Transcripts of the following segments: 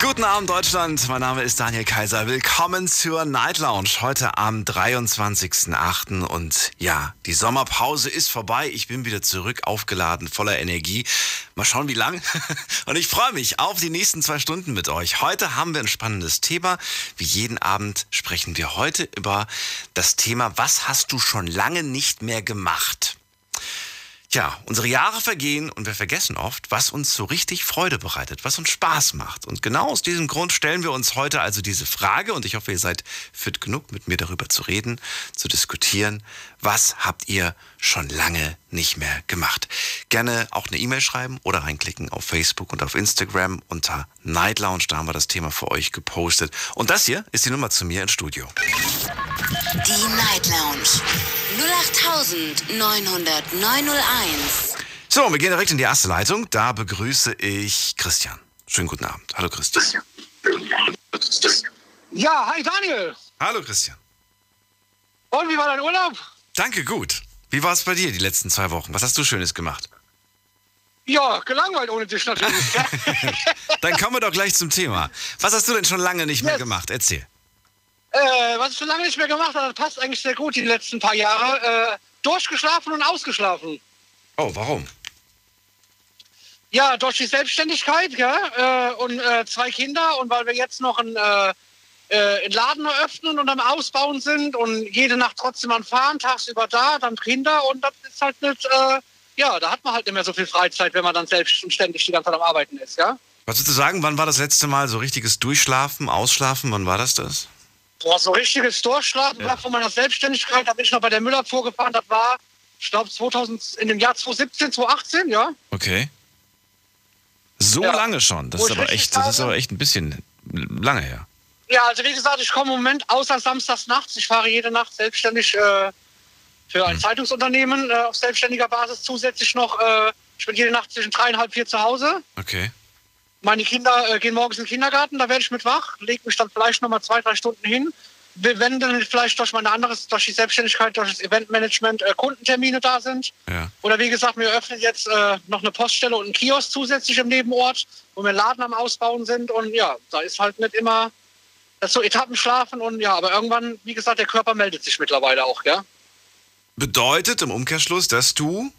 Guten Abend Deutschland, mein Name ist Daniel Kaiser. Willkommen zur Night Lounge heute am 23.08. Und ja, die Sommerpause ist vorbei. Ich bin wieder zurück, aufgeladen, voller Energie. Mal schauen, wie lang. Und ich freue mich auf die nächsten zwei Stunden mit euch. Heute haben wir ein spannendes Thema. Wie jeden Abend sprechen wir heute über das Thema, was hast du schon lange nicht mehr gemacht? Tja, unsere Jahre vergehen und wir vergessen oft, was uns so richtig Freude bereitet, was uns Spaß macht. Und genau aus diesem Grund stellen wir uns heute also diese Frage und ich hoffe, ihr seid fit genug, mit mir darüber zu reden, zu diskutieren. Was habt ihr schon lange nicht mehr gemacht? Gerne auch eine E-Mail schreiben oder reinklicken auf Facebook und auf Instagram unter Night Lounge. Da haben wir das Thema für euch gepostet. Und das hier ist die Nummer zu mir ins Studio. Die Night Lounge. 08901. So, wir gehen direkt in die erste Leitung. Da begrüße ich Christian. Schönen guten Abend. Hallo Christian. Ja, hi Daniel. Hallo Christian. Und wie war dein Urlaub? Danke, gut. Wie war es bei dir die letzten zwei Wochen? Was hast du Schönes gemacht? Ja, gelangweilt ohne dich natürlich. Dann kommen wir doch gleich zum Thema. Was hast du denn schon lange nicht mehr Yes. gemacht? Erzähl. Äh, was ich schon lange nicht mehr gemacht habe, passt eigentlich sehr gut die letzten paar Jahre. Äh, durchgeschlafen und ausgeschlafen. Oh, warum? Ja, durch die Selbstständigkeit, ja, äh, und äh, zwei Kinder und weil wir jetzt noch einen, äh, äh, einen Laden eröffnen und am Ausbauen sind und jede Nacht trotzdem am Fahren, tagsüber da, dann Kinder und das ist halt nicht, ja, da hat man halt nicht mehr so viel Freizeit, wenn man dann selbstständig die ganze Zeit am Arbeiten ist, ja. Was würdest du sagen, wann war das letzte Mal so richtiges Durchschlafen, Ausschlafen? Wann war das das? Boah, so richtiges Durchschlafen Ja. war von meiner Selbstständigkeit. Da bin ich noch bei der Müller vorgefahren. Das war, ich glaube, 2000 in dem Jahr 2017, 2018, ja. Okay. So Ja. lange schon. Das Wo ist aber echt, das ist aber echt ein bisschen lange her. Ja, also wie gesagt, ich komme im Moment außer samstags nachts. Ich fahre jede Nacht selbstständig äh, für Hm. ein Zeitungsunternehmen äh, auf selbstständiger Basis. Zusätzlich noch, äh, ich bin jede Nacht zwischen dreieinhalb vier zu Hause. Okay. Meine Kinder äh, gehen morgens in den Kindergarten, da werde ich mit wach, lege mich dann vielleicht noch mal zwei, drei Stunden hin. Wenn dann vielleicht durch meine anderes, durch die Selbstständigkeit, durch das Eventmanagement äh, Kundentermine da sind. Ja. Oder wie gesagt, wir öffnen jetzt äh, noch eine Poststelle und einen Kiosk zusätzlich im Nebenort, wo wir einen Laden am Ausbauen sind. Und ja, da ist halt nicht immer das so Etappenschlafen und ja, aber irgendwann, wie gesagt, der Körper meldet sich mittlerweile auch, ja. Bedeutet im Umkehrschluss, dass du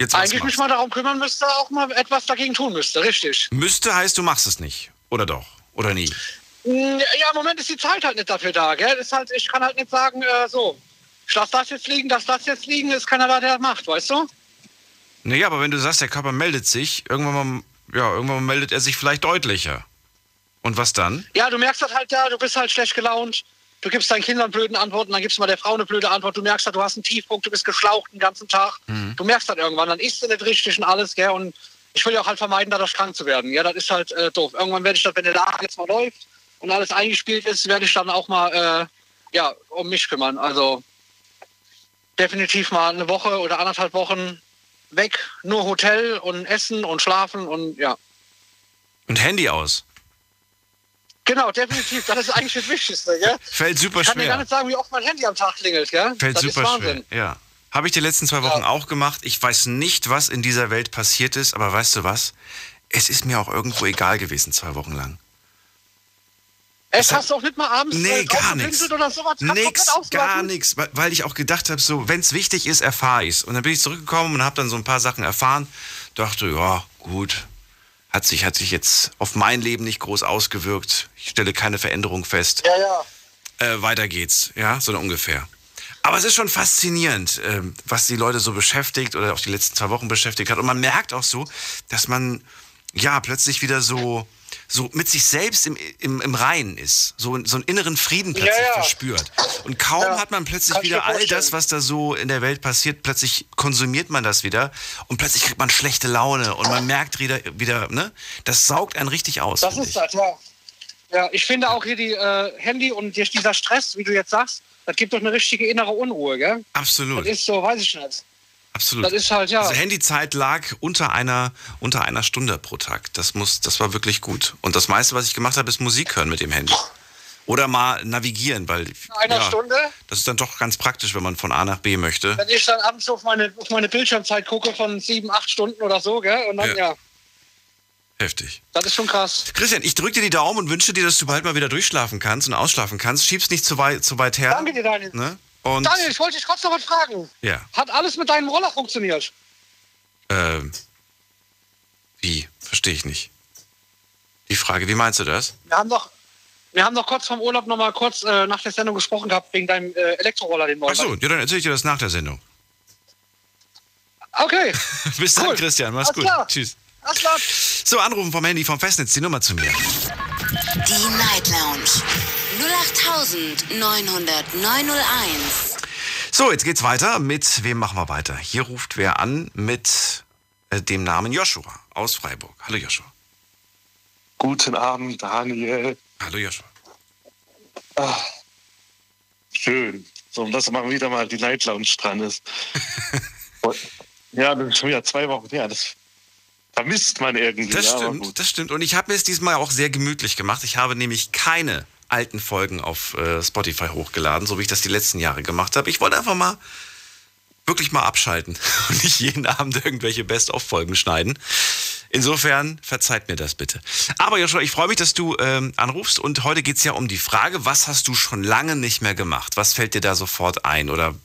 jetzt Eigentlich mich mal darum kümmern müsste, auch mal etwas dagegen tun müsste, richtig. Müsste heißt, du machst es nicht. Oder doch? Oder nie? Mm, Ja, im Moment ist die Zeit halt nicht dafür da, gell? Ist halt, ich kann halt nicht sagen, äh, so, ich lass das jetzt liegen, das das jetzt liegen, ist keiner da, der das macht, weißt du? Naja, aber wenn du sagst, der Körper meldet sich, irgendwann mal, ja, irgendwann mal meldet er sich vielleicht deutlicher. Und was dann? Ja, du merkst das halt da, du bist halt schlecht gelaunt. Du gibst deinen Kindern blöden Antworten, dann gibst du mal der Frau eine blöde Antwort. Du merkst halt, du hast einen Tiefpunkt, du bist geschlaucht den ganzen Tag. Du merkst halt irgendwann, dann isst du nicht richtig und alles, gell? Und ich will ja auch halt vermeiden, dadurch krank zu werden. Ja, das ist halt äh, doof. Irgendwann werde ich das, wenn der Laden jetzt mal läuft und alles eingespielt ist, werde ich dann auch mal, äh, ja, um mich kümmern. Also definitiv mal eine Woche oder anderthalb Wochen weg, nur Hotel und Essen und Schlafen und ja. Und Handy aus. Genau, definitiv. Das ist eigentlich das Wichtigste, gell? Fällt super Ich kann dir gar schwer. nicht sagen, wie oft mein Handy am Tag klingelt, gell? Fällt das super ist Wahnsinn. schwer. Ja. Habe ich die letzten zwei Wochen Ja. auch gemacht. Ich weiß nicht, was in dieser Welt passiert ist, aber weißt du was? Es ist mir auch irgendwo egal gewesen, zwei Wochen lang. Es hast du auch nicht mal abends Nee, äh, gar nichts. oder sowas. Nix, gar nichts. Weil- Weil ich auch gedacht habe, so, wenn es wichtig ist, erfahre ich es. Und dann bin ich zurückgekommen und habe dann so ein paar Sachen erfahren. Dachte, ja, gut. Hat sich, hat sich jetzt auf mein Leben nicht groß ausgewirkt. Ich stelle keine Veränderung fest. Ja, ja. äh, weiter geht's, ja, so ungefähr. Aber es ist schon faszinierend, ähm, was die Leute so beschäftigt oder auch die letzten zwei Wochen beschäftigt hat. Und man merkt auch so, dass man ja plötzlich wieder so, so mit sich selbst im, im, im Reinen ist, so, so einen inneren Frieden plötzlich Ja, ja. verspürt. Und kaum Ja, hat man plötzlich wieder all das, was da so in der Welt passiert, plötzlich konsumiert man das wieder und plötzlich kriegt man schlechte Laune und man merkt wieder, wieder ne, das saugt einen richtig aus. Das ist ich. das, ja. Ja, ich finde auch hier die äh, Handy und die- dieser Stress, wie du jetzt sagst, das gibt doch eine richtige innere Unruhe, gell? Das Absolut. ist so, weiß ich nicht. Absolut. Das ist halt, ja. Also Handyzeit lag unter einer, unter einer Stunde pro Tag. Das, muss, das war wirklich gut. Und das meiste, was ich gemacht habe, ist Musik hören mit dem Handy. Oder mal navigieren, weil. Einer Stunde? Das ist dann doch ganz praktisch, wenn man von A nach B möchte. Wenn ich dann abends auf meine, auf meine Bildschirmzeit gucke von sieben, acht Stunden oder so, gell? Und dann, Ja. ja, Heftig. das ist schon krass. Christian, ich drücke dir die Daumen und wünsche dir, dass du bald mal wieder durchschlafen kannst und ausschlafen kannst. Schieb's nicht zu weit, zu weit her. Danke dir, Daniel. Ne? Und Daniel, ich wollte dich trotzdem noch was fragen. ja, Hat alles mit deinem Roller funktioniert? ähm, wie? Verstehe ich nicht. Die Frage, wie meinst du das? Wir haben doch, wir haben doch kurz vom Urlaub noch mal kurz äh, nach der Sendung gesprochen gehabt, wegen deinem äh, Elektroroller, den neuen. Achso, ja, dann erzähle ich dir das nach der Sendung. Okay, Bis dann, Cool. Christian. Mach's Alles gut. klar. Tschüss. alles klar. So, anrufen vom Handy vom Festnetz, die Nummer zu mir. Die Night Lounge 0890901. So, jetzt geht's weiter. Mit wem machen wir weiter? Hier ruft wer an mit äh, dem Namen Joshua aus Freiburg. Hallo Joshua. Guten Abend, Daniel. Hallo Joshua. Ah, schön. So, dass mal wieder mal die Night Lounge dran ist. Ja, das ist schon wieder zwei Wochen her. Das vermisst man irgendwie. Das ja, stimmt, das stimmt. Und ich habe mir es diesmal auch sehr gemütlich gemacht. Ich habe nämlich keine alten Folgen auf äh, Spotify hochgeladen, so wie ich das die letzten Jahre gemacht habe. Ich wollte einfach mal wirklich mal abschalten und nicht jeden Abend irgendwelche Best-of-Folgen schneiden. Insofern verzeiht mir das bitte. Aber Joshua, ich freue mich, dass du ähm, anrufst und heute geht es ja um die Frage, was hast du schon lange nicht mehr gemacht? Was fällt dir da sofort ein oder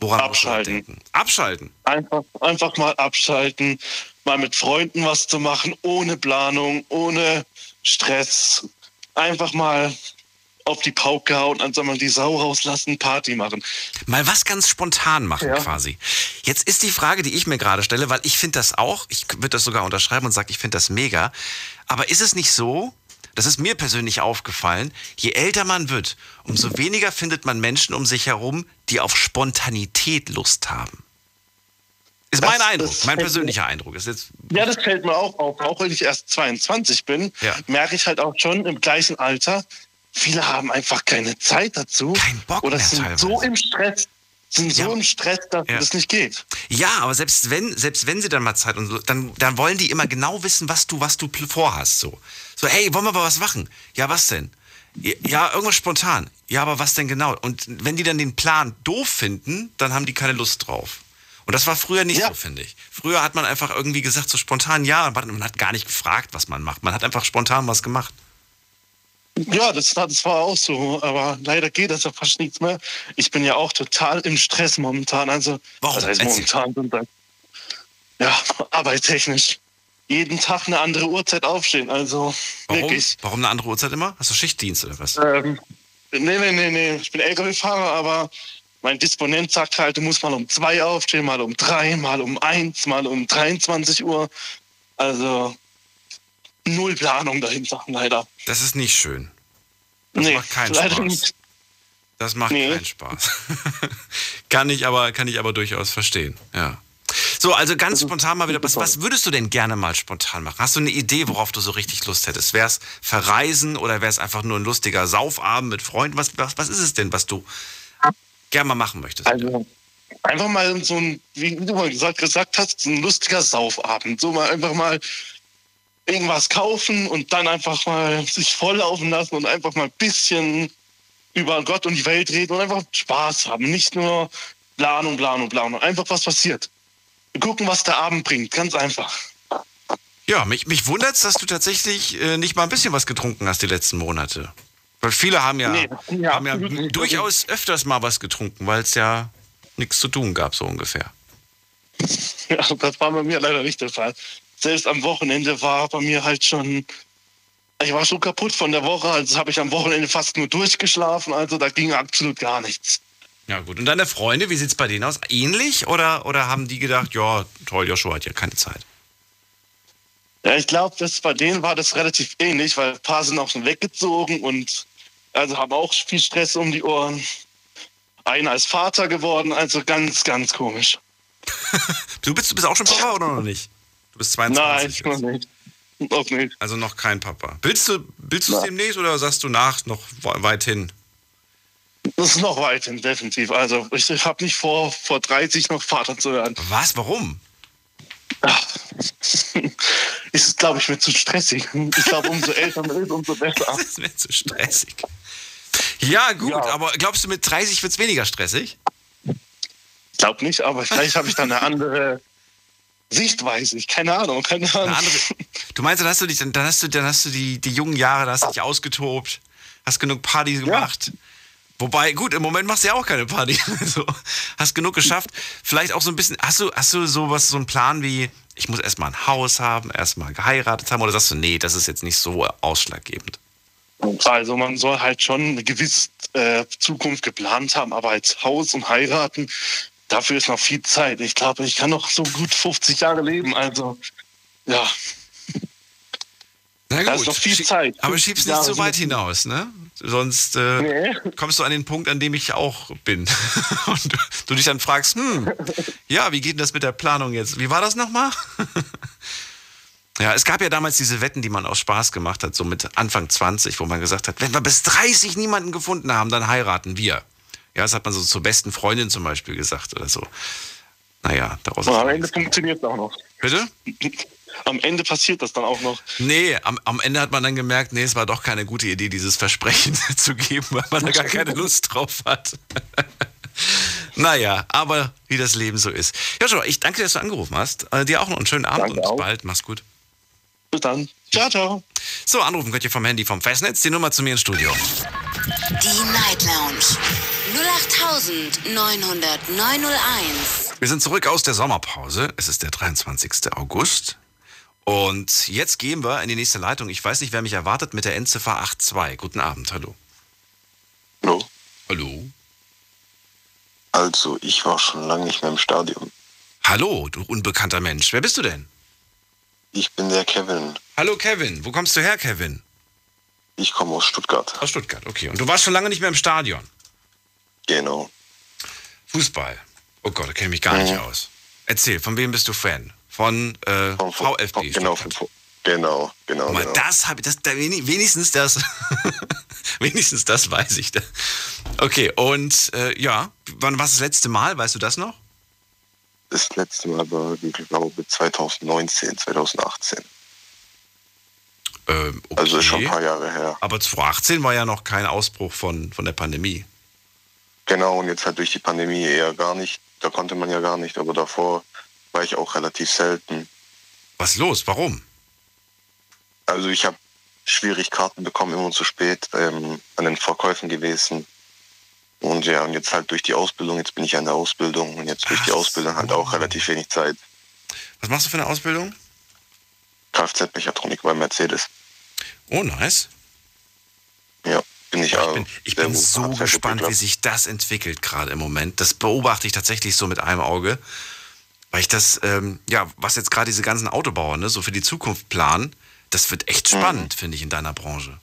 woran musst du Abschalten. denken? Abschalten. Einfach, einfach mal abschalten, mal mit Freunden was zu machen, ohne Planung, ohne Stress. Einfach mal auf die Pauke hauen, dann soll man die Sau rauslassen, Party machen. Mal was ganz spontan machen Ja. quasi. Jetzt ist die Frage, die ich mir gerade stelle, weil ich finde das auch, ich würde das sogar unterschreiben und sage, ich finde das mega. Aber ist es nicht so, das ist mir persönlich aufgefallen, je älter man wird, umso weniger findet man Menschen um sich herum, die auf Spontanität Lust haben. Ist Das- mein Eindruck, mein fällt mir- persönlicher Eindruck. Ist jetzt, Ja, das fällt mir auch auf. Auch wenn ich erst 22 bin, Ja. merke ich halt auch schon im gleichen Alter, viele haben einfach keine Zeit dazu. Kein Bock Oder mehr sind teilweise. so im Stress, sind so Ja. im Stress, dass Ja. das nicht geht. Ja, aber selbst wenn, selbst wenn sie dann mal Zeit und so, dann, dann wollen die immer genau wissen, was du, was du vorhast. So. so, hey, wollen wir mal was machen? Ja, was denn? Ja, irgendwas spontan. Ja, aber was denn genau? Und wenn die dann den Plan doof finden, dann haben die keine Lust drauf. Und das war früher nicht Ja. so, finde ich. Früher hat man einfach irgendwie gesagt, so spontan ja, man hat gar nicht gefragt, was man macht. Man hat einfach spontan was gemacht. Ja, das, das war auch so, aber leider geht das ja fast nichts mehr. Ich bin ja auch total im Stress momentan. Also, Warum? was heißt momentan? Sind dann, ja, arbeitstechnisch. Jeden Tag eine andere Uhrzeit aufstehen. Also, Warum? wirklich. Warum eine andere Uhrzeit immer? Hast du Schichtdienst oder was? Ähm, nee, nee, nee, nee. Ich bin LKW-Fahrer, aber mein Disponent sagt halt, du musst mal um zwei aufstehen, mal um drei, mal um eins, mal um 23 Uhr. Also null Planung dahinter, leider. Das ist nicht schön. Das nee, macht keinen leider Spaß. nicht. Das macht Nee. keinen Spaß. kann ich aber, kann ich aber durchaus verstehen. Ja. So, also ganz spontan mal wieder. Was, was würdest du denn gerne mal spontan machen? Hast du eine Idee, worauf du so richtig Lust hättest? Wäre es verreisen oder wäre es einfach nur ein lustiger Saufabend mit Freunden? Was, was, was ist es denn, was du gerne mal machen möchtest? Also einfach mal so ein, wie du mal gesagt, gesagt hast, so ein lustiger Saufabend. So mal einfach mal irgendwas kaufen und dann einfach mal sich volllaufen lassen und einfach mal ein bisschen über Gott und die Welt reden und einfach Spaß haben. Nicht nur Planung, Planung, Planung. Einfach was passiert. Wir gucken, was der Abend bringt. Ganz einfach. Ja, mich, mich wundert es, dass du tatsächlich äh, nicht mal ein bisschen was getrunken hast die letzten Monate. Weil viele haben ja, Nee, ja, haben ja durchaus öfters mal was getrunken, weil es ja nichts zu tun gab, so ungefähr. Ja, das war bei mir leider nicht der Fall. Selbst am Wochenende war bei mir halt schon. Ich war schon kaputt von der Woche, also habe ich am Wochenende fast nur durchgeschlafen, also da ging absolut gar nichts. Ja gut, und deine Freunde, wie sieht's bei denen aus? Ähnlich oder, oder haben die gedacht, ja, toll, Joshua hat ja keine Zeit? Ja, ich glaube, bei denen war das relativ ähnlich, weil ein paar sind auch schon weggezogen und also haben auch viel Stress um die Ohren. Einer ist Vater geworden, also ganz, ganz komisch. Du bist, du bist auch schon Papa oder noch nicht? Du bist Nein, 22. ich noch nicht. Noch nicht. Also noch kein Papa. Willst du willst du es Nein. demnächst oder sagst du nach noch we- weit hin? Das ist noch weit hin, definitiv. Also ich, ich habe nicht vor, vor 30 noch Vater zu werden. Was? Warum? Ach, ist, glaube ich, mir zu stressig. Ich glaube, umso älter man ist, umso besser. Das ist mir zu stressig. Ja, gut, Ja. aber glaubst du, mit 30 wird es weniger stressig? Ich glaube nicht, aber vielleicht habe ich dann eine andere Sichtweise. Ich keine Ahnung, keine Ahnung. Andere, du meinst, dann hast du dich, dann hast du, dann hast du die, die jungen Jahre, da hast du dich ausgetobt, hast genug Party gemacht. Wobei, gut, im Moment machst du ja auch keine Party. Also, hast genug geschafft. Vielleicht auch so ein bisschen, hast du, hast du sowas, so einen Plan wie, ich muss erstmal ein Haus haben, erstmal geheiratet haben, oder sagst du, nee, das ist jetzt nicht so ausschlaggebend? Also man soll halt schon eine gewisse äh, Zukunft geplant haben, aber als Haus und heiraten, dafür ist noch viel Zeit. Ich glaube, ich kann noch so gut 50 Jahre leben. Also ja, Na Da ist noch viel Schie- Zeit. Aber schieb's nicht Jahre so weit hinaus, ne? Sonst äh, Nee. kommst du an den Punkt, an dem ich auch bin. Und du, du dich dann fragst, hm, ja, wie geht denn das mit der Planung jetzt? Wie war das nochmal? ja, es gab ja damals diese Wetten, die man aus Spaß gemacht hat, so mit Anfang 20, wo man gesagt hat, wenn wir bis 30 niemanden gefunden haben, dann heiraten wir. Ja, das hat man so zur besten Freundin zum Beispiel gesagt oder so. Naja, daraus und am Ende funktioniert es auch noch. Bitte? Am Ende passiert das dann auch noch. Nee, am, am Ende hat man dann gemerkt, nee, es war doch keine gute Idee, dieses Versprechen zu geben, weil man da gar keine Lust drauf hat. naja, aber wie das Leben so ist. Joshua, ich danke dir, dass du angerufen hast. Äh, dir auch noch einen schönen Abend Danke und bis auch. bald. Mach's gut. Bis dann. Ciao, ciao. So, anrufen könnt ihr vom Handy vom Festnetz. Die Nummer zu mir ins Studio. Die Night Lounge 0890901. Wir sind zurück aus der Sommerpause. Es ist der 23. August. Und jetzt gehen wir in die nächste Leitung. Ich weiß nicht, wer mich erwartet mit der Endziffer 82. Guten Abend, hallo. Hallo. Hallo. Also, ich war schon lange nicht mehr im Stadion. Hallo, du unbekannter Mensch. Wer bist du denn? Ich bin der Kevin. Hallo Kevin, wo kommst du her, Kevin? Ich komme aus Stuttgart. Aus Stuttgart, okay. Und du warst schon lange nicht mehr im Stadion. Genau. Fußball. Oh Gott, da kenne ich mich gar nicht Mhm. aus. Erzähl, von wem bist du Fan? Von äh, vom- VfB. vom- genau, vom- genau, genau. Mal, genau. das habe ich, das, da, weni- wenigstens das, wenigstens das weiß ich. Okay, und äh, ja, wann war das letzte Mal? Weißt du das noch? Das letzte Mal war, ich glaube, 2019, 2018. Ähm, okay. Also ist schon ein paar Jahre her. Aber 2018 war ja noch kein Ausbruch von, von der Pandemie. Genau, und jetzt halt durch die Pandemie eher gar nicht. Da konnte man ja gar nicht, aber davor war ich auch relativ selten. Was los? Warum? Also ich habe schwierig Karten bekommen, immer zu spät ähm, an den Verkäufen gewesen. Und ja, und jetzt halt durch die Ausbildung, jetzt bin ich ja in der Ausbildung und jetzt durch die Ausbildung halt auch relativ wenig Zeit. Was machst du für eine Ausbildung? Kfz-Mechatronik bei Mercedes. Oh, nice. Ja, bin ich Ich auch. bin, ich bin so gespannt, wie sich das entwickelt gerade im Moment. Das beobachte ich tatsächlich so mit einem Auge. Weil ich das, ähm, ja, was jetzt gerade diese ganzen Autobauer ne, so für die Zukunft planen, das wird echt Mhm. spannend, finde ich, in deiner Branche.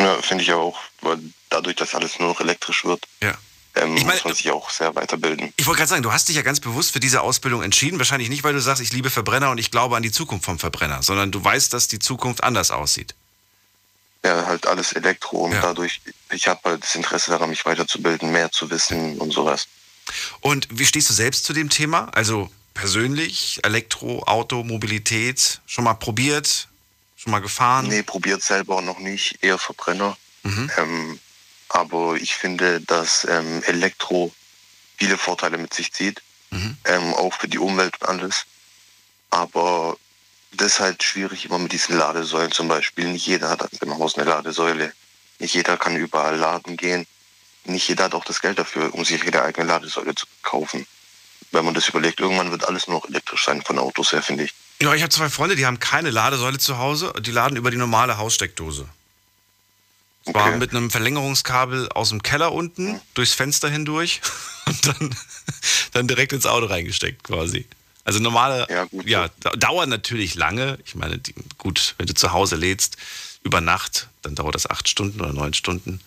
Ja, finde ich auch, weil dadurch, dass alles nur noch elektrisch wird, Ja. ähm, Ich meine- muss man sich auch sehr weiterbilden. Ich wollte gerade sagen, du hast dich ja ganz bewusst für diese Ausbildung entschieden. Wahrscheinlich nicht, weil du sagst, ich liebe Verbrenner und ich glaube an die Zukunft vom Verbrenner, sondern du weißt, dass die Zukunft anders aussieht. Ja, halt alles Elektro und Ja. dadurch, ich habe halt das Interesse daran, mich weiterzubilden, mehr zu wissen und sowas. Und wie stehst du selbst zu dem Thema? Also persönlich, Elektro, Auto, Mobilität, schon mal probiert, schon mal gefahren? Nee, probiert selber noch nicht, eher Verbrenner. Mhm. Ähm, aber ich finde, dass ähm, Elektro viele Vorteile mit sich zieht, Mhm. ähm, auch für die Umwelt und alles. Aber das ist halt schwierig immer mit diesen Ladesäulen zum Beispiel. Nicht jeder hat im Haus eine Ladesäule. Nicht jeder kann überall laden gehen. Nicht jeder hat auch das Geld dafür, um sich eine eigene Ladesäule zu kaufen. Wenn man das überlegt, irgendwann wird alles nur noch elektrisch sein von Autos her, finde ich. Ja, ich habe zwei Freunde, die haben keine Ladesäule zu Hause, die laden über die normale Haussteckdose. Okay. mit einem Verlängerungskabel aus dem Keller unten, durchs Fenster hindurch und dann, dann direkt ins Auto reingesteckt quasi. Also normale, Ja, gut. ja, da- dauert natürlich lange. Ich meine, die, gut, wenn du zu Hause lädst, über Nacht, dann dauert das acht Stunden oder neun Stunden.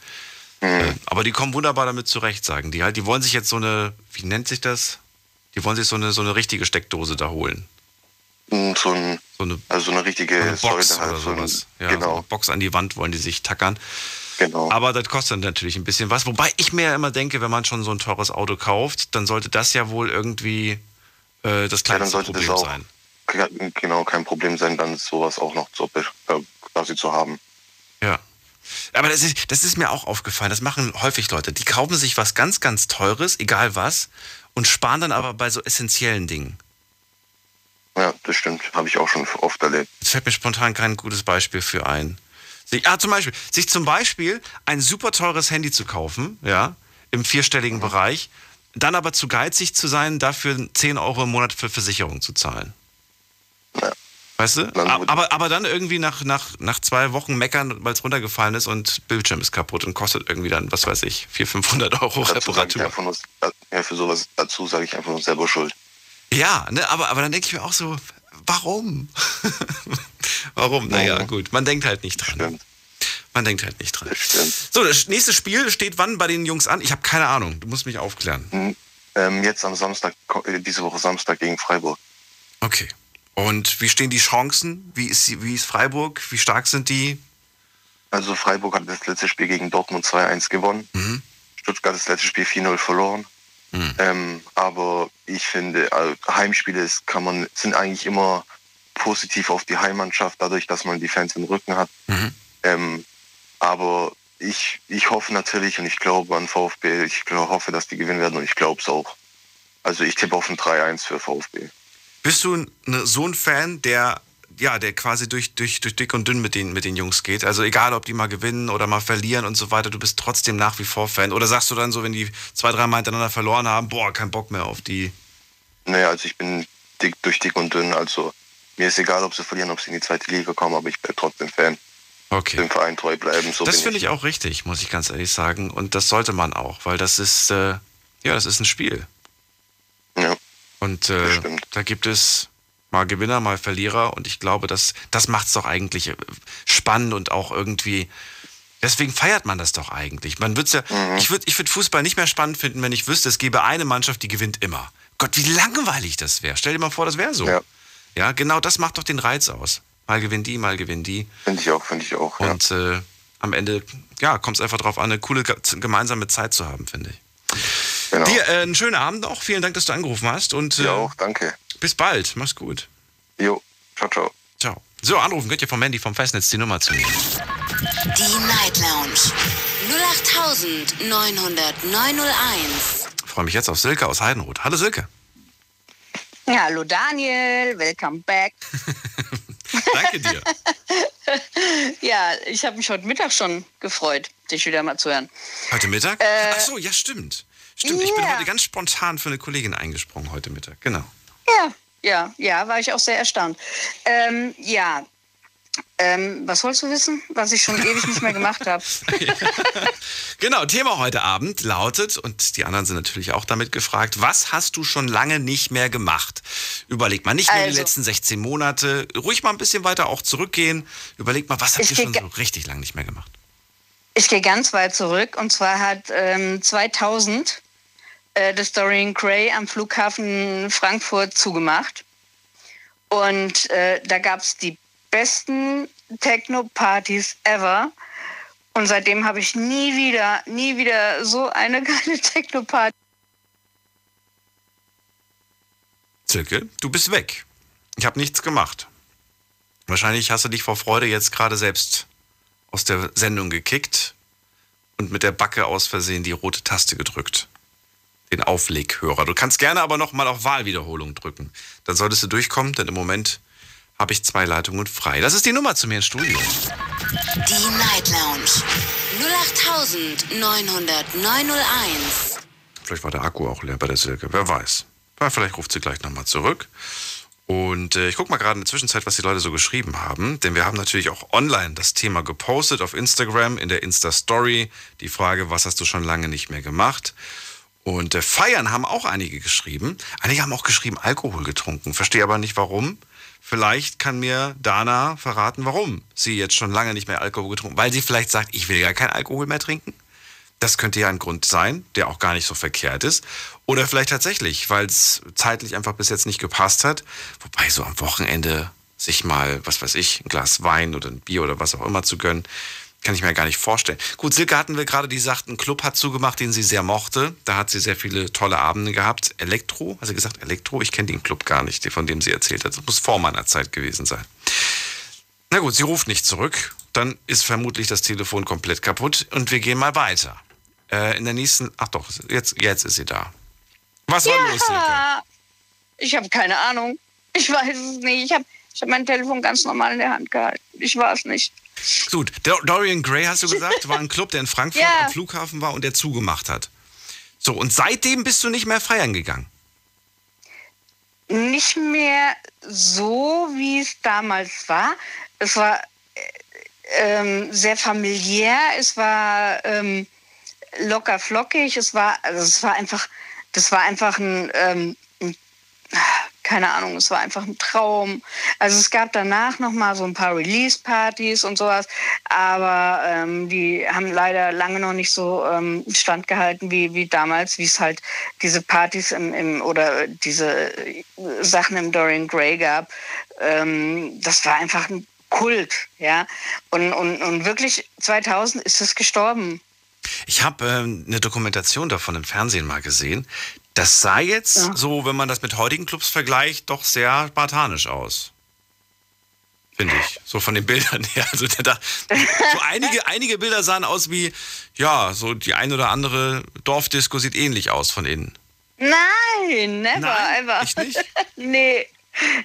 Äh, aber die kommen wunderbar damit zurecht, sagen die halt. Die wollen sich jetzt so eine, wie nennt sich das? Die wollen sich so eine, so eine richtige Steckdose da holen. Und so, ein, So eine also so eine richtige eine Box Säule halt. oder so ein- sowas. Ja, so genau. eine Box an die Wand wollen die sich tackern. Genau. Aber das kostet natürlich ein bisschen was. Wobei ich mir ja immer denke, wenn man schon so ein teures Auto kauft, dann sollte das ja wohl irgendwie äh, das Ja, dann kleinste sollte Problem das auch sein. genau kein Problem sein, dann sowas auch noch zu, äh, quasi zu haben. Ja. Aber das ist, das ist mir auch aufgefallen. Das machen häufig Leute. Die kaufen sich was ganz, ganz Teures, egal was, und sparen dann aber bei so essentiellen Dingen. Ja, das stimmt. Habe ich auch schon oft erlebt. Jetzt fällt mir spontan kein gutes Beispiel für ein. Ah, zum Beispiel, sich zum Beispiel ein super teures Handy zu kaufen, ja, im vierstelligen Mhm. Bereich, dann aber zu geizig zu sein, dafür 10 Euro im Monat für Versicherung zu zahlen. Ja. Weißt du? Aber, aber dann irgendwie nach, nach, nach zwei Wochen meckern, weil es runtergefallen ist und Bildschirm ist kaputt und kostet irgendwie dann, was weiß ich, 400, 500 Euro Dazu Reparatur. nur, ja, für sowas dazu sage ich einfach nur selber schuld. Ja, ne, aber, aber dann denke ich mir auch so, warum? warum? Naja, gut, man denkt halt nicht dran. Stimmt, Man denkt halt nicht dran. das. So, das nächste Spiel steht wann bei den Jungs an? Ich habe keine Ahnung. Du musst mich aufklären. Ähm, jetzt am Samstag, äh, diese Woche Samstag gegen Freiburg. Okay. Und wie stehen die Chancen? Wie ist, sie- wie ist Freiburg? Wie stark sind die? Also Freiburg hat das letzte Spiel gegen Dortmund 2-1 gewonnen. Mhm. Stuttgart das letzte Spiel 4-0 verloren. Mhm. Ähm, aber ich finde, äh, Heimspiele ist, kann man, sind eigentlich immer positiv auf die Heimmannschaft, dadurch, dass man die Fans im Rücken hat. Mhm. Ähm, aber ich, ich hoffe natürlich und ich glaube an VfB, ich hoffe, dass die gewinnen werden und ich glaube es auch. Also ich tippe auf ein 3-1 für VfB. Bist du ne, so ein Fan, der ja, der quasi durch, durch, durch dick und dünn mit den, mit den Jungs geht? Also egal, ob die mal gewinnen oder mal verlieren und so weiter, du bist trotzdem nach wie vor Fan. Oder sagst du dann so, wenn die zwei, drei Mal hintereinander verloren haben, boah, kein Bock mehr auf die. Naja, also ich bin dick, durch dick und dünn, also mir ist egal, ob sie verlieren, ob sie in die zweite Liga kommen, aber ich bin trotzdem Fan. Okay. Dem Verein treu bleiben, so Das finde ich auch richtig, muss ich ganz ehrlich sagen. Und das sollte man auch, weil das ist, äh, ja, das ist ein Spiel. Ja, Und äh, da gibt es mal Gewinner, mal Verlierer. Und ich glaube, das, das macht es doch eigentlich äh, spannend und auch irgendwie. Deswegen feiert man das doch eigentlich. Man wird's ja, Mhm. Ich würde ich würd Fußball nicht mehr spannend finden, wenn ich wüsste, es gäbe eine Mannschaft, die gewinnt immer. Gott, wie langweilig das wäre. Stell dir mal vor, das wäre so. Ja. ja, genau das macht doch den Reiz aus. Mal gewinnt die, mal gewinnt die. finde ich auch, finde ich auch. Ja. Und äh, am Ende, ja, kommt es einfach darauf an, eine coole ge- gemeinsame Zeit zu haben, finde ich. Genau. Dir äh, einen schönen Abend noch. Vielen Dank, dass du angerufen hast. Und äh, Ja auch, danke. bis bald. Mach's gut. Jo, ciao, ciao. Ciao. So, anrufen könnt ihr vom Mandy vom Festnetz die Nummer zu mir. Die Night Lounge 0890901. Freue mich jetzt auf Silke aus Heidenroth. Hallo Silke. Ja, hallo Daniel, welcome back. Danke dir. Ja, ich habe mich heute Mittag schon gefreut, dich wieder mal zu hören. Heute Mittag? Ach so, ja, stimmt. Stimmt, ich bin heute ganz spontan für eine Kollegin eingesprungen heute Mittag. Genau. Ja, ja, ja, war ich auch sehr erstaunt. Ähm, ja, ähm, was wolltest du wissen, was ich schon ewig nicht mehr gemacht habe? Genau, Thema heute Abend lautet, und die anderen sind natürlich auch damit gefragt, was hast du schon lange nicht mehr gemacht? Überleg mal, nicht nur die Also. letzten 16 Monate, ruhig mal ein bisschen weiter auch zurückgehen. Überleg mal, was habt ihr schon so richtig lange nicht mehr gemacht? Ich gehe ganz weit zurück und zwar hat ähm, 2000 äh, das Dorian Gray am Flughafen Frankfurt zugemacht. Und äh, da gab es die besten Techno-Partys ever. Und seitdem habe ich nie wieder, nie wieder so eine geile Techno-Party. Zirkel, du bist weg. Ich habe nichts gemacht. Wahrscheinlich hast du dich vor Freude jetzt gerade selbst aus der Sendung gekickt und mit der Backe aus Versehen die rote Taste gedrückt. Den Aufleghörer. Du kannst gerne aber noch mal auf Wahlwiederholung drücken. Dann solltest du durchkommen, denn im Moment habe ich zwei Leitungen frei. Das ist die Nummer zu mir ins Studio. Die Night Lounge 0890901. Vielleicht war der Akku auch leer bei der Silke. Wer weiß. Ja, Vielleicht ruft sie gleich nochmal zurück. Und äh, ich gucke mal gerade in der Zwischenzeit, was die Leute so geschrieben haben. Denn wir haben natürlich auch online das Thema gepostet auf Instagram, in der Insta-Story. Die Frage, was hast du schon lange nicht mehr gemacht? Und äh, feiern haben auch einige geschrieben. Einige haben auch geschrieben, Alkohol getrunken. Verstehe aber nicht warum. Vielleicht kann mir Dana verraten, warum sie jetzt schon lange nicht mehr Alkohol getrunken Weil sie vielleicht sagt, ich will gar keinen Alkohol mehr trinken. Das könnte ja ein Grund sein, der auch gar nicht so verkehrt ist. Oder vielleicht tatsächlich, weil es zeitlich einfach bis jetzt nicht gepasst hat. Wobei so am Wochenende sich mal, was weiß ich, ein Glas Wein oder ein Bier oder was auch immer zu gönnen, Kann ich mir gar nicht vorstellen. Gut, Silke hatten wir gerade, die sagten, Club hat zugemacht, den sie sehr mochte. Da hat sie sehr viele tolle Abende gehabt. Elektro, hat sie gesagt, Elektro? Ich kenne den Club gar nicht, von dem sie erzählt hat. Das muss vor meiner Zeit gewesen sein. Na gut, sie ruft nicht zurück. Dann ist vermutlich das Telefon komplett kaputt und wir gehen mal weiter. Äh, in der nächsten, ach doch, jetzt, jetzt ist sie da. Was war Ja. los, Silke? Ich habe keine Ahnung. Ich weiß es nicht. Ich habe ich hab mein Telefon ganz normal in der Hand gehalten. Ich war es nicht. Gut, Dor- Dorian Gray, hast du gesagt, war ein Club, der in Frankfurt Ja. am Flughafen war und der zugemacht hat. So, und seitdem bist du nicht mehr feiern gegangen. Nicht mehr so, wie es damals war. Es war äh, ähm, sehr familiär, es war ähm, locker flockig, es war, also es war einfach, das war einfach ein, ähm, ein keine Ahnung, es war einfach ein Traum. Also es gab danach noch mal so ein paar Release-Partys und sowas, aber ähm, die haben leider lange noch nicht so ähm, standgehalten wie, wie damals, wie es halt diese Partys im, im oder diese äh, Sachen im Dorian Gray gab. Ähm, das war einfach ein Kult, ja. Und, und, und wirklich 2000 ist es gestorben. Ich habe ähm, eine Dokumentation davon im Fernsehen mal gesehen. Das sah jetzt Ja. so, wenn man das mit heutigen Clubs vergleicht, doch sehr spartanisch aus. Finde ich. So von den Bildern her. Also da, da, so einige, einige Bilder sahen aus wie, ja, so die ein oder andere Dorfdisco sieht ähnlich aus von innen. Nein, never, Nein, ever. echt nicht? nee.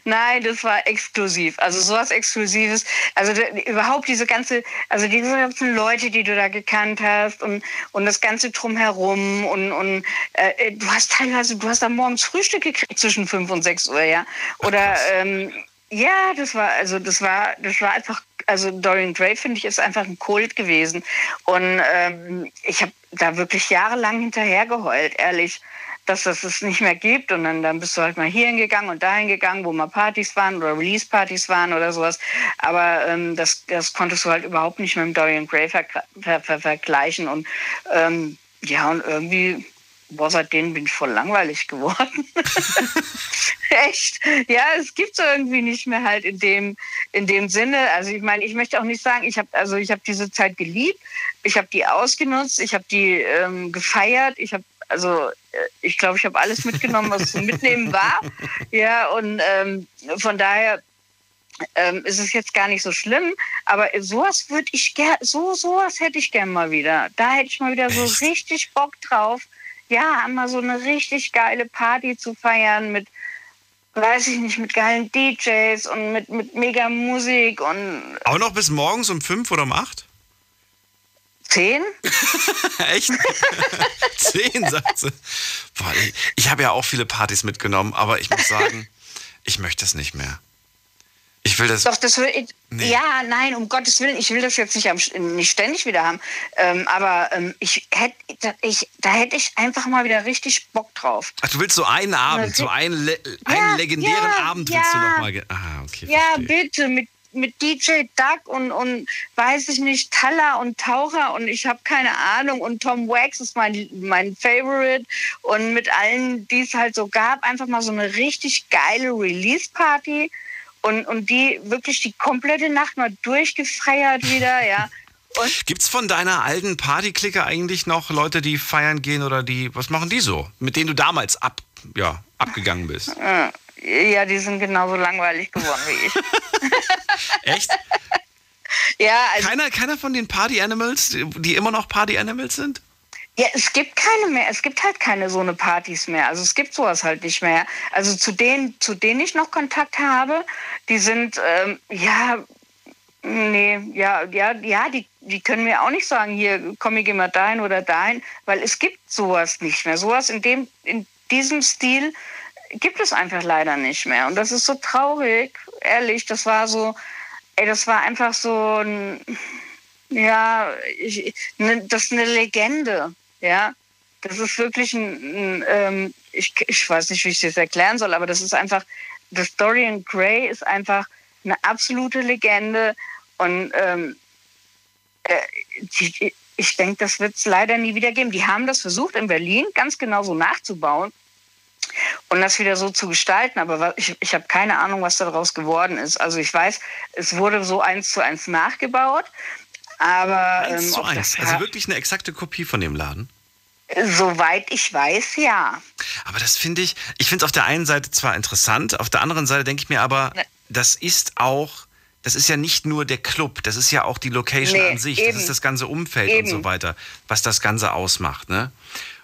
Nein, das war exklusiv. Also sowas Exklusives. Also überhaupt diese ganze, also diese ganzen Leute, die du da gekannt hast und, und das ganze drumherum und, und äh, du hast teilweise, du hast da morgens Frühstück gekriegt zwischen 5 und 6 Uhr, ja. Oder ähm, ja, das war, also das war, das war einfach, also Dorian Gray, finde ich, ist einfach ein Kult gewesen. Und ähm, ich habe da wirklich jahrelang hinterher geheult, ehrlich dass das es nicht mehr gibt und dann, dann bist du halt mal hier hingegangen und dahin gegangen, wo mal Partys waren oder Release-Partys waren oder sowas. Aber ähm, das, das konntest du halt überhaupt nicht mit dem Dorian Gray ver ver ver vergleichen und ähm, ja, und irgendwie, boah, seitdem bin ich voll langweilig geworden. Echt? Ja, es gibt irgendwie nicht mehr halt in dem, in dem Sinne. Also ich meine, ich möchte auch nicht sagen, ich habe also ich diese Zeit geliebt, ich habe die ausgenutzt, ich habe die ähm, gefeiert, ich habe also äh, ich glaube, ich habe alles mitgenommen, was zu mitnehmen war. Ja, und ähm, von daher ähm, ist es jetzt gar nicht so schlimm. Aber sowas würde ich gerne, so sowas hätte ich gern mal wieder. Da hätte ich mal wieder so Echt? richtig Bock drauf. Ja, einmal so eine richtig geile Party zu feiern mit, weiß ich nicht, mit geilen DJs und mit, mit mega Musik und Auch noch bis morgens um fünf oder um acht? Zehn. Echt? Zehn, sagt sie. Boah, ich ich habe ja auch viele Partys mitgenommen, aber ich muss sagen, ich möchte es nicht mehr. Ich will das. Doch, das will ich, Nee. ja, nein, um Gottes Willen, ich will das jetzt nicht, am, nicht ständig wieder haben. Ähm, aber ähm, ich hätte, da, ich, da hätte ich einfach mal wieder richtig Bock drauf. Ach, du willst so einen Abend, so einen, le einen Ja, legendären ja, Abend willst du ja. noch mal. ge- Ah, okay. Ja, verstehe. bitte, mit, mit DJ Duck und, und weiß ich nicht, Taller und Taucher und ich habe keine Ahnung und Tom Wax ist mein, mein Favorite und mit allen, die es halt so gab, einfach mal so eine richtig geile Release-Party und, und die wirklich die komplette Nacht mal durchgefeiert wieder, ja. Und Gibt's von deiner alten Partyklicke eigentlich noch Leute, die feiern gehen oder die, was machen die so? Mit denen du damals ab, ja, abgegangen bist. Ja, die sind genauso langweilig geworden wie ich. Echt? ja, also Keiner, keiner von den Party Animals, die- die immer noch Party Animals sind? Ja, es gibt keine mehr. Es gibt halt keine so eine Partys mehr. Also es gibt sowas halt nicht mehr. Also zu denen, zu denen ich noch Kontakt habe, die sind ähm, ja, nee, ja, ja, ja, die, die können mir auch nicht sagen, hier komm, ich geh mal dahin oder dahin, weil es gibt sowas nicht mehr. Sowas in dem, in diesem Stil gibt es einfach leider nicht mehr. Und das ist so traurig, ehrlich. Das war so, ey, das war einfach so ein ja, ich, ne, das ist eine Legende, ja. Das ist wirklich ein, ein ähm, ich, ich weiß nicht, wie ich das erklären soll, aber das ist einfach, das Dorian Gray ist einfach eine absolute Legende und ähm, äh, die, ich denke, das wird es leider nie wieder geben. Die haben das versucht in Berlin ganz genau so nachzubauen und das wieder so zu gestalten. Aber ich, ich habe keine Ahnung, was daraus geworden ist. Also ich weiß, es wurde so eins zu eins nachgebaut. Aber Eins ähm, zu eins. Also wirklich eine exakte Kopie von dem Laden. soweit ich weiß, ja. Aber das finde ich, ich finde es auf der einen Seite zwar interessant, auf der anderen Seite denke ich mir aber, Ne. das ist auch, das ist ja nicht nur der Club, das ist ja auch die Location Nee, an sich, eben. das ist das ganze Umfeld und Eben. so weiter, was das Ganze ausmacht, ne?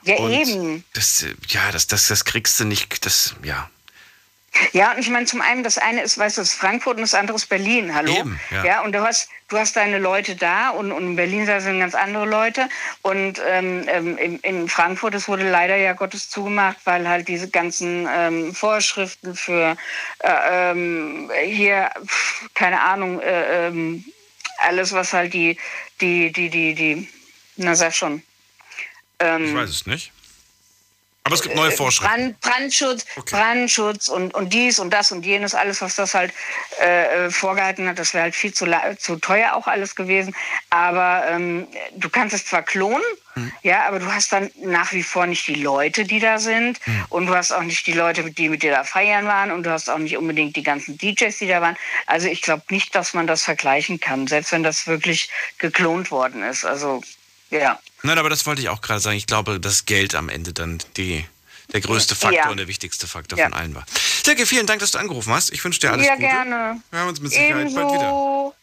Ja, und eben. Das, ja, das, das, das kriegst du nicht, das, ja. Ja, und ich meine, zum einen, das eine ist, weißt du, ist Frankfurt und das andere ist Berlin, hallo? Eben, ja. und du hast, du hast deine Leute da und, und in Berlin sind ganz andere Leute. Und ähm, ähm, in, in Frankfurt, das wurde leider ja Gottes zugemacht, weil halt diese ganzen ähm, Vorschriften für äh, ähm, hier, pf, keine Ahnung, äh, ähm, alles, was halt die, die, die, die, die, na sag schon. Ähm, Ich weiß es nicht. Aber es gibt neue Vorschriften. Brand, Brandschutz, Okay. Brandschutz und, und dies und das und jenes, alles, was das halt äh, äh, vorgehalten hat, das wäre halt viel zu, zu teuer auch alles gewesen. Aber ähm, du kannst es zwar klonen, Hm. ja, aber du hast dann nach wie vor nicht die Leute, die da sind. Hm. Und du hast auch nicht die Leute, die mit dir da feiern waren. Und du hast auch nicht unbedingt die ganzen DJs, die da waren. Also ich glaube nicht, dass man das vergleichen kann, selbst wenn das wirklich geklont worden ist. Also ja. Nein, aber das wollte ich auch gerade sagen. Ich glaube, dass Geld am Ende dann die, der größte Faktor Ja. und der wichtigste Faktor Ja. von allen war. Silke, vielen Dank, dass du angerufen hast. Ich wünsche dir alles ja, Gute. gerne. Wir hören uns mit Sicherheit bald wieder. Ebenso.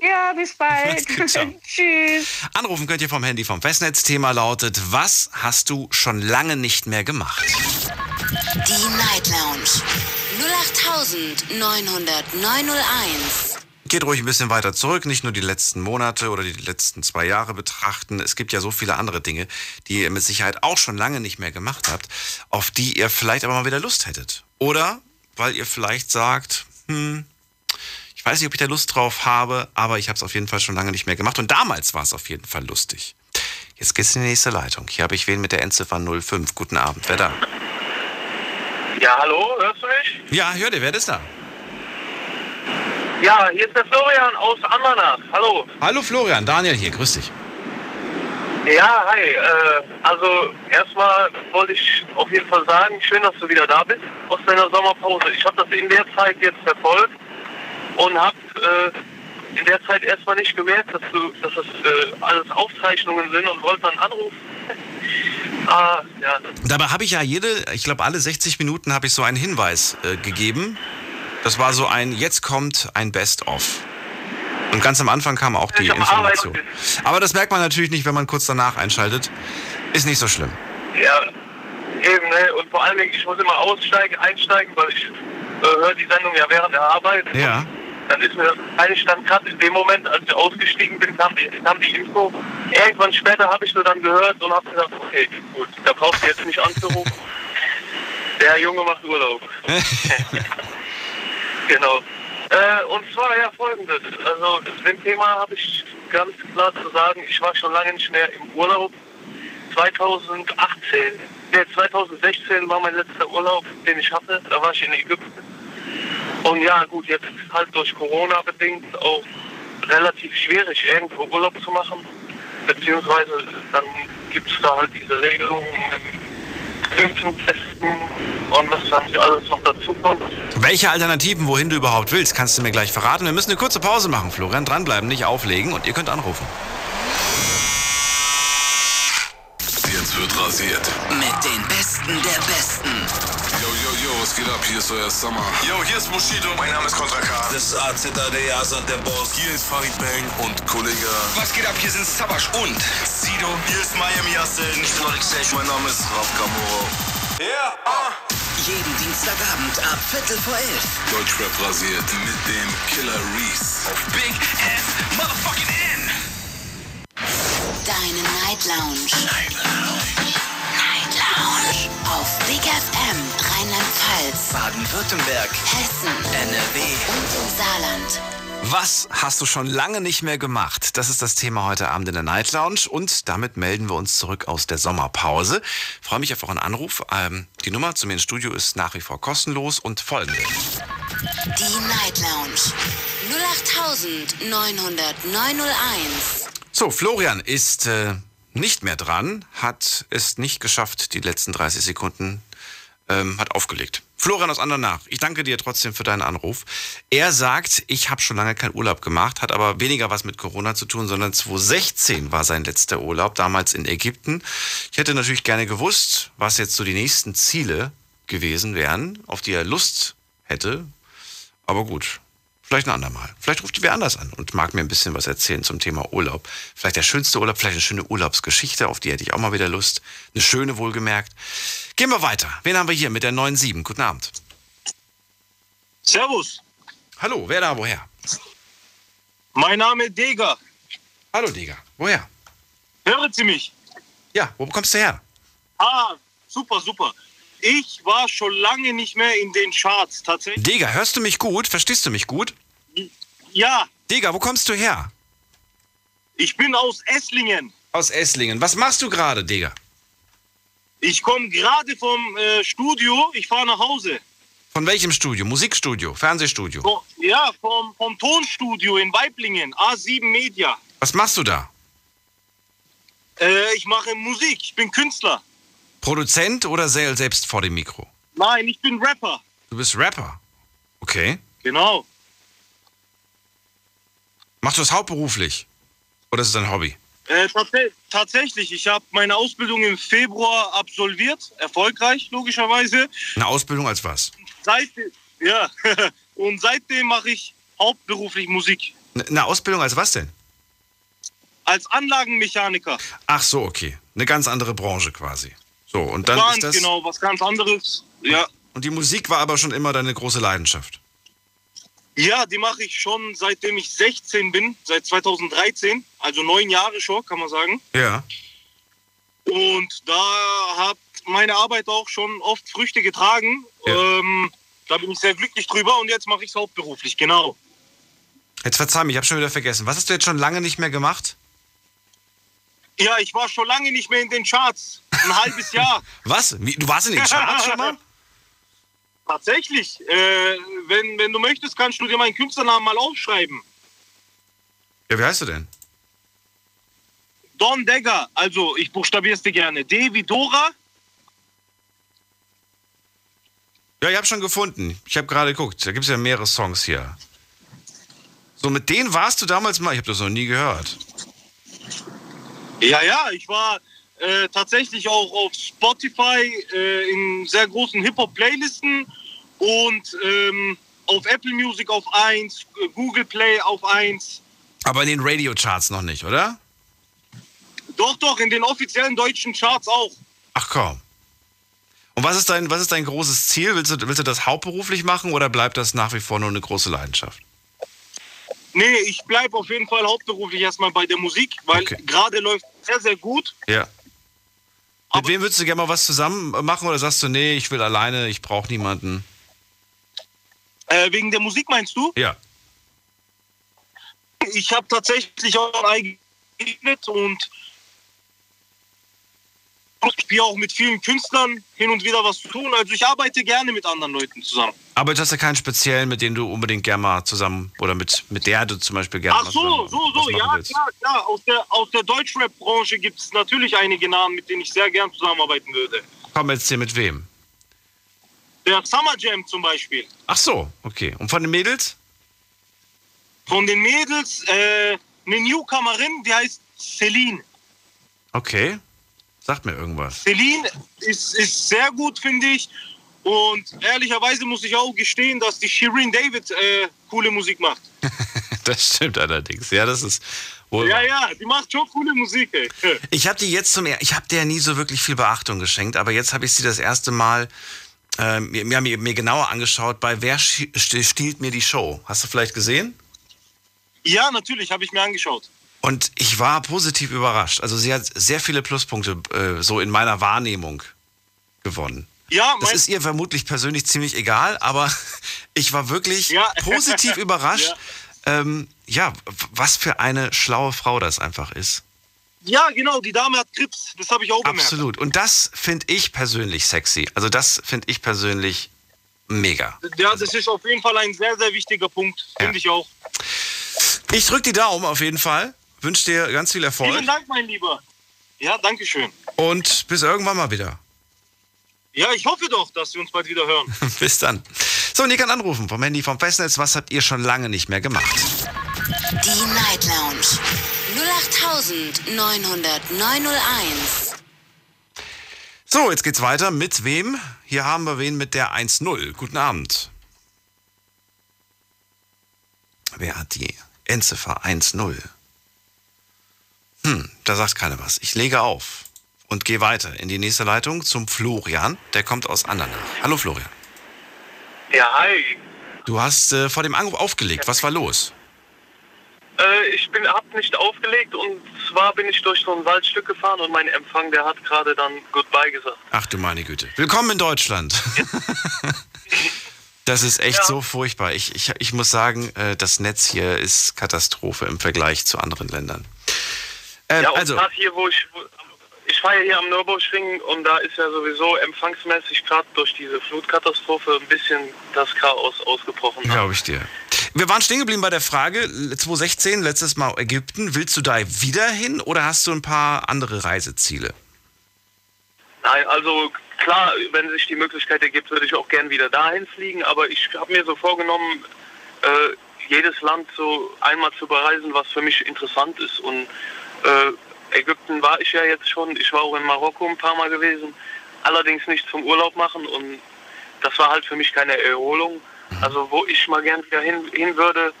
Ja, bis bald. Tschüss. Anrufen könnt ihr vom Handy vom Festnetz. Thema lautet, was hast du schon lange nicht mehr gemacht? Die Night Lounge 08901. Geht ruhig ein bisschen weiter zurück, nicht nur die letzten Monate oder die letzten zwei Jahre betrachten. Es gibt ja so viele andere Dinge, die ihr mit Sicherheit auch schon lange nicht mehr gemacht habt, auf die ihr vielleicht aber mal wieder Lust hättet. Oder weil ihr vielleicht sagt, hm, ich weiß nicht, ob ich da Lust drauf habe, aber ich habe es auf jeden Fall schon lange nicht mehr gemacht. Und damals war es auf jeden Fall lustig. Jetzt geht's in die nächste Leitung. Hier habe ich wen mit der Endziffer 05. Guten Abend. Wer da? Ja, hallo, hörst du mich? Ja, hör dir, wer ist da? Ja, hier ist der Florian aus Andernach. Hallo. Hallo Florian, Daniel hier, grüß dich. Ja, hi. Äh, also erstmal wollte ich auf jeden Fall sagen, schön, dass du wieder da bist aus deiner Sommerpause. Ich habe das in der Zeit jetzt verfolgt und habe äh, in der Zeit erstmal nicht gemerkt, dass du, dass das äh, alles Aufzeichnungen sind und wollte dann anrufen. ah, ja, Dabei habe ich ja jede, ich glaube alle 60 Minuten habe ich so einen Hinweis äh, gegeben. Das war so ein, jetzt kommt ein Best-of. Und ganz am Anfang kam auch die Information. Aber das merkt man natürlich nicht, wenn man kurz danach einschaltet. Ist nicht so schlimm. Ja, eben, ne? Und vor allen Dingen, ich muss immer aussteigen, einsteigen, weil ich äh, höre die Sendung ja während der Arbeit. Ja. Dann ist mir das eigentlich dann gerade in dem Moment, als ich ausgestiegen bin, kam die, kam die Info. Irgendwann später habe ich so dann gehört und habe gesagt, okay, gut, da brauchst du jetzt nicht anzurufen. Der Junge macht Urlaub. genau. Äh, und zwar ja folgendes. Also zu dem Thema habe ich ganz klar zu sagen, ich war schon lange nicht mehr im Urlaub. 2018, nee, 2016 war mein letzter Urlaub, den ich hatte. Da war ich in Ägypten. Und ja, gut, jetzt halt durch Corona bedingt auch relativ schwierig, irgendwo Urlaub zu machen. Beziehungsweise dann gibt es da halt diese Regelungen und was dann alles noch dazu kommt. Welche Alternativen, wohin du überhaupt willst, kannst du mir gleich verraten. Wir müssen eine kurze Pause machen, Florian. Dranbleiben, nicht auflegen und ihr könnt anrufen. Jetzt wird rasiert. Mit den Besten der Besten. Was geht ab? Hier ist euer Summer. Yo, hier ist Bushido. Mein Name ist Kontra K. Das ist AZAD, Azad, der Boss. Hier ist Farid Bang und Kollege. Was geht ab? Hier sind Sabash und Sido. Hier ist Miami Yassin. Ich bin Alex Sage. Mein Name ist Raf Kamoro. Ja, ah. Jeden Dienstagabend ab Viertel vor elf. Deutschrap rasiert mit dem Killer Reese. Auf Big Ass Motherfucking N. Deine Night Lounge. Night Lounge. Lounge. Auf Big FM Rheinland-Pfalz, Baden-Württemberg. Hessen NRW. und im Saarland. Was hast du schon lange nicht mehr gemacht? Das ist das Thema heute Abend in der Night Lounge und damit melden wir uns zurück aus der Sommerpause. Freue mich auf euren Anruf. Ähm, die Nummer zu mir ins Studio ist nach wie vor kostenlos und folgende. Die Night Lounge 08901. So, Florian ist äh, nicht mehr dran, hat es nicht geschafft, die letzten 30 Sekunden, ähm, hat aufgelegt. Florian aus Andernach, ich danke dir trotzdem für deinen Anruf. Er sagt, ich habe schon lange keinen Urlaub gemacht, hat aber weniger was mit Corona zu tun, sondern 2016 war sein letzter Urlaub, damals in Ägypten. Ich hätte natürlich gerne gewusst, was jetzt so die nächsten Ziele gewesen wären, auf die er Lust hätte. Aber gut, Vielleicht ein andermal. Vielleicht ruft wer anders an und mag mir ein bisschen was erzählen zum Thema Urlaub. Vielleicht der schönste Urlaub, vielleicht eine schöne Urlaubsgeschichte, auf die hätte ich auch mal wieder Lust. Eine schöne wohlgemerkt. Gehen wir weiter. Wen haben wir hier mit der 9.7? Guten Abend. Servus. Hallo, wer da, woher? Mein Name ist Dega. Hallo Dega, woher? Hören Sie mich? Ja, wo kommst du her? Ah, super, super. Ich war schon lange nicht mehr in den Charts, tatsächlich. Dega, hörst du mich gut? Verstehst du mich gut? Ja. Dega, wo kommst du her? Ich bin aus Esslingen. Aus Esslingen. Was machst du gerade, Dega? Ich komme gerade vom äh, Studio. Ich fahre nach Hause. Von welchem Studio? Musikstudio? Fernsehstudio? So, ja, vom, vom Tonstudio in Weiblingen. A7 Media. Was machst du da? Äh, ich mache Musik. Ich bin Künstler. Produzent oder selbst vor dem Mikro? Nein, ich bin Rapper. Du bist Rapper. Okay. Genau. Machst du das hauptberuflich? Oder ist es dein Hobby? Äh, tats tatsächlich, ich habe meine Ausbildung im Februar absolviert, erfolgreich logischerweise. Eine Ausbildung als was? Seit, ja, und seitdem mache ich hauptberuflich Musik. Eine Ausbildung als was denn? Als Anlagenmechaniker. Ach so, okay. Eine ganz andere Branche quasi. So, und dann ganz ist das. genau, was ganz anderes. Ja. Und die Musik war aber schon immer deine große Leidenschaft. Ja, die mache ich schon seitdem ich 16 bin, seit 2013, also neun Jahre schon, kann man sagen. Ja. Und da hat meine Arbeit auch schon oft Früchte getragen. Ja. Ähm, da bin ich sehr glücklich drüber und jetzt mache ich es hauptberuflich, genau. Jetzt verzeih mich, ich habe schon wieder vergessen. Was hast du jetzt schon lange nicht mehr gemacht? Ja, ich war schon lange nicht mehr in den Charts. Ein halbes Jahr. Was? Wie, du warst in den Charts schon mal? Tatsächlich. Äh, wenn, wenn du möchtest, kannst du dir meinen Künstlernamen mal aufschreiben. Ja, wie heißt du denn? Don Degger. Also, ich buchstabiere es dir gerne. D wie Dora. Ja, ich habe schon gefunden. Ich habe gerade geguckt. Da gibt es ja mehrere Songs hier. So, mit denen warst du damals mal. Ich habe das noch nie gehört. Ja, ja, ich war äh, tatsächlich auch auf Spotify äh, in sehr großen Hip-Hop-Playlisten und ähm, auf Apple Music auf 1, Google Play auf 1. Aber in den Radio-Charts noch nicht, oder? Doch, doch, in den offiziellen deutschen Charts auch. Ach komm. Und was ist dein, was ist dein großes Ziel? Willst du, willst du das hauptberuflich machen oder bleibt das nach wie vor nur eine große Leidenschaft? Nee, ich bleibe auf jeden Fall hauptberuflich erstmal bei der Musik, weil okay. gerade läuft sehr, sehr gut. Ja. Mit Aber wem würdest du gerne mal was zusammen machen oder sagst du, nee, ich will alleine, ich brauche niemanden? Äh, wegen der Musik meinst du? Ja. Ich habe tatsächlich auch ein eigenes und ich spiele auch mit vielen Künstlern hin und wieder was zu tun. Also ich arbeite gerne mit anderen Leuten zusammen. Aber du hast ja keinen speziellen, mit dem du unbedingt gerne mal zusammen oder mit, mit der du zum Beispiel gerne Ach so, so, so, ja, willst. klar, klar. Aus der, aus der Deutschrap-Branche gibt es natürlich einige Namen, mit denen ich sehr gern zusammenarbeiten würde. Komm jetzt hier mit wem? Der Summer Jam zum Beispiel. Ach so, okay. Und von den Mädels? Von den Mädels äh, eine Newcomerin, die heißt Celine. Okay. Sagt mir irgendwas. Celine ist, ist sehr gut, finde ich. Und ehrlicherweise muss ich auch gestehen, dass die Shirin David äh, coole Musik macht. das stimmt allerdings. Ja, das ist wohl. Ja, ja, die macht schon coole Musik. Ey. Ich habe die jetzt zum, ich habe der nie so wirklich viel Beachtung geschenkt, aber jetzt habe ich sie das erste Mal äh, mir, mir, mir, genauer angeschaut. Bei Wer stiehlt mir die Show? Hast du vielleicht gesehen? Ja, natürlich, habe ich mir angeschaut. Und ich war positiv überrascht. Also sie hat sehr viele Pluspunkte äh, so in meiner Wahrnehmung gewonnen. Ja, das ist ihr vermutlich persönlich ziemlich egal, aber ich war wirklich ja. positiv überrascht. Ja. Ähm, ja, was für eine schlaue Frau das einfach ist. Ja, genau, die Dame hat Grips, das habe ich auch gemerkt. Absolut. Und das finde ich persönlich sexy. Also das finde ich persönlich mega. Ja, das ist auf jeden Fall ein sehr, sehr wichtiger Punkt, finde ja. ich auch. Ich drücke die Daumen auf jeden Fall. Wünsche dir ganz viel Erfolg. Vielen Dank, mein Lieber. Ja, danke schön. Und bis irgendwann mal wieder. Ja, ich hoffe doch, dass wir uns bald wieder hören. Bis dann. So, und ihr könnt anrufen vom Handy vom Festnetz. Was habt ihr schon lange nicht mehr gemacht? Die Night Lounge 0890901. So, jetzt geht's weiter. Mit wem? Hier haben wir wen mit der 1-0. Guten Abend. Wer hat die Endziffer 1-0? Hm, da sagt keiner was. Ich lege auf und gehe weiter in die nächste Leitung zum Florian. Der kommt aus Andernach. Hallo Florian. Ja, hi. Du hast äh, vor dem Anruf aufgelegt. Was war los? Äh, ich bin hab nicht aufgelegt und zwar bin ich durch so ein Waldstück gefahren und mein Empfang, der hat gerade dann Goodbye gesagt. Ach du meine Güte. Willkommen in Deutschland. das ist echt Ja. so furchtbar. Ich, ich, ich muss sagen, äh, das Netz hier ist Katastrophe im Vergleich zu anderen Ländern. Ähm, ja, also, gerade hier, wo ich, wo, ich fahre ja hier am Nürburgring und da ist ja sowieso empfangsmäßig gerade durch diese Flutkatastrophe ein bisschen das Chaos ausgebrochen. glaube ich dir. Wir waren stehen geblieben bei der Frage, 2016, letztes Mal Ägypten. Willst du da wieder hin oder hast du ein paar andere Reiseziele? Nein, also klar, wenn sich die Möglichkeit ergibt, würde ich auch gern wieder dahin fliegen, aber ich habe mir so vorgenommen, äh, jedes Land so einmal zu bereisen, was für mich interessant ist. Und äh, Ägypten war ich ja jetzt schon, ich war auch in Marokko ein paar Mal gewesen, allerdings nicht zum Urlaub machen und das war halt für mich keine Erholung. Also wo ich mal gern wieder hin, hin würde,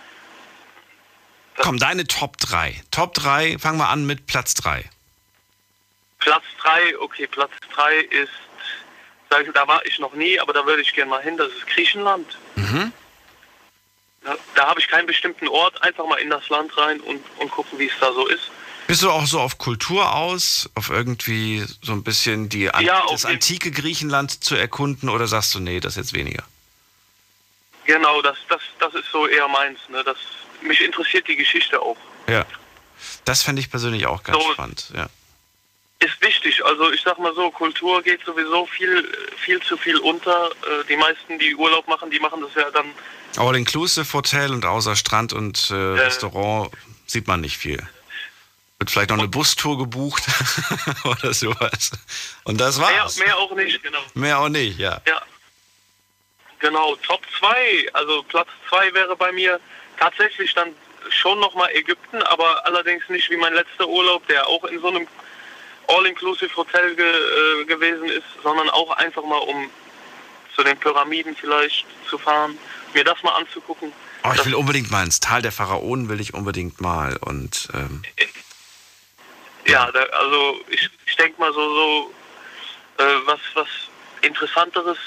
Komm, deine Top 3. Top 3, fangen wir an mit Platz 3. Platz 3, okay, Platz 3 ist, sag ich, da war ich noch nie, aber da würde ich gerne mal hin, das ist Griechenland. Mhm. Ja, Da habe ich keinen bestimmten Ort, einfach mal in das Land rein und, und gucken, wie es da so ist. Bist du auch so auf Kultur aus, auf irgendwie so ein bisschen die Ja, das antike Griechenland zu erkunden oder sagst du, nee, das jetzt weniger? Genau, das, das, das ist so eher meins. Ne? Das, mich interessiert die Geschichte auch. Ja. Das fände ich persönlich auch ganz So. spannend, ja. Ist wichtig, also ich sag mal so, Kultur geht sowieso viel, viel zu viel unter. Äh, Die meisten, die Urlaub machen, die machen das ja dann All-Inclusive Hotel und außer Strand und äh, Restaurant sieht man nicht viel. Wird vielleicht noch eine Bustour gebucht oder sowas. Und das mehr, war's. mehr auch nicht, genau. Mehr auch nicht, ja. Ja. Genau, Top 2, also Platz 2 wäre bei mir tatsächlich dann schon nochmal Ägypten, aber allerdings nicht wie mein letzter Urlaub, der auch in so einem All-Inclusive Hotel ge, äh, gewesen ist, sondern auch einfach mal um zu den Pyramiden vielleicht zu fahren, mir das mal anzugucken. Aber ich will unbedingt mal ins Tal der Pharaonen, will ich unbedingt mal. Und ähm, Ja, da, also ich, ich denke mal so, so äh, was, was Interessanteres,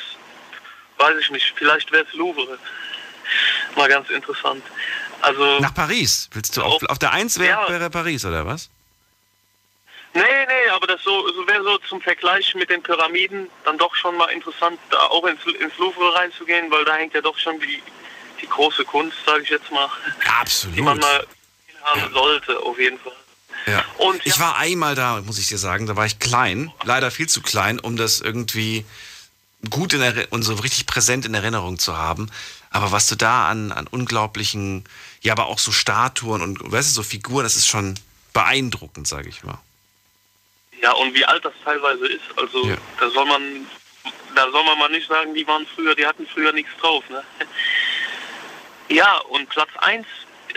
weiß ich nicht, vielleicht wäre es Louvre. Mal ganz interessant. Also nach Paris. Willst du auf, auf der 1 wäre Ja. wäre Paris, oder was? Nee, nee, aber das so, so wäre so zum Vergleich mit den Pyramiden dann doch schon mal interessant, da auch ins, ins Louvre reinzugehen, weil da hängt ja doch schon die, die große Kunst, sage ich jetzt mal, Absolut. die man mal haben sollte, auf jeden Fall. Ja. Und ich war einmal da, muss ich dir sagen, da war ich klein, leider viel zu klein, um das irgendwie gut in und so richtig präsent in Erinnerung zu haben. Aber was du da an, an unglaublichen, ja, aber auch so Statuen und weißt du, so Figuren, das ist schon beeindruckend, sage ich mal. Ja, und wie alt das teilweise ist, also Ja. da soll man da soll man mal nicht sagen, die waren früher, die hatten früher nichts drauf, ne? Ja, und Platz 1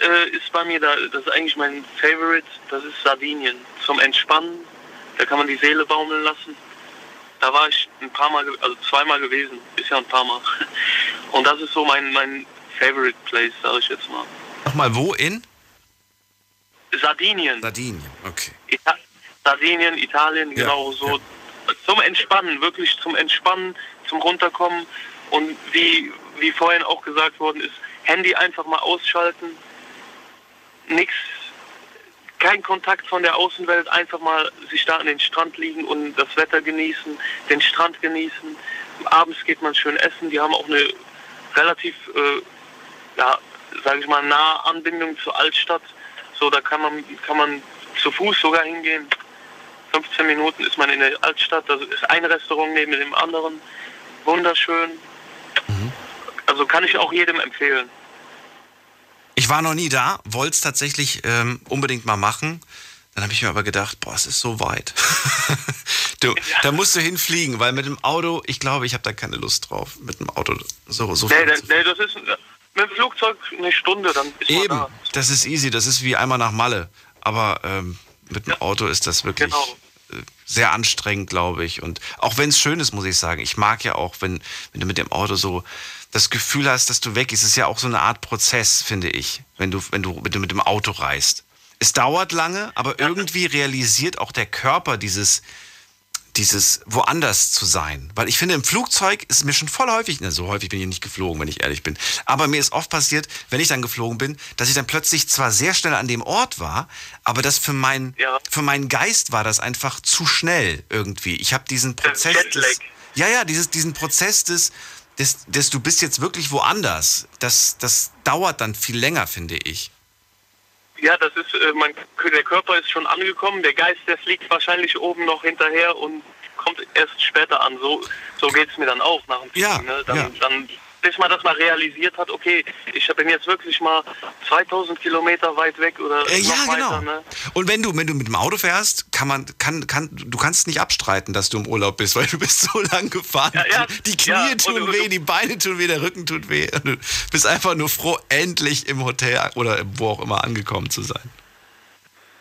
äh, ist bei mir da, das ist eigentlich mein Favorite, das ist Sardinien. Zum Entspannen, da kann man die Seele baumeln lassen. Da war ich ein paar Mal, also zweimal gewesen, ist ja ein paar Mal. Und das ist so mein, mein Favorite Place, sage ich jetzt mal. Nochmal, wo in? Sardinien. Sardinien, okay. Ita Sardinien, Italien, Ja, genau so. Zum Entspannen, wirklich zum Entspannen, zum Runterkommen. Und wie, wie vorhin auch gesagt worden ist, Handy einfach mal ausschalten. Nix, kein Kontakt von der Außenwelt, einfach mal sich da an den Strand liegen und das Wetter genießen, den Strand genießen. Abends geht man schön essen. Die haben auch eine relativ, äh, ja, sage ich mal, nahe Anbindung zur Altstadt. So, da kann man, kann man zu Fuß sogar hingehen. 15 Minuten ist man in der Altstadt. Da ist ein Restaurant neben dem anderen. Wunderschön. Also kann ich auch jedem empfehlen. Ich war noch nie da, wollte es tatsächlich ähm, unbedingt mal machen. Dann habe ich mir aber gedacht, boah, es ist so weit. du, da musst du hinfliegen, weil mit dem Auto, ich glaube, ich habe da keine Lust drauf. Mit dem Auto so, so nee, nee, das ist mit dem Flugzeug eine Stunde, dann ist Eben, da. das ist easy, das ist wie einmal nach Malle. Aber ähm, mit dem ja. Auto ist das wirklich genau. Äh, sehr anstrengend, glaube ich. Und auch wenn es schön ist, muss ich sagen. Ich mag ja auch, wenn, wenn du mit dem Auto so das Gefühl hast, dass du weg bist. Es ist ja auch so eine Art Prozess, finde ich, wenn du, wenn du, wenn du mit dem Auto reist. Es dauert lange, aber irgendwie realisiert auch der Körper dieses, dieses woanders zu sein. Weil ich finde, im Flugzeug ist mir schon voll häufig, na, so häufig bin ich nicht geflogen, wenn ich ehrlich bin. Aber mir ist oft passiert, wenn ich dann geflogen bin, dass ich dann plötzlich zwar sehr schnell an dem Ort war, aber das für, mein, ja. für meinen Geist war das einfach zu schnell irgendwie. Ich habe diesen Prozess des, ja, ja, dieses, diesen Prozess des, des, des, du bist jetzt wirklich woanders. Das, das dauert dann viel länger, finde ich. Ja, das ist, äh, man, der Körper ist schon angekommen, der Geist, der fliegt wahrscheinlich oben noch hinterher und kommt erst später an. So, so geht es mir dann auch nach dem Fliegen. Ja, ne? dann, ja. dann bis man das mal realisiert hat, okay, ich bin jetzt wirklich mal 2000 Kilometer weit weg oder äh, ja, weiter, genau. Ne? Und wenn du, wenn du mit dem Auto fährst, kann man, kann, kann, du kannst nicht abstreiten, dass du im Urlaub bist, weil du bist so lang gefahren. Ja, ja, die Knie ja, tun und, weh, die Beine tun weh, der Rücken tut weh. Und du bist einfach nur froh, endlich im Hotel oder wo auch immer angekommen zu sein.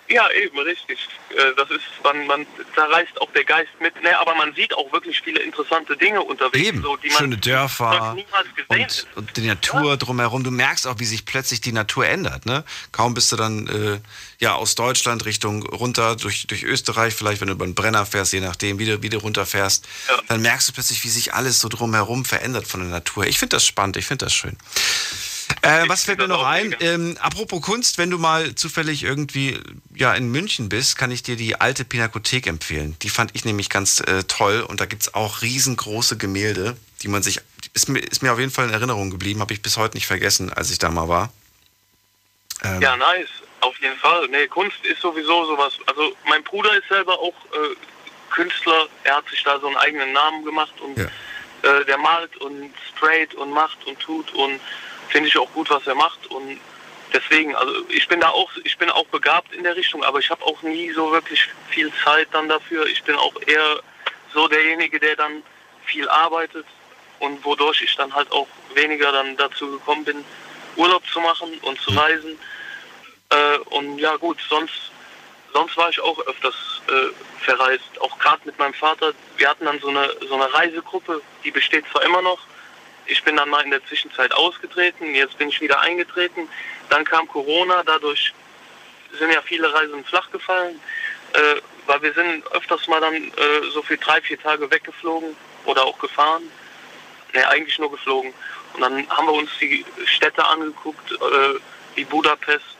Ja, eben, richtig. Äh, Das ist, man, man, da reist auch der Geist mit. Ne, aber man sieht auch wirklich viele interessante Dinge unterwegs. Eben, so, schöne Dörfer niemals gesehen und, und die Natur ja. drumherum. Du merkst auch, wie sich plötzlich die Natur ändert. Ne? Kaum bist du dann äh, ja, aus Deutschland Richtung runter durch, durch Österreich, vielleicht wenn du über den Brenner fährst, je nachdem, wie du, wie du runterfährst, ja. dann merkst du plötzlich, wie sich alles so drumherum verändert von der Natur. Ich finde das spannend, ich finde das schön. Äh, was fällt mir noch ein? Ähm, apropos Kunst, wenn du mal zufällig irgendwie ja, in München bist, kann ich dir die alte Pinakothek empfehlen. Die fand ich nämlich ganz äh, toll und da gibt es auch riesengroße Gemälde, die man sich, ist mir, ist mir auf jeden Fall in Erinnerung geblieben, habe ich bis heute nicht vergessen, als ich da mal war. Ähm, ja, nice, auf jeden Fall. Nee, Kunst ist sowieso sowas. Also mein Bruder ist selber auch äh, Künstler, er hat sich da so einen eigenen Namen gemacht und ja. äh, der malt und sprayt und macht und tut und finde ich auch gut, was er macht und deswegen, also ich bin da auch, ich bin auch begabt in der Richtung, aber ich habe auch nie so wirklich viel Zeit dann dafür. Ich bin auch eher so derjenige, der dann viel arbeitet und wodurch ich dann halt auch weniger dann dazu gekommen bin, Urlaub zu machen und zu reisen. Äh, und ja gut, sonst, sonst war ich auch öfters äh, verreist, auch gerade mit meinem Vater. Wir hatten dann so eine, so eine Reisegruppe, die besteht zwar immer noch, ich bin dann mal in der Zwischenzeit ausgetreten, jetzt bin ich wieder eingetreten. Dann kam Corona, dadurch sind ja viele Reisen flach gefallen, äh, weil wir sind öfters mal dann äh, so für drei, vier Tage weggeflogen oder auch gefahren. Ne, eigentlich nur geflogen. Und dann haben wir uns die Städte angeguckt, äh, wie Budapest.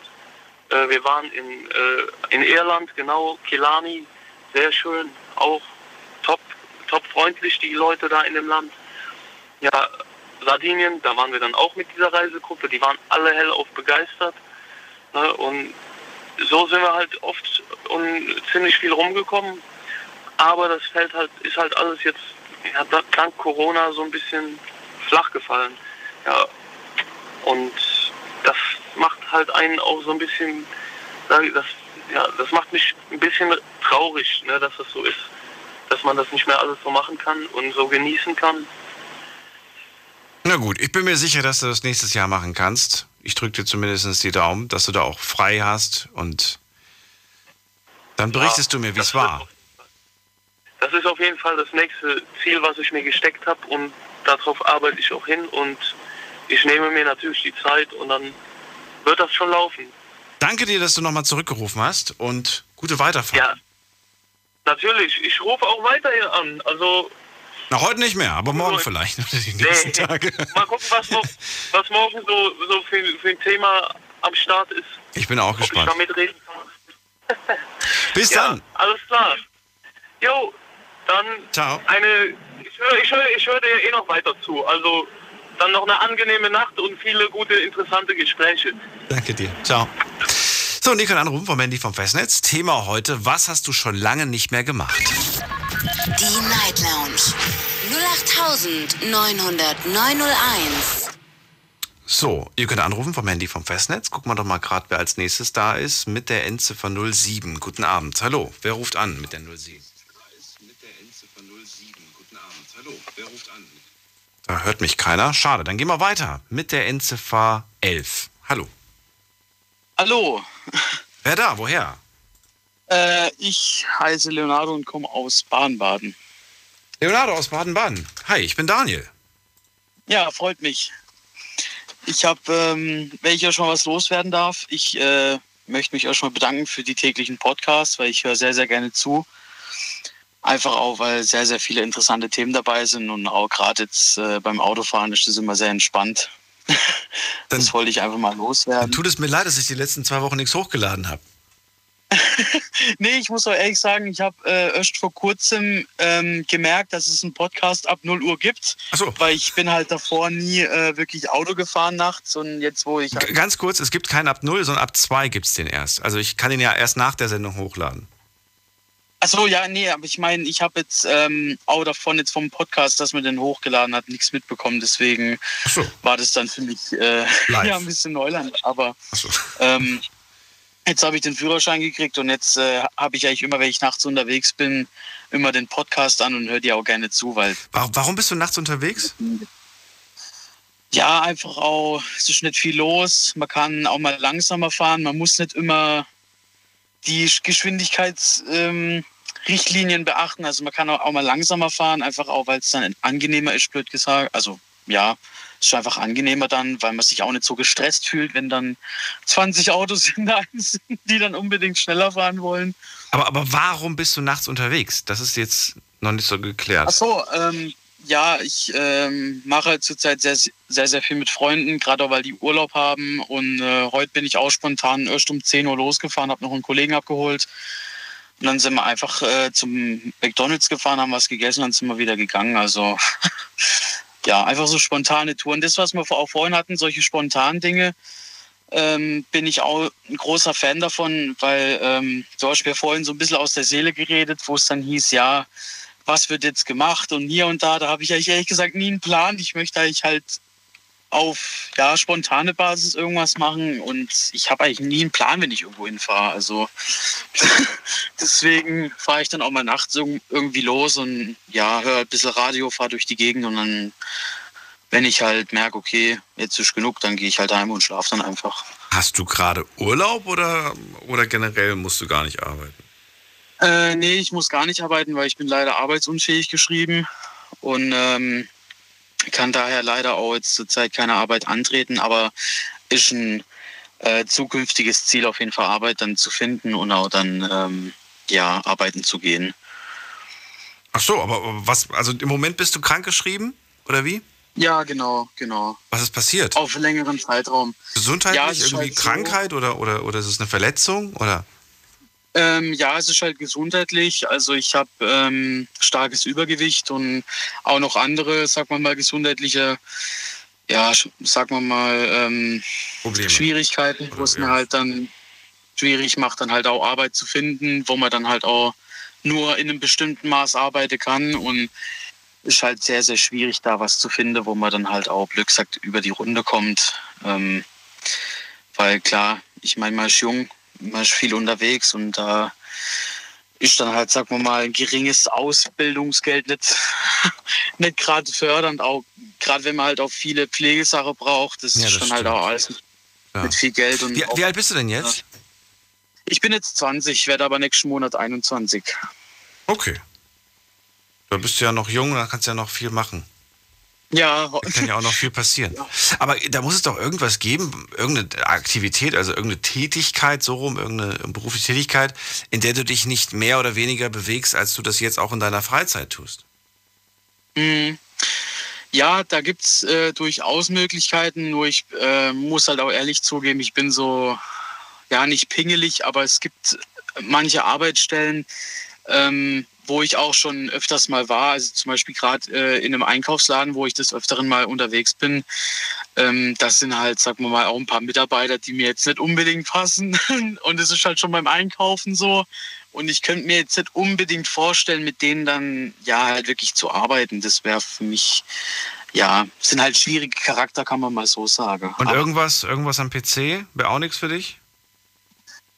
Äh, wir waren in, äh, in Irland, genau, Kilani, sehr schön, auch top, top freundlich die Leute da in dem Land. Ja, Sardinien, da waren wir dann auch mit dieser Reisegruppe, die waren alle hellauf begeistert. Ne? Und so sind wir halt oft und ziemlich viel rumgekommen. Aber das fällt halt, ist halt alles jetzt ja, dank Corona so ein bisschen flach gefallen. Ja. Und das macht halt einen auch so ein bisschen, das, ja, das macht mich ein bisschen traurig, ne, dass das so ist, dass man das nicht mehr alles so machen kann und so genießen kann. Na gut, ich bin mir sicher, dass du das nächstes Jahr machen kannst. Ich drücke dir zumindest die Daumen, dass du da auch frei hast und dann berichtest ja, du mir, wie es war. Das ist auf jeden Fall das nächste Ziel, was ich mir gesteckt habe und darauf arbeite ich auch hin und ich nehme mir natürlich die Zeit und dann wird das schon laufen. Danke dir, dass du nochmal zurückgerufen hast und gute Weiterfahrt. Ja, natürlich. Ich rufe auch weiterhin an. Also na, heute nicht mehr, aber morgen so, vielleicht. Die nächsten nee, Tage. Mal gucken, was, was morgen so, so für, für, ein Thema am Start ist. Ich bin auch gespannt. Ich mitreden kann. Bis ja, dann. Alles klar. Jo, dann Ciao. eine. Ich höre ich hör, ich hör dir eh noch weiter zu. Also dann noch eine angenehme Nacht und viele gute, interessante Gespräche. Danke dir. Ciao. So, könnt anrufen vom Handy vom Festnetz. Thema heute, was hast du schon lange nicht mehr gemacht? Die Night Lounge 0890901. So, ihr könnt anrufen vom Handy vom Festnetz. Gucken wir doch mal gerade, wer als nächstes da ist mit der Endziffer 07. Guten Abend. Hallo, wer ruft an mit der 07? Da hört mich keiner. Schade, dann gehen wir weiter mit der Endziffer 11. Hallo. Hallo. Wer da? Woher? Äh, ich heiße Leonardo und komme aus Baden-Baden. Leonardo aus Baden-Baden. Hi, ich bin Daniel. Ja, freut mich. Ich habe, ähm, wenn ich ja schon was loswerden darf, ich äh, möchte mich erstmal bedanken für die täglichen Podcasts, weil ich höre sehr, sehr gerne zu. Einfach auch, weil sehr, sehr viele interessante Themen dabei sind und auch gerade jetzt äh, beim Autofahren ist das immer sehr entspannt. das wollte ich einfach mal loswerden. Tut es mir leid, dass ich die letzten zwei Wochen nichts hochgeladen habe. nee, ich muss auch ehrlich sagen, ich habe äh, erst vor kurzem ähm, gemerkt, dass es einen Podcast ab 0 Uhr gibt. Ach so. Weil ich bin halt davor nie äh, wirklich Auto gefahren nachts und jetzt, wo ich. Halt Ganz kurz, es gibt keinen ab 0, sondern ab 2 gibt es den erst. Also ich kann den ja erst nach der Sendung hochladen. Achso, ja, nee, aber ich meine, ich habe jetzt ähm, auch davon jetzt vom Podcast, dass man den hochgeladen hat, nichts mitbekommen. Deswegen so. war das dann für mich äh, ja, ein bisschen Neuland. Aber so. ähm, jetzt habe ich den Führerschein gekriegt und jetzt äh, habe ich eigentlich immer, wenn ich nachts unterwegs bin, immer den Podcast an und höre dir auch gerne zu, weil. Warum bist du nachts unterwegs? Ja, einfach auch, es ist nicht viel los. Man kann auch mal langsamer fahren. Man muss nicht immer die Geschwindigkeits. Ähm, beachten. Also man kann auch, mal langsamer fahren, einfach auch, weil es dann angenehmer ist, blöd gesagt. Also ja, ist einfach angenehmer dann, weil man sich auch nicht so gestresst fühlt, wenn dann 20 Autos in der sind, die dann unbedingt schneller fahren wollen. Aber, aber warum bist du nachts unterwegs? Das ist jetzt noch nicht so geklärt. Ach so, ähm, ja, ich ähm, mache zurzeit sehr, sehr, sehr viel mit Freunden, gerade auch weil die Urlaub haben. Und äh, heute bin ich auch spontan erst um 10 Uhr losgefahren, habe noch einen Kollegen abgeholt. Und dann sind wir einfach äh, zum McDonalds gefahren, haben was gegessen, dann sind wir wieder gegangen. Also ja, einfach so spontane Touren. Das, was wir auch vorhin hatten, solche spontanen Dinge, ähm, bin ich auch ein großer Fan davon, weil ähm, du hast mir vorhin so ein bisschen aus der Seele geredet, wo es dann hieß, ja, was wird jetzt gemacht und hier und da, da habe ich eigentlich ehrlich gesagt nie einen Plan. Ich möchte eigentlich halt auf ja, spontane Basis irgendwas machen und ich habe eigentlich nie einen Plan, wenn ich irgendwo hinfahre. Also deswegen fahre ich dann auch mal nachts irgendwie los und ja, höre ein bisschen Radio, fahre durch die Gegend und dann, wenn ich halt merke, okay, jetzt ist genug, dann gehe ich halt heim und schlafe dann einfach. Hast du gerade Urlaub oder, oder generell musst du gar nicht arbeiten? Äh, nee, ich muss gar nicht arbeiten, weil ich bin leider arbeitsunfähig geschrieben und ähm, kann daher leider auch jetzt zurzeit keine Arbeit antreten, aber ist ein äh, zukünftiges Ziel auf jeden Fall Arbeit dann zu finden und auch dann ähm, ja arbeiten zu gehen. Ach so, aber was? Also im Moment bist du krankgeschrieben oder wie? Ja, genau, genau. Was ist passiert? Auf längeren Zeitraum. Gesundheitlich ja, irgendwie halt Krankheit so. oder, oder, oder ist es eine Verletzung oder? Ähm, ja, es ist halt gesundheitlich. Also ich habe ähm, starkes Übergewicht und auch noch andere, sag mal mal, gesundheitliche, ja, sag mal mal, ähm, Schwierigkeiten, wo es mir halt dann schwierig macht, dann halt auch Arbeit zu finden, wo man dann halt auch nur in einem bestimmten Maß arbeiten kann und ist halt sehr, sehr schwierig, da was zu finden, wo man dann halt auch, Glück sagt, über die Runde kommt. Ähm, weil klar, ich meine, man ist jung, man ist viel unterwegs und da ist dann halt, sagen wir mal, ein geringes Ausbildungsgeld nicht, nicht gerade fördernd, auch gerade wenn man halt auch viele Pflegesachen braucht, das, ja, das ist dann halt stimmt. halt auch alles ja. mit viel Geld. Und wie, wie, alt bist du denn jetzt? Ich bin jetzt 20, werde aber nächsten Monat 21. Okay. Da bist du ja noch jung, da kannst du ja noch viel machen. Ja. Da kann ja auch noch viel passieren. Ja. Aber da muss es doch irgendwas geben, irgendeine Aktivität, also irgendeine Tätigkeit, so rum, irgendeine berufliche Tätigkeit, in der du dich nicht mehr oder weniger bewegst, als du das jetzt auch in deiner Freizeit tust. Mhm. Ja, da gibt es äh, durchaus Möglichkeiten, nur ich äh, muss halt auch ehrlich zugeben, ich bin so, ja, nicht pingelig, aber es gibt manche Arbeitsstellen, ähm, wo ich auch schon öfters mal war, also zum Beispiel gerade äh, in einem Einkaufsladen, wo ich des Öfteren mal unterwegs bin. Ähm, das sind halt, sagen wir mal, auch ein paar Mitarbeiter, die mir jetzt nicht unbedingt passen. Und es ist halt schon beim Einkaufen so. Und ich könnte mir jetzt nicht unbedingt vorstellen, mit denen dann ja halt wirklich zu arbeiten. Das wäre für mich ja, sind halt schwierige Charakter, kann man mal so sagen. Und irgendwas, irgendwas am PC wäre auch nichts für dich?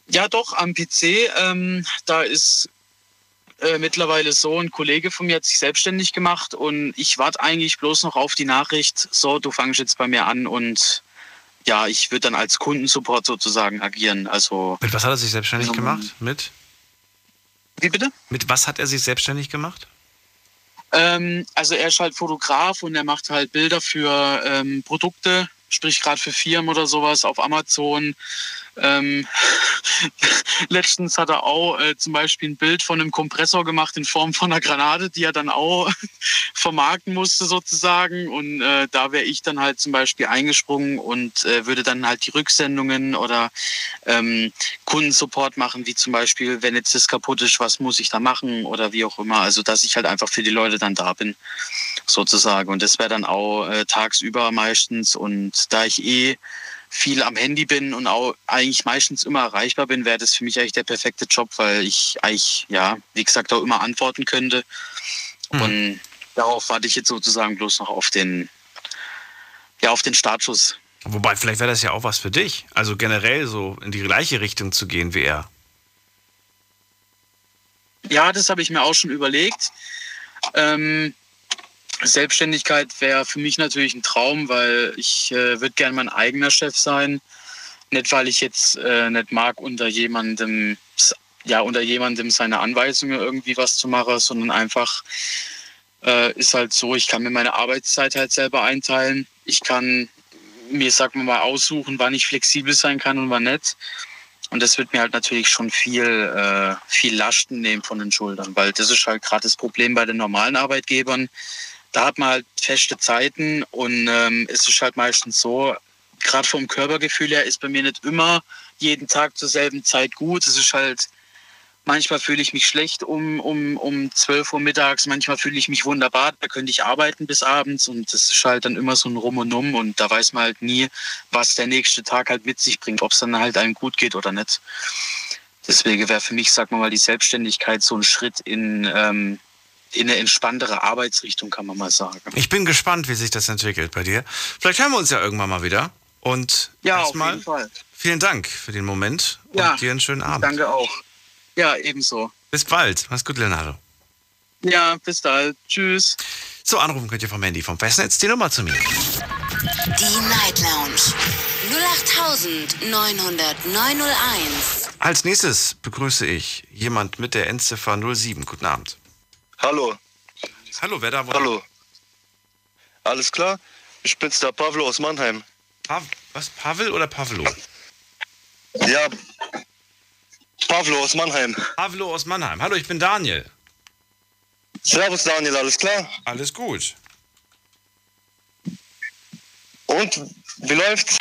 Ja, doch, am PC, ähm, da ist äh, mittlerweile so, ein Kollege von mir hat sich selbstständig gemacht und ich warte eigentlich bloß noch auf die Nachricht, so, du fangst jetzt bei mir an und ja, ich würde dann als Kundensupport sozusagen agieren. Also Mit was hat er sich selbstständig ähm, gemacht? Mit? Wie bitte? Mit was hat er sich selbstständig gemacht? Ähm, also er ist halt Fotograf und er macht halt Bilder für ähm, Produkte, sprich gerade für Firmen oder sowas auf Amazon. Ähm, letztens hat er auch äh, zum Beispiel ein Bild von einem Kompressor gemacht in Form von einer Granate, die er dann auch vermarkten musste sozusagen. Und äh, da wäre ich dann halt zum Beispiel eingesprungen und äh, würde dann halt die Rücksendungen oder ähm, Kundensupport machen, wie zum Beispiel, wenn jetzt das kaputt ist, was muss ich da machen oder wie auch immer. Also dass ich halt einfach für die Leute dann da bin sozusagen. Und das wäre dann auch äh, tagsüber meistens. Und da ich eh viel am Handy bin und auch eigentlich meistens immer erreichbar bin, wäre das für mich eigentlich der perfekte Job, weil ich eigentlich, ja, wie gesagt, auch immer antworten könnte. Mhm. Und darauf warte ich jetzt sozusagen bloß noch auf den, ja, auf den Startschuss. Wobei, vielleicht wäre das ja auch was für dich. Also generell so in die gleiche Richtung zu gehen wie er. Ja, das habe ich mir auch schon überlegt. Ähm, Selbstständigkeit wäre für mich natürlich ein Traum, weil ich äh, würde gerne mein eigener Chef sein. Nicht, weil ich jetzt äh, nicht mag, unter jemandem, ja, unter jemandem seine Anweisungen irgendwie was zu machen, sondern einfach äh, ist halt so, ich kann mir meine Arbeitszeit halt selber einteilen. Ich kann mir, sagen wir mal, aussuchen, wann ich flexibel sein kann und wann nicht. Und das wird mir halt natürlich schon viel, äh, viel Lasten nehmen von den Schultern, weil das ist halt gerade das Problem bei den normalen Arbeitgebern. Da hat man halt feste Zeiten und ähm, es ist halt meistens so, gerade vom Körpergefühl her ist bei mir nicht immer jeden Tag zur selben Zeit gut. Es ist halt, manchmal fühle ich mich schlecht um, um, um 12 Uhr mittags, manchmal fühle ich mich wunderbar, da könnte ich arbeiten bis abends und das ist halt dann immer so ein Rum und Um und da weiß man halt nie, was der nächste Tag halt mit sich bringt, ob es dann halt einem gut geht oder nicht. Deswegen wäre für mich, wir mal, die Selbstständigkeit so ein Schritt in, ähm, in eine entspanntere Arbeitsrichtung, kann man mal sagen. Ich bin gespannt, wie sich das entwickelt bei dir. Vielleicht hören wir uns ja irgendwann mal wieder. Und Ja, auf erstmal jeden Fall. vielen Dank für den Moment und Ja, dir einen schönen Abend. Danke auch. Ja, ebenso. Bis bald. Mach's gut, Leonardo. Ja, bis bald. Tschüss. So, anrufen könnt ihr vom Handy vom Festnetz die Nummer zu mir. Die Night Lounge 0890901. Als nächstes begrüße ich jemand mit der Endziffer 07. Guten Abend. Hallo. Hallo, wer da? Wo Hallo. Alles klar? Ich bin's der Pavlo aus Mannheim. Pa was, Pavel oder Pavlo? Ja, Pavlo aus Mannheim. Pavlo aus Mannheim. Hallo, ich bin Daniel. Servus Daniel, alles klar? Alles gut. Und wie läuft's?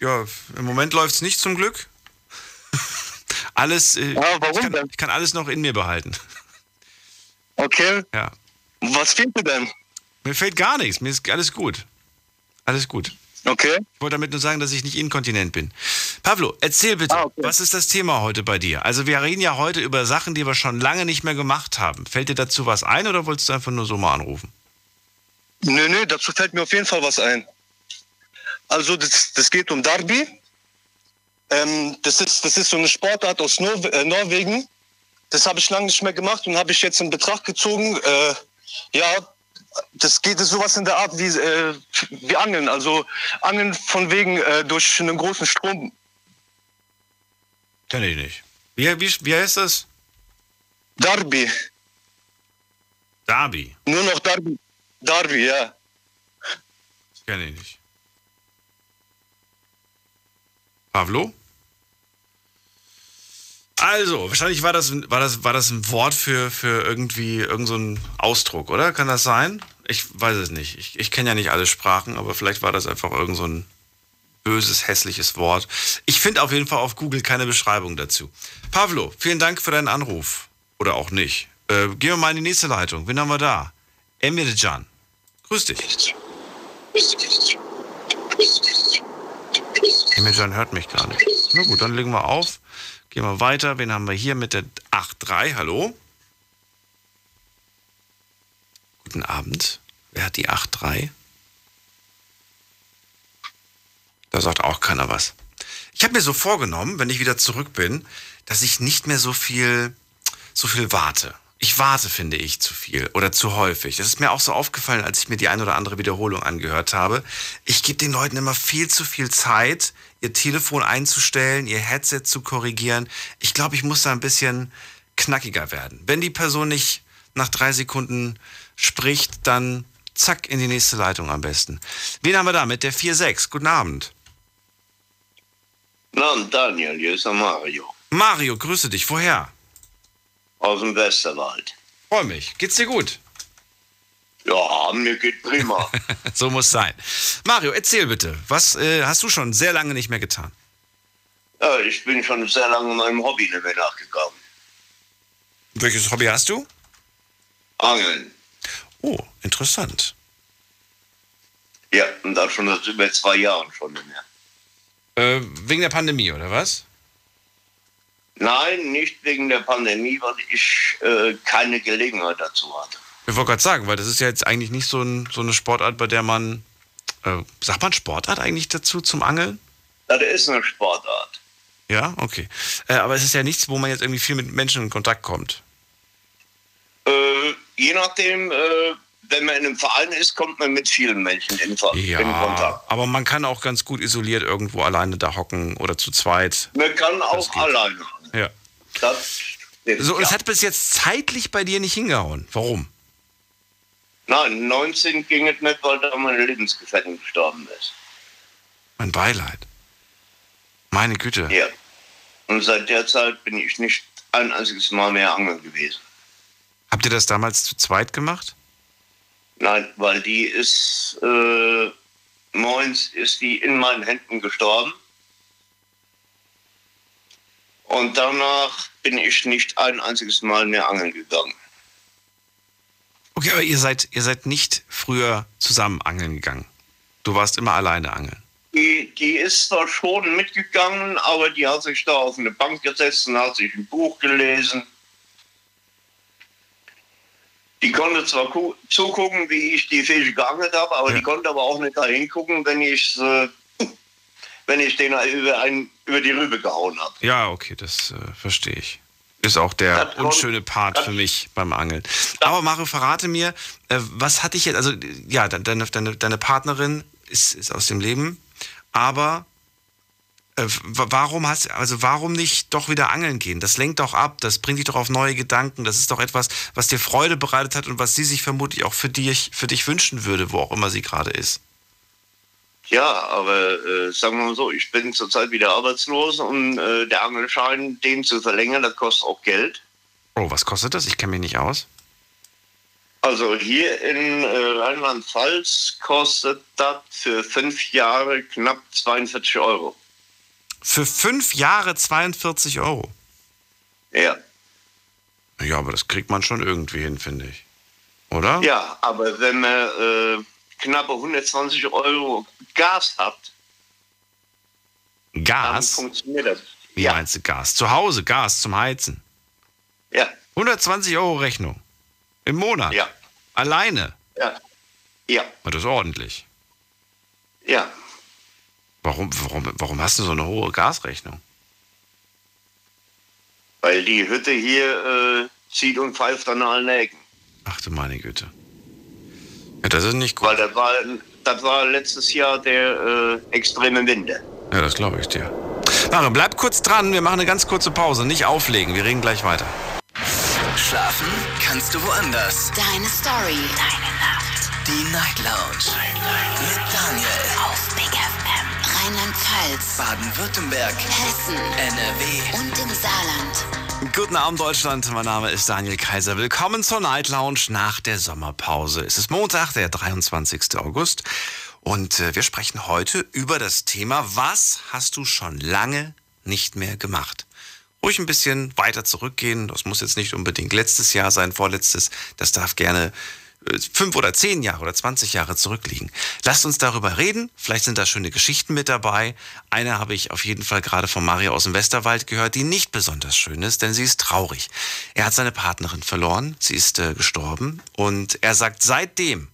Ja, im Moment läuft's nicht zum Glück. alles, äh, warum ich, kann, ich kann alles noch in mir behalten. Okay. Ja. Was fehlt dir denn? Mir fehlt gar nichts. Mir ist alles gut. Alles gut. Okay. Ich wollte damit nur sagen, dass ich nicht inkontinent bin. Pablo, erzähl bitte, was ist das Thema heute bei dir? Also wir reden ja heute über Sachen, die wir schon lange nicht mehr gemacht haben. Fällt dir dazu was ein oder wolltest du einfach nur so mal anrufen? Nö, nö, dazu fällt mir auf jeden Fall was ein. Also das, das geht um Derby. Ähm, das, ist, das ist so eine Sportart aus Nor äh, Norwegen. Das habe ich lange nicht mehr gemacht und habe ich jetzt in Betracht gezogen. Äh, ja, das geht sowas in der Art wie, äh, wie Angeln. Also Angeln von wegen äh, durch einen großen Strom. Kenn ich nicht. Wie, wie, wie heißt das? Derby. Derby. Nur noch Derby. Derby, ja. Kenn ich nicht. Pavlo? Also, wahrscheinlich war das, war das, war das ein Wort für, für irgendwie irgendeinen so Ausdruck, oder? Kann das sein? Ich weiß es nicht. Ich, ich kenne ja nicht alle Sprachen, aber vielleicht war das einfach irgend so böses, hässliches Wort. Ich finde auf jeden Fall auf Google keine Beschreibung dazu. Pavlo, vielen Dank für deinen Anruf. Oder auch nicht. Äh, gehen wir mal in die nächste Leitung. Wen haben wir da? Emirjan. Grüß dich. Emirjan hört mich gar nicht. Na gut, dann legen wir auf. Gehen wir weiter. Wen haben wir hier mit der 8.3? Hallo? Guten Abend. Wer hat die 8-3? Da sagt auch keiner was. Ich habe mir so vorgenommen, wenn ich wieder zurück bin, dass ich nicht mehr so viel, so viel warte. Ich warte, finde ich, zu viel oder zu häufig. Das ist mir auch so aufgefallen, als ich mir die ein oder andere Wiederholung angehört habe. Ich gebe den Leuten immer viel zu viel Zeit, ihr Telefon einzustellen, ihr Headset zu korrigieren. Ich glaube, ich muss da ein bisschen knackiger werden. Wenn die Person nicht nach drei Sekunden spricht, dann zack in die nächste Leitung am besten. Wen haben wir da mit der 4-6? Guten Abend. Na, Daniel, hier ist der Mario. Mario, grüße dich. Woher? Aus dem Westerwald. Freue mich. Geht's dir gut? Ja, mir geht prima. so muss sein. Mario, erzähl bitte. Was äh, hast du schon sehr lange nicht mehr getan? Ja, ich bin schon sehr lange meinem Hobby nicht mehr nachgegangen. Welches Hobby hast du? Angeln. Oh, interessant. Ja, und das schon seit über zwei Jahren schon nicht mehr. Äh, wegen der Pandemie, oder was? Nein, nicht wegen der Pandemie, weil ich äh, keine Gelegenheit dazu hatte. Ich wollte gerade sagen, weil das ist ja jetzt eigentlich nicht so, ein, so eine Sportart, bei der man. Äh, sagt man Sportart eigentlich dazu zum Angeln? Das ist eine Sportart. Ja, okay. Äh, aber es ist ja nichts, wo man jetzt irgendwie viel mit Menschen in Kontakt kommt. Äh, je nachdem, äh, wenn man in einem Verein ist, kommt man mit vielen Menschen in, ja, in Kontakt. aber man kann auch ganz gut isoliert irgendwo alleine da hocken oder zu zweit. Man kann auch alleine. Ja. Das so, und ja. es hat bis jetzt zeitlich bei dir nicht hingehauen. Warum? Nein, 19 ging es nicht, weil da meine Lebensgefährtin gestorben ist. Mein Beileid. Meine Güte. Ja. Und seit der Zeit bin ich nicht ein einziges Mal mehr angeln gewesen. Habt ihr das damals zu zweit gemacht? Nein, weil die ist, äh, moins ist die in meinen Händen gestorben. Und danach bin ich nicht ein einziges Mal mehr angeln gegangen. Okay, aber ihr seid, ihr seid nicht früher zusammen angeln gegangen. Du warst immer alleine angeln. Die, die ist zwar schon mitgegangen, aber die hat sich da auf eine Bank gesetzt und hat sich ein Buch gelesen. Die konnte zwar zugucken, wie ich die Fische geangelt habe, aber ja. die konnte aber auch nicht da hingucken, wenn ich äh, wenn ich den über, ein, über die Rübe gehauen habe. Ja, okay, das äh, verstehe ich. Ist auch der unschöne Part für mich beim Angeln. Aber Mario, verrate mir, äh, was hatte ich jetzt, also ja, deine, deine, deine Partnerin ist, ist aus dem Leben, aber äh, warum hast also warum nicht doch wieder angeln gehen? Das lenkt doch ab, das bringt dich doch auf neue Gedanken, das ist doch etwas, was dir Freude bereitet hat und was sie sich vermutlich auch für dich, für dich wünschen würde, wo auch immer sie gerade ist. Ja, aber äh, sagen wir mal so, ich bin zurzeit wieder arbeitslos und äh, der Angelschein, den zu verlängern, das kostet auch Geld. Oh, was kostet das? Ich kenne mich nicht aus. Also hier in äh, Rheinland-Pfalz kostet das für fünf Jahre knapp 42 Euro. Für fünf Jahre 42 Euro? Ja. Ja, aber das kriegt man schon irgendwie hin, finde ich. Oder? Ja, aber wenn man äh, knappe 120 Euro Gas habt, Gas? dann funktioniert das. Wie ja. meinst du Gas? Zu Hause Gas zum Heizen? Ja. 120 Euro Rechnung. Im Monat? Ja. Alleine? Ja. Ja. Das ist ordentlich. Ja. Warum, warum, warum hast du so eine hohe Gasrechnung? Weil die Hütte hier äh, zieht und pfeift an allen Ecken. Ach du meine Güte. Ja, das ist nicht gut. Weil das war, das war letztes Jahr der äh, extreme Winter. Ja, das glaube ich dir. Mario, bleib kurz dran. Wir machen eine ganz kurze Pause. Nicht auflegen. Wir reden gleich weiter. Schlafen kannst du woanders. Deine Story. Deine Nacht. Die Night Lounge. Night, Night. Mit Daniel. Auf Big FM. Rheinland-Pfalz. Baden-Württemberg. Hessen. NRW. Und im Saarland. Guten Abend, Deutschland. Mein Name ist Daniel Kaiser. Willkommen zur Night Lounge nach der Sommerpause. Es ist Montag, der 23. August. Und äh, wir sprechen heute über das Thema, was hast du schon lange nicht mehr gemacht? Ruhig ein bisschen weiter zurückgehen. Das muss jetzt nicht unbedingt letztes Jahr sein, vorletztes. Das darf gerne fünf oder zehn Jahre oder 20 Jahre zurückliegen. Lasst uns darüber reden. Vielleicht sind da schöne Geschichten mit dabei. Eine habe ich auf jeden Fall gerade von Mario aus dem Westerwald gehört, die nicht besonders schön ist, denn sie ist traurig. Er hat seine Partnerin verloren. Sie ist äh, gestorben. Und er sagt, seitdem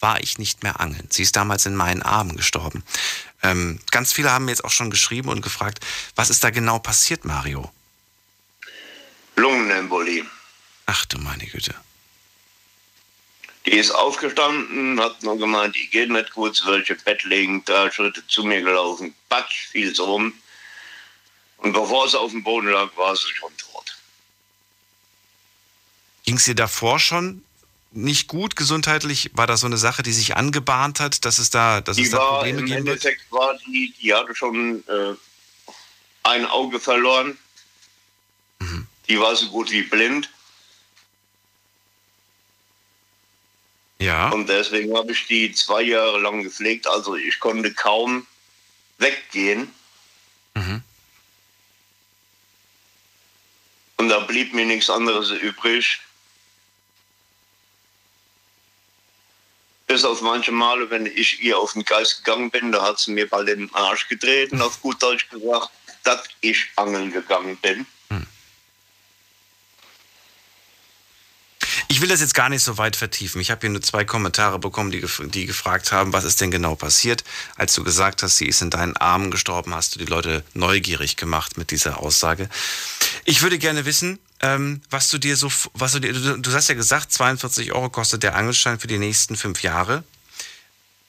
war ich nicht mehr angeln. Sie ist damals in meinen Armen gestorben. Ähm, ganz viele haben mir jetzt auch schon geschrieben und gefragt, was ist da genau passiert, Mario? Lungenembolie. Ach du meine Güte. Die ist aufgestanden, hat nur gemeint, ich gehe nicht gut, sie welche Bett legen, drei Schritte zu mir gelaufen, patsch, fiel so um. Und bevor sie auf dem Boden lag, war sie schon tot. Ging es dir davor schon nicht gut gesundheitlich? War das so eine Sache, die sich angebahnt hat, dass es da, dass die es da war, Probleme im geben wird? Endeffekt war die, die hatte schon äh, ein Auge verloren. Mhm. Die war so gut wie blind. Ja. Und deswegen habe ich die zwei Jahre lang gepflegt. Also ich konnte kaum weggehen. Mhm. Und da blieb mir nichts anderes übrig. Bis auf manche Male, wenn ich ihr auf den Geist gegangen bin, da hat sie mir bald den Arsch getreten, auf gut Deutsch gesagt, dass ich angeln gegangen bin. Will das jetzt gar nicht so weit vertiefen. Ich habe hier nur zwei Kommentare bekommen, die, gef die gefragt haben, was ist denn genau passiert. Als du gesagt hast, sie ist in deinen Armen gestorben, hast du die Leute neugierig gemacht mit dieser Aussage. Ich würde gerne wissen, ähm, was du dir so, was du dir, du, du hast ja gesagt, 42 Euro kostet der Angelschein für die nächsten fünf Jahre.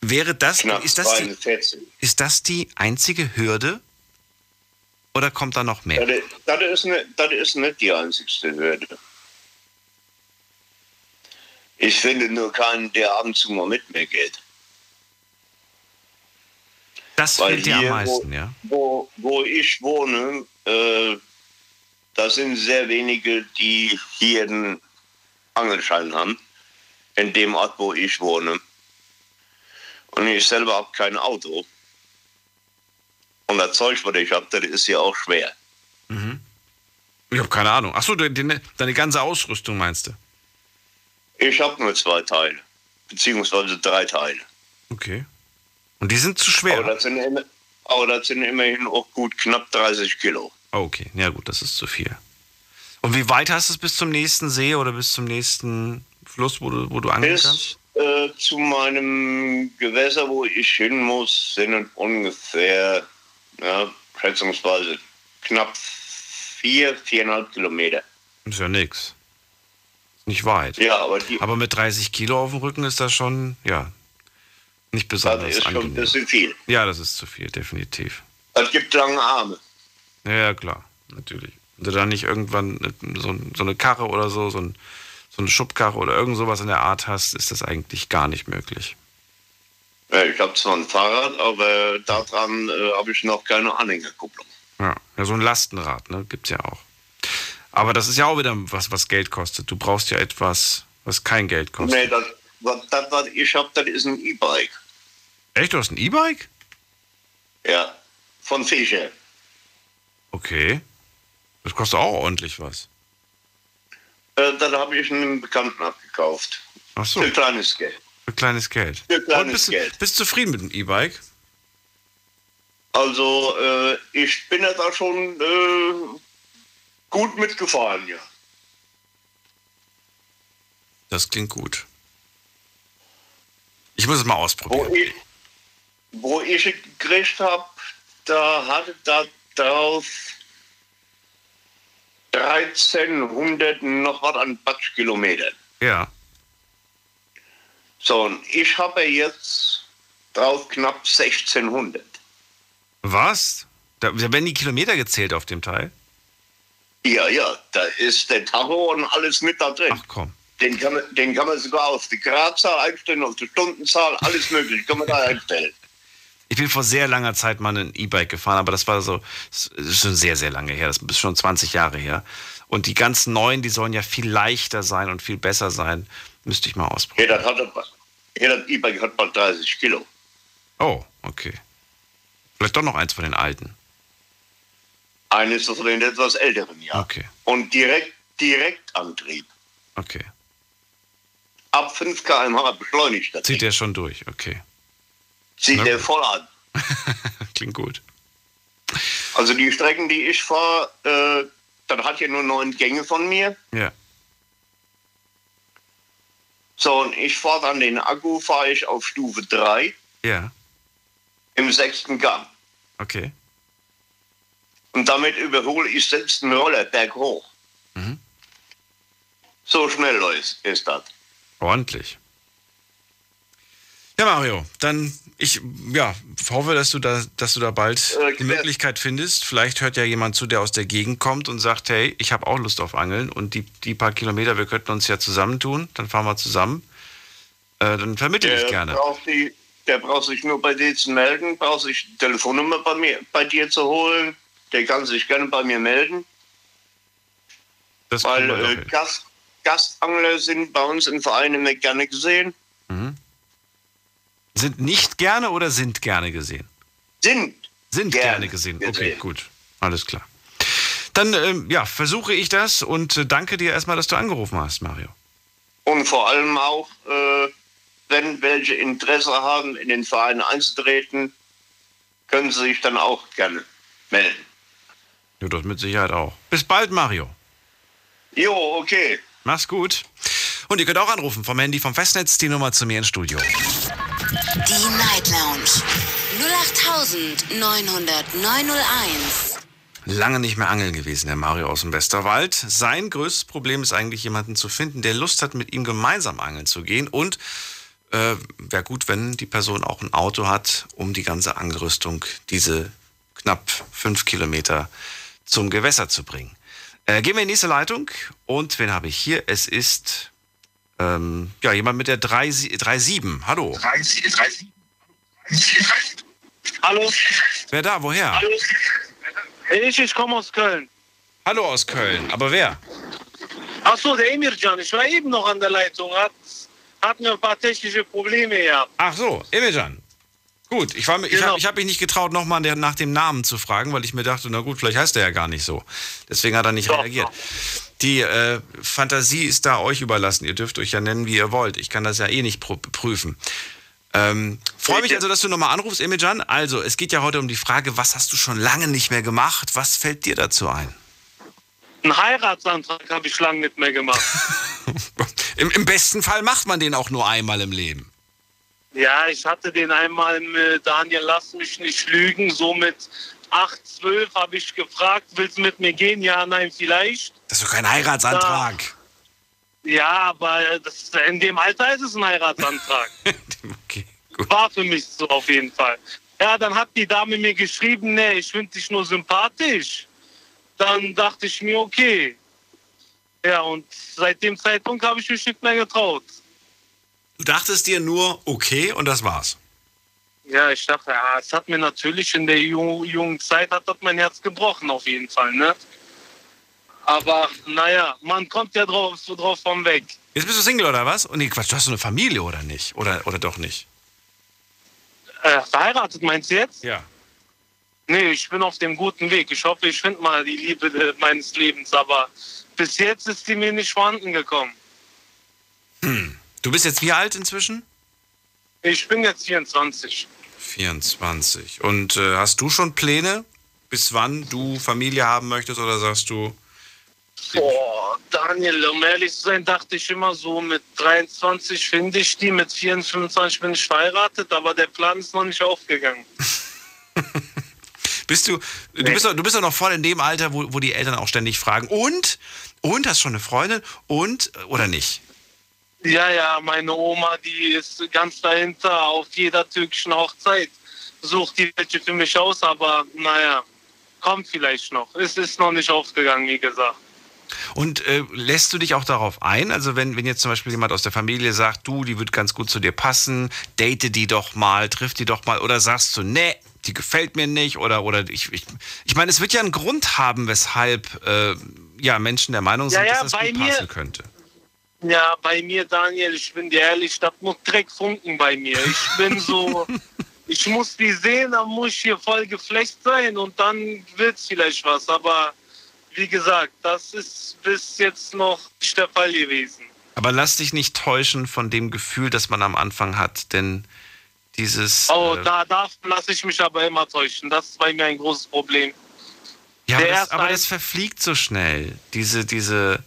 Wäre das, Knapp ist das, die, 42. ist das die einzige Hürde? Oder kommt da noch mehr? Das, das, ist nicht, das ist nicht die einzigste Hürde. Ich finde nur keinen, der ab und zu mal mit mir geht. Das Weil fehlt dir am meisten, wo, ja? Wo, wo ich wohne, äh, da sind sehr wenige, die hier einen Angelschein haben. In dem Ort, wo ich wohne. Und ich selber habe kein Auto. Und das Zeug, was ich habe, das ist ja auch schwer. Mhm. Ich habe keine Ahnung. Achso, deine, deine ganze Ausrüstung meinst du? Ich habe nur zwei Teile. Beziehungsweise drei Teile. Okay. Und die sind zu schwer? Aber das sind, immer- aber das sind immerhin auch gut knapp 30 Kilo. Oh, okay, ja gut, das ist zu viel. Und wie weit hast du es bis zum nächsten See oder bis zum nächsten Fluss, wo du, wo du angeln kannst? Bis äh, zu meinem Gewässer, wo ich hin muss, sind ungefähr, ja, schätzungsweise knapp vier, viereinhalb Kilometer. Ist ja nix. Nicht weit. Ja, aber die, Aber mit 30 Kilo auf dem Rücken ist das schon, ja, nicht besonders das ist schon ein angenehm. bisschen viel. Ja, das ist zu viel, definitiv. Es gibt lange Arme. Ja, klar, natürlich. Wenn du da nicht irgendwann ne- so, so eine Karre oder so, so, ein, so eine Schubkarre oder irgend sowas in der Art hast, ist das eigentlich gar nicht möglich. Ja, ich habe zwar ein Fahrrad, aber daran äh, habe ich noch keine Anhängerkupplung. Ja, ja so ein Lastenrad, ne, gibt's ja auch. Aber das ist ja auch wieder was, was Geld kostet. Du brauchst ja etwas, was kein Geld kostet. Nee, das, was, das, was ich habe, das ist ein E-Bike. Echt, du hast ein E-Bike? Ja, von Fischer. Okay. Das kostet auch ordentlich was. Äh, dann habe ich einen Bekannten abgekauft. Ach so. Für kleines Geld. Für kleines Geld. Für kleines Und bist, du- Geld. bist du zufrieden mit dem E-Bike? Also, äh, ich bin ja da schon äh, gut mitgefahren, ja. Das klingt gut. Ich muss es mal ausprobieren. Wo ich, wo ich es gekriegt habe, da hatte da drauf 1300 noch was an Batschkilometern. Ja. So, und ich habe jetzt drauf knapp 1600. Was? Da werden die Kilometer gezählt auf dem Teil? Ja, ja, da ist der Tacho und alles mit da drin. Ach komm. Den kann, man, den kann man sogar auf die Gradzahl einstellen, auf die Stundenzahl, alles möglich kann man da einstellen. Ich bin vor sehr langer Zeit mal ein E-Bike gefahren, aber das war so, das ist schon sehr, sehr lange her. Das ist schon 20 Jahre her. Und die ganzen neuen, die sollen ja viel leichter sein und viel besser sein. Müsste ich mal ausprobieren. Jeder hat jeder E-Bike hat bald 30 Kilo. Oh, okay. Vielleicht doch noch eins von den alten. Eines von den etwas älteren, ja. Okay, Und direkt, Direktantrieb. okay. Ab 5 km/h beschleunigt das. Zieht der schon durch, okay. Zieht Na der gut. voll an. Klingt gut. Also die Strecken, die ich fahre, äh, dann hat ja nur neun Gänge von mir. Ja. So, und ich fahre dann den Akku, fahre ich auf Stufe 3 Ja, im sechsten Gang. okay. Und damit überhole ich selbst einen Roller berghoch. Mhm. So schnell ist, ist das. Ordentlich. Ja, Mario, dann ich ja, hoffe, dass du da, dass du da bald Äh, die Möglichkeit findest. Vielleicht hört ja jemand zu, der aus der Gegend kommt und sagt, hey, ich habe auch Lust auf Angeln und die, die paar Kilometer, wir könnten uns ja zusammentun, dann fahren wir zusammen. Äh, dann vermittle ich gerne. Braucht die, der braucht sich nur bei dir zu melden, braucht sich die Telefonnummer bei, mir, bei dir zu holen. Der kann sich gerne bei mir melden. Das weil äh. Gast, Gastangler sind bei uns im Verein immer gerne gesehen. Mhm. Sind nicht gerne oder sind gerne gesehen? Sind. Sind gerne, gesehen. Okay, gut. Alles klar. Dann ähm, ja, versuche ich das und äh, danke dir erstmal, dass du angerufen hast, Mario. Und vor allem auch, äh, wenn welche Interesse haben, in den Verein einzutreten, können sie sich dann auch gerne melden. Ja, das mit Sicherheit auch. Bis bald, Mario. Jo, okay. Mach's gut. Und ihr könnt auch anrufen vom Handy vom Festnetz die Nummer zu mir ins Studio. Die Night Lounge 0890901. Lange nicht mehr angeln gewesen, der Mario aus dem Westerwald. Sein größtes Problem ist eigentlich jemanden zu finden, der Lust hat, mit ihm gemeinsam angeln zu gehen. Und äh, wäre gut, wenn die Person auch ein Auto hat, um die ganze Angerüstung, diese knapp fünf Kilometer zum Gewässer zu bringen. Äh, gehen wir in die nächste Leitung. Und wen habe ich hier? Es ist ähm, ja jemand mit der 37. Hallo. 37. Hallo. Wer da? Woher? Hallo. Ich, ich komme aus Köln. Hallo aus Köln. Aber wer? Achso, der Emircan. Ich war eben noch an der Leitung. Hat, hat mir ein paar technische Probleme gehabt. Ach so, Emircan. Gut, ich, war mir- ich Genau. habe hab mich nicht getraut, nochmal nach dem Namen zu fragen, weil ich mir dachte, na gut, vielleicht heißt er ja gar nicht so. Deswegen hat er nicht reagiert. Die äh, Fantasie ist da euch überlassen. Ihr dürft euch ja nennen, wie ihr wollt. Ich kann das ja eh nicht prü- prüfen. Ähm, Freue mich also, dass du nochmal anrufst, Emijan. Also, es geht ja heute um die Frage, was hast du schon lange nicht mehr gemacht? Was fällt dir dazu ein? Einen Heiratsantrag habe ich lange nicht mehr gemacht. Im, Im besten Fall macht man den auch nur einmal im Leben. Ja, ich hatte den einmal mit Daniel, lass mich nicht lügen. So mit 8, 12 habe ich gefragt, willst du mit mir gehen? Ja, nein, vielleicht. Das ist doch kein Heiratsantrag. Ja, aber das, in dem Alter ist es ein Heiratsantrag. War für mich so auf jeden Fall. Ja, dann hat die Dame mir geschrieben, nee, ich finde dich nur sympathisch. Dann dachte ich mir, okay. Ja, und seit dem Zeitpunkt habe ich mich nicht mehr getraut. Du dachtest dir nur, okay, und das war's. Ja, ich dachte, ja, es hat mir natürlich in der ju- jungen Zeit hat das mein Herz gebrochen, auf jeden Fall, ne? Aber naja, man kommt ja drauf, so drauf vom weg. Jetzt bist du Single oder was? Und nee, Quatsch, du hast so eine Familie oder nicht? Oder, oder doch nicht? Äh, verheiratet meinst du jetzt? Ja. Nee, ich bin auf dem guten Weg. Ich hoffe, ich finde mal die Liebe meines Lebens, aber bis jetzt ist die mir nicht vorhanden gekommen. Hm. Du bist jetzt wie alt inzwischen? Ich bin jetzt 24. 24. Und äh, hast du schon Pläne, bis wann du Familie haben möchtest oder sagst du, Boah, Daniel, um ehrlich zu sein, dachte ich immer so, mit 23 finde ich die, mit 24 bin ich verheiratet, aber der Plan ist noch nicht aufgegangen. bist du, du, bist doch, du bist doch noch voll in dem Alter, wo, wo die Eltern auch ständig fragen, und? Und hast schon eine Freundin? Und? Oder nicht? Ja, ja, meine Oma, die ist ganz dahinter auf jeder türkischen Hochzeit. Sucht die welche für mich aus, aber naja, kommt vielleicht noch. Es ist noch nicht aufgegangen, wie gesagt. Und äh, lässt du dich auch darauf ein? Also wenn, wenn jetzt zum Beispiel jemand aus der Familie sagt, du, die wird ganz gut zu dir passen, date die doch mal, triff die doch mal, oder sagst du, nee, die gefällt mir nicht, oder, oder ich, ich, ich meine, es wird ja einen Grund haben, weshalb äh, ja, Menschen der Meinung sind, Ja, ja, dass das gut mir- passen könnte. Ja, bei mir, Daniel, ich bin dir ehrlich, das muss direkt funken bei mir. Ich bin so, ich muss die sehen, dann muss ich hier voll geflecht sein und dann wird's vielleicht was. Aber wie gesagt, das ist bis jetzt noch nicht der Fall gewesen. Aber lass dich nicht täuschen von dem Gefühl, das man am Anfang hat, denn dieses. Oh, äh, da davon lasse ich mich aber immer täuschen. Das ist bei mir ein großes Problem. ja, aber, das, aber das verfliegt so schnell. Diese, diese.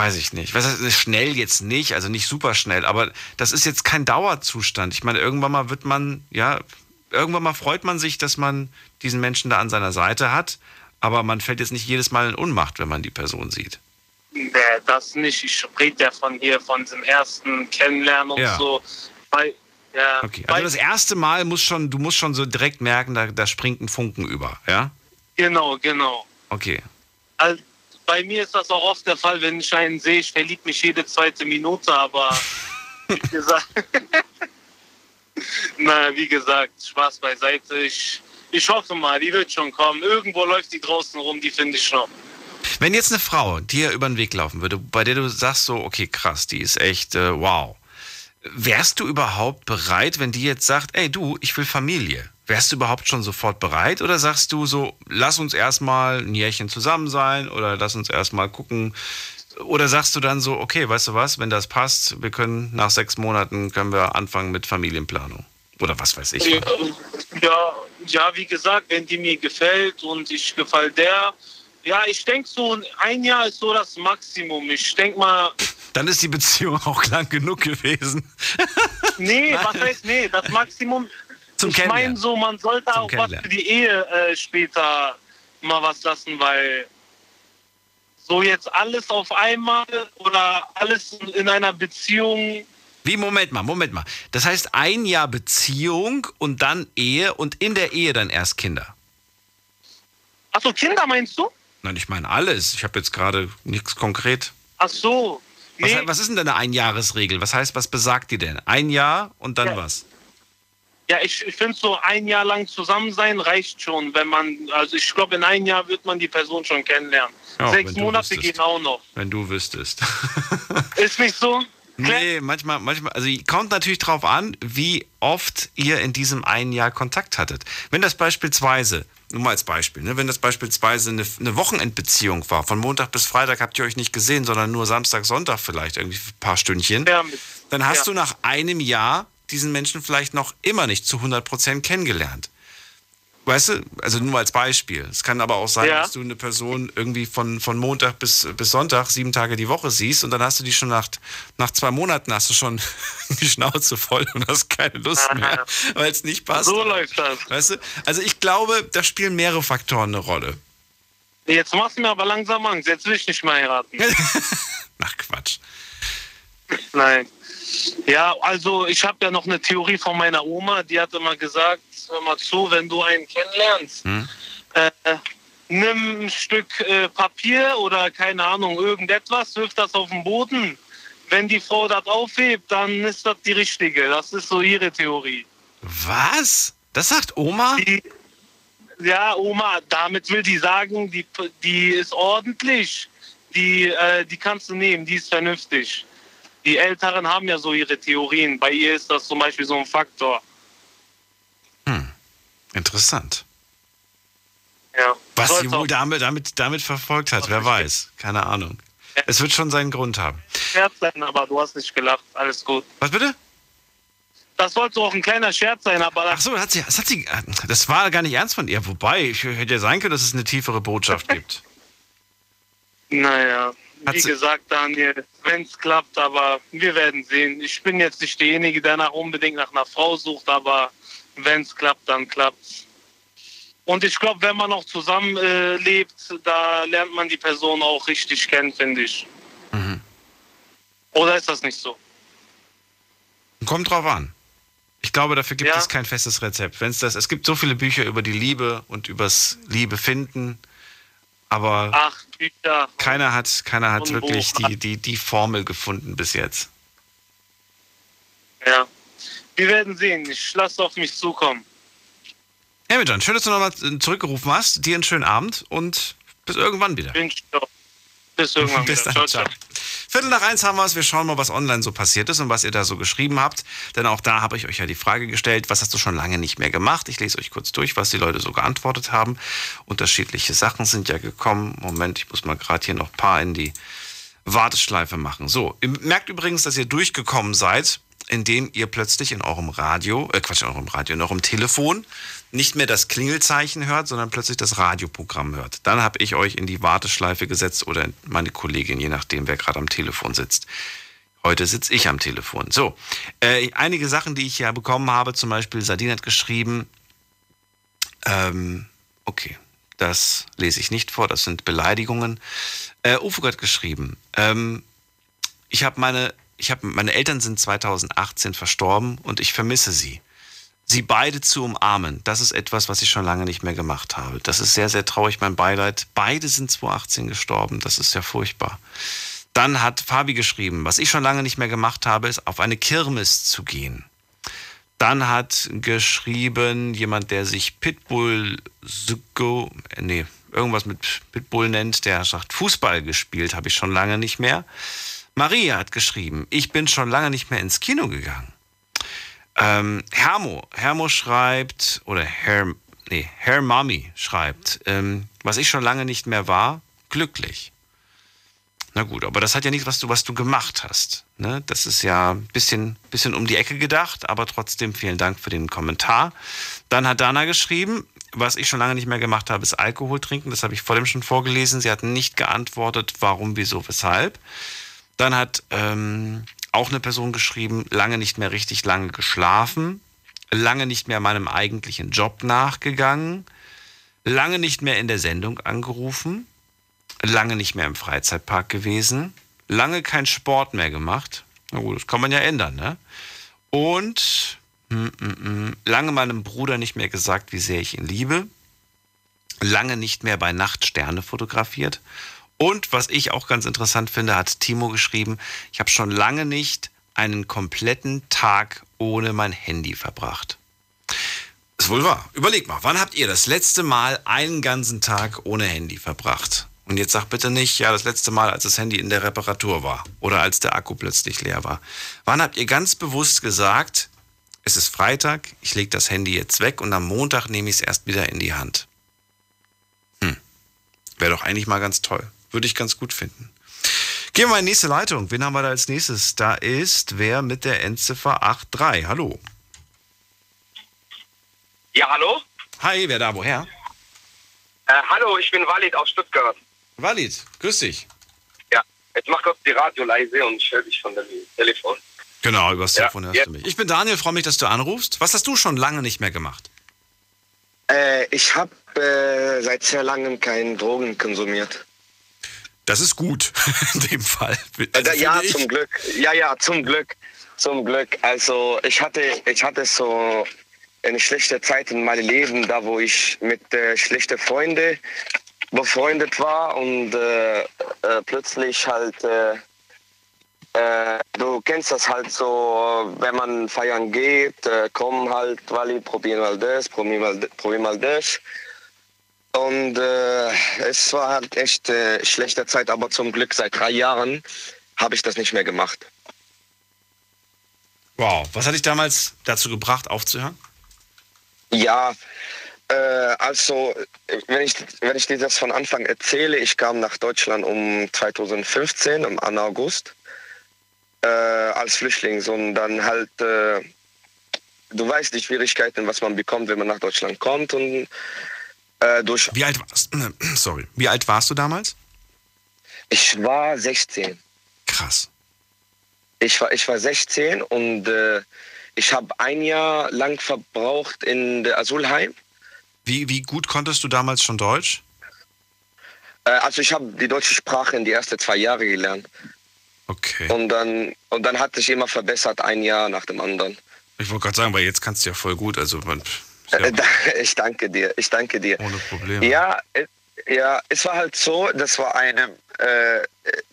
Weiß ich nicht. Was heißt, schnell jetzt nicht, also nicht super schnell, aber das ist jetzt kein Dauerzustand. Ich meine, irgendwann mal wird man, ja, irgendwann mal freut man sich, dass man diesen Menschen da an seiner Seite hat, aber man fällt jetzt nicht jedes Mal in Unmacht, wenn man die Person sieht. Nee, das nicht. Ich rede ja von hier, von dem ersten Kennenlernen und Ja. so. Weil, ja, Okay, also das erste Mal muss schon, du musst schon so direkt merken, da, da springt ein Funken über, ja? genau, genau. Okay. Also, bei mir ist das auch oft der Fall, wenn ich einen sehe, ich verliebe mich jede zweite Minute, aber wie gesagt, na, wie gesagt, Spaß beiseite. Ich, ich hoffe mal, die wird schon kommen. Irgendwo läuft die draußen rum, die finde ich noch. Wenn jetzt eine Frau dir über den Weg laufen würde, bei der du sagst so, okay, krass, die ist echt äh, wow. Wärst du überhaupt bereit, wenn die jetzt sagt, ey du, ich will Familie? Wärst du überhaupt schon sofort bereit oder sagst du so, lass uns erstmal ein Jährchen zusammen sein oder lass uns erstmal gucken? Oder sagst du dann so, okay, weißt du was, wenn das passt, wir können nach sechs Monaten können wir anfangen mit Familienplanung? Oder was weiß ich. Ja, ja, ja, wie gesagt, wenn die mir gefällt und ich gefall der, ja, ich denke so, ein Jahr ist so das Maximum. Ich denke mal, Dann ist die Beziehung auch lang genug gewesen. nee, was heißt nee, das Maximum. Zum ich meine so, man sollte auch was für die Ehe äh, später mal was lassen, weil so jetzt alles auf einmal oder alles in einer Beziehung Wie, Moment mal, Moment mal. Das heißt ein Jahr Beziehung und dann Ehe und in der Ehe dann erst Kinder. Achso, Kinder meinst du? Nein, ich meine alles. Ich habe jetzt gerade nichts konkret. Ach so. Was, Nee. was ist denn deine Einjahresregel? Was heißt, was besagt die denn? Ein Jahr und dann was? Ja, ich, ich finde so ein Jahr lang zusammen sein reicht schon, wenn man, also ich glaube, in einem Jahr wird man die Person schon kennenlernen. Ja, Sechs Monate wüsstest. gehen auch noch. Wenn du wüsstest. Ist nicht so? Nee, manchmal, manchmal, also kommt natürlich drauf an, wie oft ihr in diesem einen Jahr Kontakt hattet. Wenn das beispielsweise, nur mal als Beispiel, ne, wenn das beispielsweise eine, eine Wochenendbeziehung war, von Montag bis Freitag habt ihr euch nicht gesehen, sondern nur Samstag, Sonntag vielleicht irgendwie ein paar Stündchen, dann hast ja. du nach einem Jahr diesen Menschen vielleicht noch immer nicht zu 100% kennengelernt. Weißt du, also nur als Beispiel. Es kann aber auch sein, Ja. dass du eine Person irgendwie von, von Montag bis, bis Sonntag sieben Tage die Woche siehst und dann hast du die schon nach, nach zwei Monaten hast du schon die Schnauze voll und hast keine Lust mehr, weil es nicht passt. So läuft das. Weißt du? Also ich glaube, da spielen mehrere Faktoren eine Rolle. Jetzt machst du mir aber langsam Angst. Jetzt will ich nicht mehr heiraten. Ach Quatsch. Nein. Ja, also ich habe ja noch eine Theorie von meiner Oma, die hat immer gesagt, hör mal zu, wenn du einen kennenlernst, Hm? äh, nimm ein Stück äh, Papier oder keine Ahnung, irgendetwas, wirf das auf den Boden. Wenn die Frau das aufhebt, dann ist das die richtige. Das ist so ihre Theorie. Was? Das sagt Oma? Die, ja, Oma, damit will die sagen, die, die ist ordentlich. Die, äh, die kannst du nehmen, die ist vernünftig. Die Älteren haben ja so ihre Theorien. Bei ihr ist das zum Beispiel so ein Faktor. Interessant. Ja. Was sie wohl damit, damit, damit verfolgt hat, wer weiß. Keine Ahnung. Es wird schon seinen Grund haben. Scherz sein, aber du hast nicht gelacht. Alles gut. Was bitte? Das sollte auch ein kleiner Scherz sein, aber. Ach so, hat sie, das, hat sie, das war gar nicht ernst von ihr. Wobei, ich hätte ja sein können, dass es eine tiefere Botschaft gibt. Naja, wie gesagt, Daniel, wenn es klappt, aber wir werden sehen. Ich bin jetzt nicht derjenige, der nach unbedingt nach einer Frau sucht, aber wenn es klappt, dann klappt's. Und ich glaube, wenn man noch zusammen äh, lebt, da lernt man die Person auch richtig kennen, finde ich. Mhm. Oder ist das nicht so? Kommt drauf an. Ich glaube, dafür gibt Ja. es kein festes Rezept. Wenn's das, es gibt so viele Bücher über die Liebe und übers Liebe finden, aber Ach, Bücher. keiner hat, keiner hat wirklich die, die, die Formel gefunden bis jetzt. Ja. Wir werden sehen. Ich lasse auf mich zukommen. Ja, John, schön, dass du nochmal zurückgerufen hast. Dir einen schönen Abend und bis irgendwann wieder. Wünsche ich doch. Bis irgendwann Bis wieder. dann, Ciao, ciao. Viertel nach eins haben wir es. Wir schauen mal, was online so passiert ist und was ihr da so geschrieben habt. Denn auch da habe ich euch ja die Frage gestellt, was hast du schon lange nicht mehr gemacht? Ich lese euch kurz durch, was die Leute so geantwortet haben. Unterschiedliche Sachen sind ja gekommen. Moment, ich muss mal gerade hier noch ein paar in die Warteschleife machen. So, ihr merkt übrigens, dass ihr durchgekommen seid, indem ihr plötzlich in eurem Radio, äh Quatsch, in eurem Radio, in eurem Telefon nicht mehr das Klingelzeichen hört, sondern plötzlich das Radioprogramm hört. Dann habe ich euch in die Warteschleife gesetzt oder meine Kollegin, je nachdem, wer gerade am Telefon sitzt. Heute sitze ich am Telefon. So, äh, einige Sachen, die ich ja bekommen habe, zum Beispiel Sardin hat geschrieben, ähm, okay, das lese ich nicht vor, das sind Beleidigungen. Äh, Ufuk hat geschrieben, ähm, ich habe meine, ich habe, meine Eltern sind 2018 verstorben und ich vermisse sie. Sie beide zu umarmen, das ist etwas, was ich schon lange nicht mehr gemacht habe. Das ist sehr, sehr traurig, mein Beileid. Beide sind 2018 gestorben, das ist ja furchtbar. Dann hat Fabi geschrieben, was ich schon lange nicht mehr gemacht habe, ist auf eine Kirmes zu gehen. Dann hat geschrieben jemand, der sich Pitbull Zuko, nee, irgendwas mit Pitbull nennt, der sagt, Fußball gespielt habe ich schon lange nicht mehr. Maria hat geschrieben, ich bin schon lange nicht mehr ins Kino gegangen. Ähm, Hermo, Hermo schreibt, oder Herr, nee, Herr Mami schreibt, ähm, was ich schon lange nicht mehr war, glücklich. Na gut, aber das hat ja nichts, was du, was du gemacht hast. Ne? Das ist ja ein bisschen, bisschen um die Ecke gedacht, aber trotzdem vielen Dank für den Kommentar. Dann hat Dana geschrieben, was ich schon lange nicht mehr gemacht habe, ist Alkohol trinken. Das habe ich vor dem schon vorgelesen. Sie hat nicht geantwortet, warum, wieso, weshalb. Dann hat ähm, auch eine Person geschrieben, lange nicht mehr richtig lange geschlafen, lange nicht mehr meinem eigentlichen Job nachgegangen, lange nicht mehr in der Sendung angerufen, lange nicht mehr im Freizeitpark gewesen, lange kein Sport mehr gemacht. Na gut, das kann man ja ändern, ne? Und mm, mm, mm, lange meinem Bruder nicht mehr gesagt, wie sehr ich ihn liebe. Lange nicht mehr bei Nacht Sterne fotografiert. Und was ich auch ganz interessant finde, hat Timo geschrieben, ich habe schon lange nicht einen kompletten Tag ohne mein Handy verbracht. Ist wohl wahr. Überleg mal, wann habt ihr das letzte Mal einen ganzen Tag ohne Handy verbracht? Und jetzt sag bitte nicht, ja, das letzte Mal, als das Handy in der Reparatur war oder als der Akku plötzlich leer war. Wann habt ihr ganz bewusst gesagt, es ist Freitag, ich lege das Handy jetzt weg und am Montag nehme ich es erst wieder in die Hand? Hm. Wäre doch eigentlich mal ganz toll. Würde ich ganz gut finden. Gehen wir mal in die nächste Leitung. Wen haben wir da als nächstes? Da ist wer mit der Endziffer 83. Hallo. Ja, hallo? Hi, wer da? Woher? Äh, hallo, ich bin Walid aus Stuttgart. Walid, grüß dich. Ja, jetzt mach kurz die Radio leise und ich höre dich von dem Telefon. Genau, übers Ja, Telefon hörst jetzt. du mich. Ich bin Daniel, freue mich, dass du anrufst. Was hast du schon lange nicht mehr gemacht? Äh, ich habe äh, seit sehr langem keine Drogen konsumiert. Das ist gut, in dem Fall. Äh, da, ja, zum Glück. Ja, ja, zum Glück. Zum Glück. Also ich hatte, ich hatte so eine schlechte Zeit in meinem Leben, da wo ich mit äh, schlechten Freunden befreundet war und äh, äh, plötzlich halt, äh, äh, du kennst das halt so, wenn man feiern geht, äh, komm halt, Wally, probier mal das, probier mal, probier mal das. Und äh, es war halt echt äh, schlechte Zeit, aber zum Glück seit drei Jahren habe ich das nicht mehr gemacht. Wow, was hat dich damals dazu gebracht, aufzuhören? Ja, äh, also wenn ich, wenn ich dir das von Anfang erzähle, ich kam nach Deutschland um 2015, im Anfang August, äh, als Flüchtling. Und dann halt, äh, du weißt die Schwierigkeiten, was man bekommt, wenn man nach Deutschland kommt. Und äh, durch. Wie alt warst Sorry. Wie alt warst du damals? Ich war 16. Krass. Ich war, ich war 16 und äh, ich habe ein Jahr lang verbraucht in der Asylheim. Wie, wie gut konntest du damals schon Deutsch? Äh, also ich habe die deutsche Sprache in die ersten zwei Jahre gelernt. Okay. Und dann, und dann hat sich immer verbessert, ein Jahr nach dem anderen. Ich wollte gerade sagen, weil jetzt kannst du ja voll gut, also man, Ich danke dir, ich danke dir. ohne Probleme. Ja, äh, ja, es war halt so, das war eine, äh,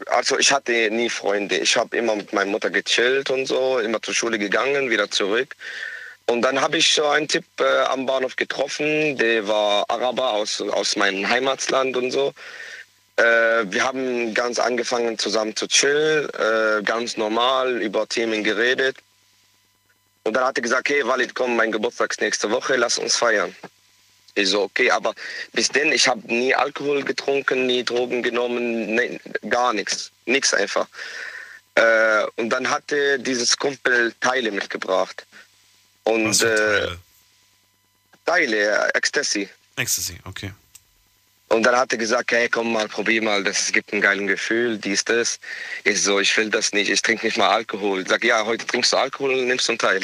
also ich hatte nie Freunde. Ich habe immer mit meiner Mutter gechillt und so, immer zur Schule gegangen, wieder zurück. Und dann habe ich so einen Typ äh, am Bahnhof getroffen, der war Araber aus, aus meinem Heimatland und so. Äh, wir haben ganz angefangen zusammen zu chillen, äh, ganz normal über Themen geredet. Und dann hat er gesagt, hey Walid, komm, mein Geburtstag ist nächste Woche, lass uns feiern. Ich so, okay, aber bis denn, ich habe nie Alkohol getrunken, nie Drogen genommen, nee, gar nichts. Nichts einfach. Äh, und dann hatte dieses Kumpel Teile mitgebracht. Und äh, Teile, äh, Ecstasy. Ecstasy, okay. Und dann hat er gesagt, hey, komm mal, probier mal, das gibt ein geiles Gefühl, dies, das. Ich so, ich will das nicht, ich trinke nicht mal Alkohol. Sag, ja, heute trinkst du Alkohol und nimmst du ein Teil.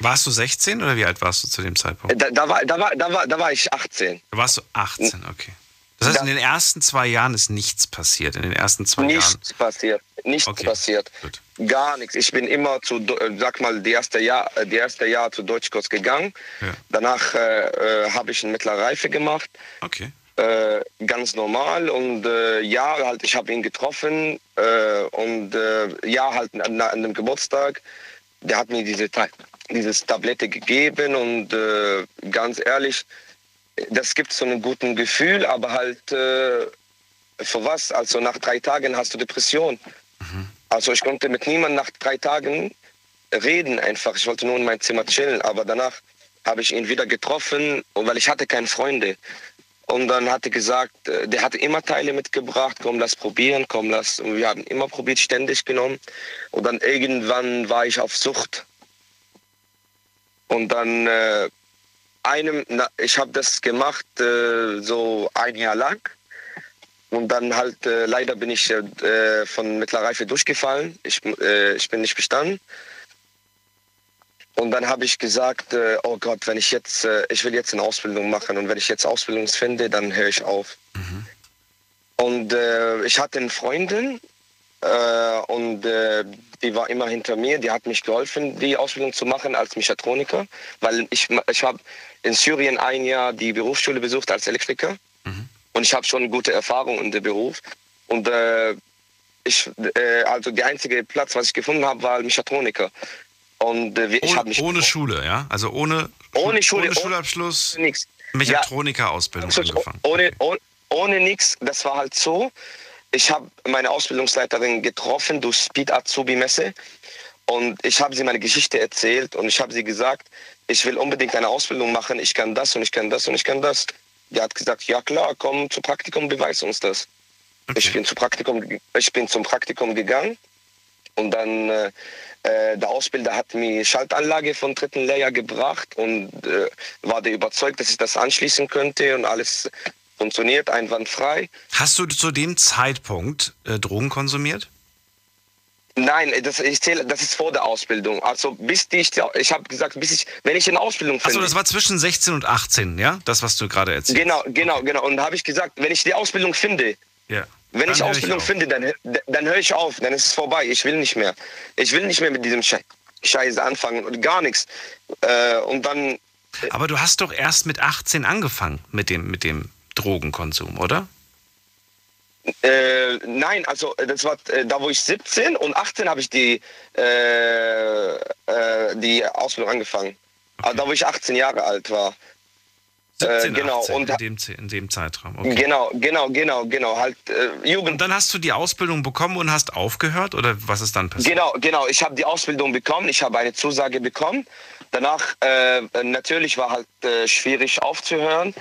Warst du 16 oder wie alt warst du zu dem Zeitpunkt? Da, da, war, da, war, da, war, da war ich 18. Da warst du 18, okay. Das heißt, in den ersten zwei Jahren ist nichts passiert. In den ersten zwei nichts Jahren. Nichts passiert. Nichts Okay, passiert. Gar nichts. Ich bin immer zu, äh, sag mal, die erste Jahr, äh, die erste Jahr zu Deutschkurs gegangen. Ja. Danach äh, äh, habe ich eine mittlere Reife gemacht. Okay. Äh, ganz normal und äh, ja, halt, ich habe ihn getroffen äh, und äh, ja, halt an, an einem Geburtstag, der hat mir diese, dieses Tablette gegeben und äh, ganz ehrlich, das gibt so ein gutes Gefühl, aber halt für was? Also nach drei Tagen hast du Depression. Also ich konnte mit niemandem nach drei Tagen reden einfach. Ich wollte nur in mein Zimmer chillen, aber danach habe ich ihn wieder getroffen, weil ich hatte keine Freunde. Und dann hat er gesagt, äh, der hatte immer Teile mitgebracht, komm, lass probieren, komm, lass. Und wir haben immer probiert, ständig genommen. Und dann irgendwann war ich auf Sucht. Und dann äh, einem, na, ich habe das gemacht äh, so ein Jahr lang. Und dann halt, äh, leider bin ich äh, von mittlerer Reife durchgefallen. Ich, äh, ich bin nicht bestanden. Und dann habe ich gesagt, äh, oh Gott, wenn ich jetzt, äh, ich will jetzt eine Ausbildung machen und wenn ich jetzt Ausbildung finde, dann höre ich auf. Und äh, ich hatte eine Freundin äh, und äh, die war immer hinter mir, die hat mich geholfen, die Ausbildung zu machen als Mechatroniker, weil ich, ich habe in Syrien ein Jahr die Berufsschule besucht als Elektriker und ich habe schon gute Erfahrung in dem Beruf. Und äh, ich, also der einzige Platz, was ich gefunden habe, war Mechatroniker. Und äh, ich Ohne, habe mich ohne Schule, ja? Also ohne, ohne Schule, ohne Schulabschluss, nix. Mechatroniker-Ausbildung Absolut, angefangen. Ohne, ohne, ohne nichts. Das war halt so. Ich habe meine Ausbildungsleiterin getroffen durch Speed Azubi Messe und ich habe sie meine Geschichte erzählt und ich habe sie gesagt, ich will unbedingt eine Ausbildung machen. Ich kann das und ich kann das und ich kann das. Die hat gesagt, ja klar, komm zum Praktikum, beweis uns das. Ich bin zum Praktikum, ich bin zum Praktikum gegangen und dann äh, äh, der Ausbilder hat mir Schaltanlage von dritten Lehrjahr gebracht und äh, war der überzeugt, dass ich das anschließen könnte und alles funktioniert einwandfrei. Hast du zu dem Zeitpunkt äh, Drogen konsumiert? Nein, das, ich zähle, das ist vor der Ausbildung. Also bis die, ich, ich habe gesagt, bis ich, wenn ich in Ausbildung finde. Achso, das war zwischen 16 und 18, ja? Das, was du gerade erzählt Genau, genau, genau. Und da habe ich gesagt, wenn ich die Ausbildung finde, Ja. Wenn Dann ich Ausbildung auf. finde, dann, dann höre ich auf, dann ist es vorbei. Ich will nicht mehr. Ich will nicht mehr mit diesem Sche Scheiße anfangen und gar nichts. Äh, und dann, Aber du hast doch erst mit 18 angefangen mit dem, mit dem Drogenkonsum, oder? äh, nein, also äh, das war äh, da, wo ich 17 und 18 habe ich die, äh, äh, die Ausbildung angefangen. Also da, wo ich 18 Jahre alt war. 17, äh, genau, 18, und in, dem, in dem Zeitraum. Okay. Genau, genau, genau, genau. Halt äh, Jugend. Und dann hast du die Ausbildung bekommen und hast aufgehört oder was ist dann passiert? Genau, genau. Ich habe die Ausbildung bekommen, ich habe eine Zusage bekommen. Danach äh, natürlich war halt äh, schwierig aufzuhören,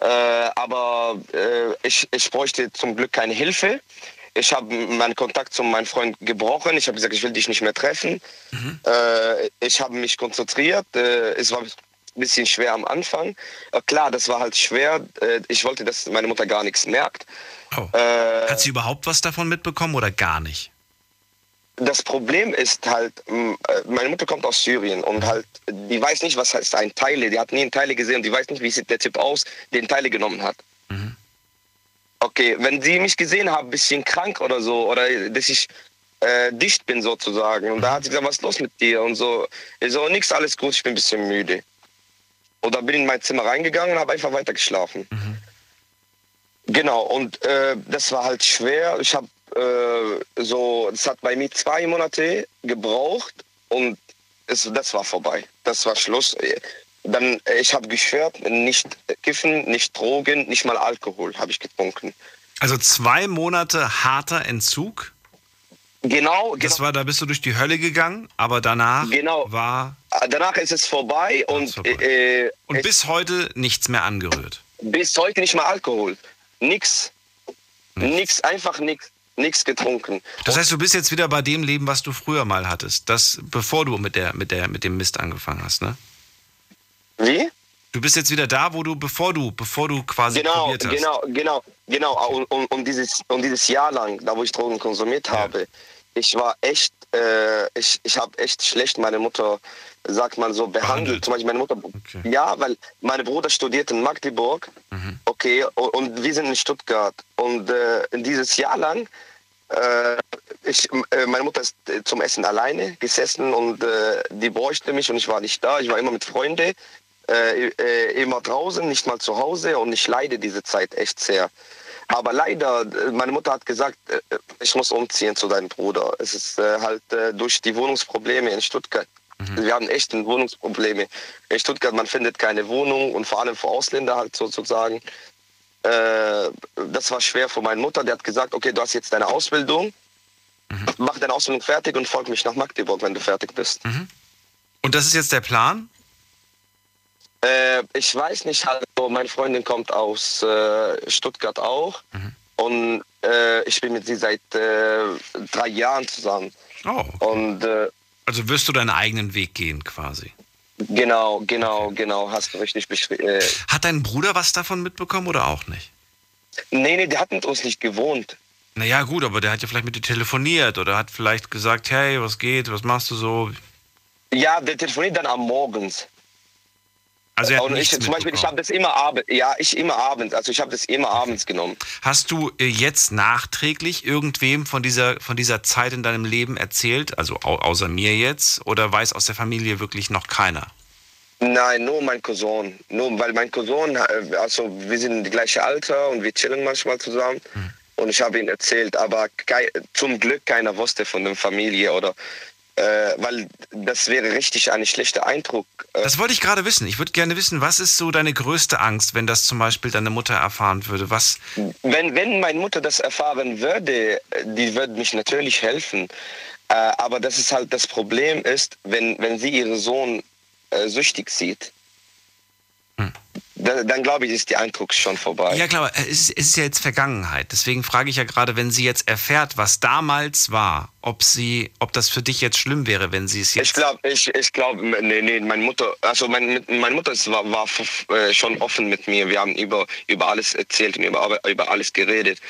äh, aber äh, ich, ich bräuchte zum Glück keine Hilfe. Ich habe meinen Kontakt zu meinem Freund gebrochen. Ich habe gesagt, ich will dich nicht mehr treffen. Äh, ich habe mich konzentriert. Äh, es war bisschen schwer am Anfang. Klar, das war halt schwer. Äh, ich wollte, dass meine Mutter gar nichts merkt. Äh, Hat sie überhaupt was davon mitbekommen oder gar nicht? das Problem ist halt, äh, meine Mutter kommt aus Syrien und halt, die weiß nicht, was heißt ein Teile. Die hat nie einen Teile gesehen und die weiß nicht, wie sieht der Typ aus, den Teile genommen hat. Okay, wenn sie mich gesehen haben, bisschen krank oder so, oder dass ich äh, dicht bin sozusagen, und da hat sie gesagt, was ist los mit dir? Und so, ich so, nix, alles gut, ich bin ein bisschen müde. Und da bin ich in mein Zimmer reingegangen und habe einfach weiter geschlafen. Genau, und äh, das war halt schwer. Ich habe äh, so, das hat bei mir zwei Monate gebraucht und es, das war vorbei. Das war Schluss. Dann, äh, ich habe geschwört, nicht kiffen, nicht Drogen, nicht mal Alkohol habe ich getrunken. Also zwei Monate harter Entzug. Genau, Das war, da bist du durch die Hölle gegangen, aber danach Genau. war Danach ist es vorbei und, Äh, und es- bis heute nichts mehr angerührt. bis heute nicht mal Alkohol. Nix. Nix, einfach nix. Nix getrunken. Das heißt, du bist jetzt wieder bei dem Leben, was du früher mal hattest, das bevor du mit der mit der mit dem Mist angefangen hast, ne? Wie? Du bist jetzt wieder da, wo du, bevor du, bevor du quasi Genau, probiert hast. genau, genau, genau. Und, und, und, dieses, und dieses Jahr lang, da wo ich Drogen konsumiert habe, ich war echt, äh, ich, ich habe echt schlecht meine Mutter, sagt man so, behandelt. Zum Beispiel meine Mutter, ja, weil mein Bruder studiert in Magdeburg, okay, und, und wir sind in Stuttgart. Und äh, dieses Jahr lang, äh, ich, äh, meine Mutter ist äh, zum Essen alleine gesessen und die bräuchte mich und ich war nicht da. Ich war immer mit Freunden, äh, äh, immer draußen, nicht mal zu Hause und ich leide diese Zeit echt sehr. Aber leider, meine Mutter hat gesagt, äh, ich muss umziehen zu deinem Bruder. Es ist äh, halt durch die Wohnungsprobleme in Stuttgart. Wir haben echt Wohnungsprobleme. In Stuttgart, man findet keine Wohnung und vor allem für Ausländer halt sozusagen. Das war schwer für meine Mutter. Die hat gesagt, okay, du hast jetzt deine Ausbildung, mach deine Ausbildung fertig und folg mich nach Magdeburg, wenn du fertig bist. Und das ist jetzt der Plan? Äh, ich weiß nicht, also meine Freundin kommt aus äh, Stuttgart auch und äh, ich bin mit sie seit äh, drei Jahren zusammen. Oh. Und äh, Also wirst du deinen eigenen Weg gehen quasi. genau, genau, genau, hast du richtig beschrieben. Äh, Hat dein Bruder was davon mitbekommen oder auch nicht? nee, nee, der hat mit uns nicht gewohnt. Naja, gut, aber der hat ja vielleicht mit dir telefoniert oder hat vielleicht gesagt, hey, was geht, was machst du so? Ja, der telefoniert dann am Morgens. Also und ich zum Beispiel, ich habe das immer abends, ja, ich immer abends, also ich habe das immer abends genommen. Hast du äh, jetzt nachträglich irgendwem von dieser, von dieser Zeit in deinem Leben erzählt, also au außer mir jetzt, oder weiß aus der Familie wirklich noch keiner? Nein, nur mein Cousin. Nur weil mein Cousin, äh, also wir sind die gleiche Alter und wir chillen manchmal zusammen. Und ich habe ihm erzählt, aber zum Glück keiner wusste von der Familie oder äh, weil das wäre richtig ein schlechter Eindruck. Äh, Das wollte ich gerade wissen. Ich würde gerne wissen, was ist so deine größte Angst, wenn das zum Beispiel deine Mutter erfahren würde? Was? Wenn, wenn meine Mutter das erfahren würde, die würde mich natürlich helfen. Äh, aber das ist halt das Problem ist, wenn, wenn sie ihren Sohn äh, süchtig sieht, dann, dann glaube ich, ist der Eindruck schon vorbei. Ja klar, es ist, ja jetzt Vergangenheit. Deswegen frage ich ja gerade, wenn sie jetzt erfährt, was damals war, ob sie, ob das für dich jetzt schlimm wäre, wenn sie es jetzt. Ich glaube, ich, ich glaube, nee, nee, meine Mutter, also mein, meine Mutter war, war äh, schon offen mit mir. Wir haben über, über alles erzählt und über, über alles geredet.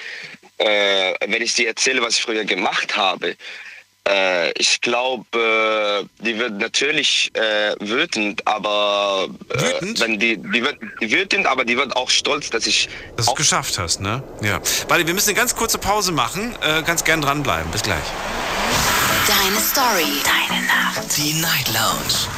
Äh, wenn ich dir erzähle, was ich früher gemacht habe, äh, ich glaube, äh, die wird natürlich äh, wütend, aber äh, Wütend? wenn die, die wird die wütend, aber die wird auch stolz, dass ich dass du es geschafft hast, ne? Ja. Warte, wir müssen eine ganz kurze Pause machen. Äh, ganz gern dranbleiben. Bis gleich. Deine Story. Deine Nacht. Die Night Lounge.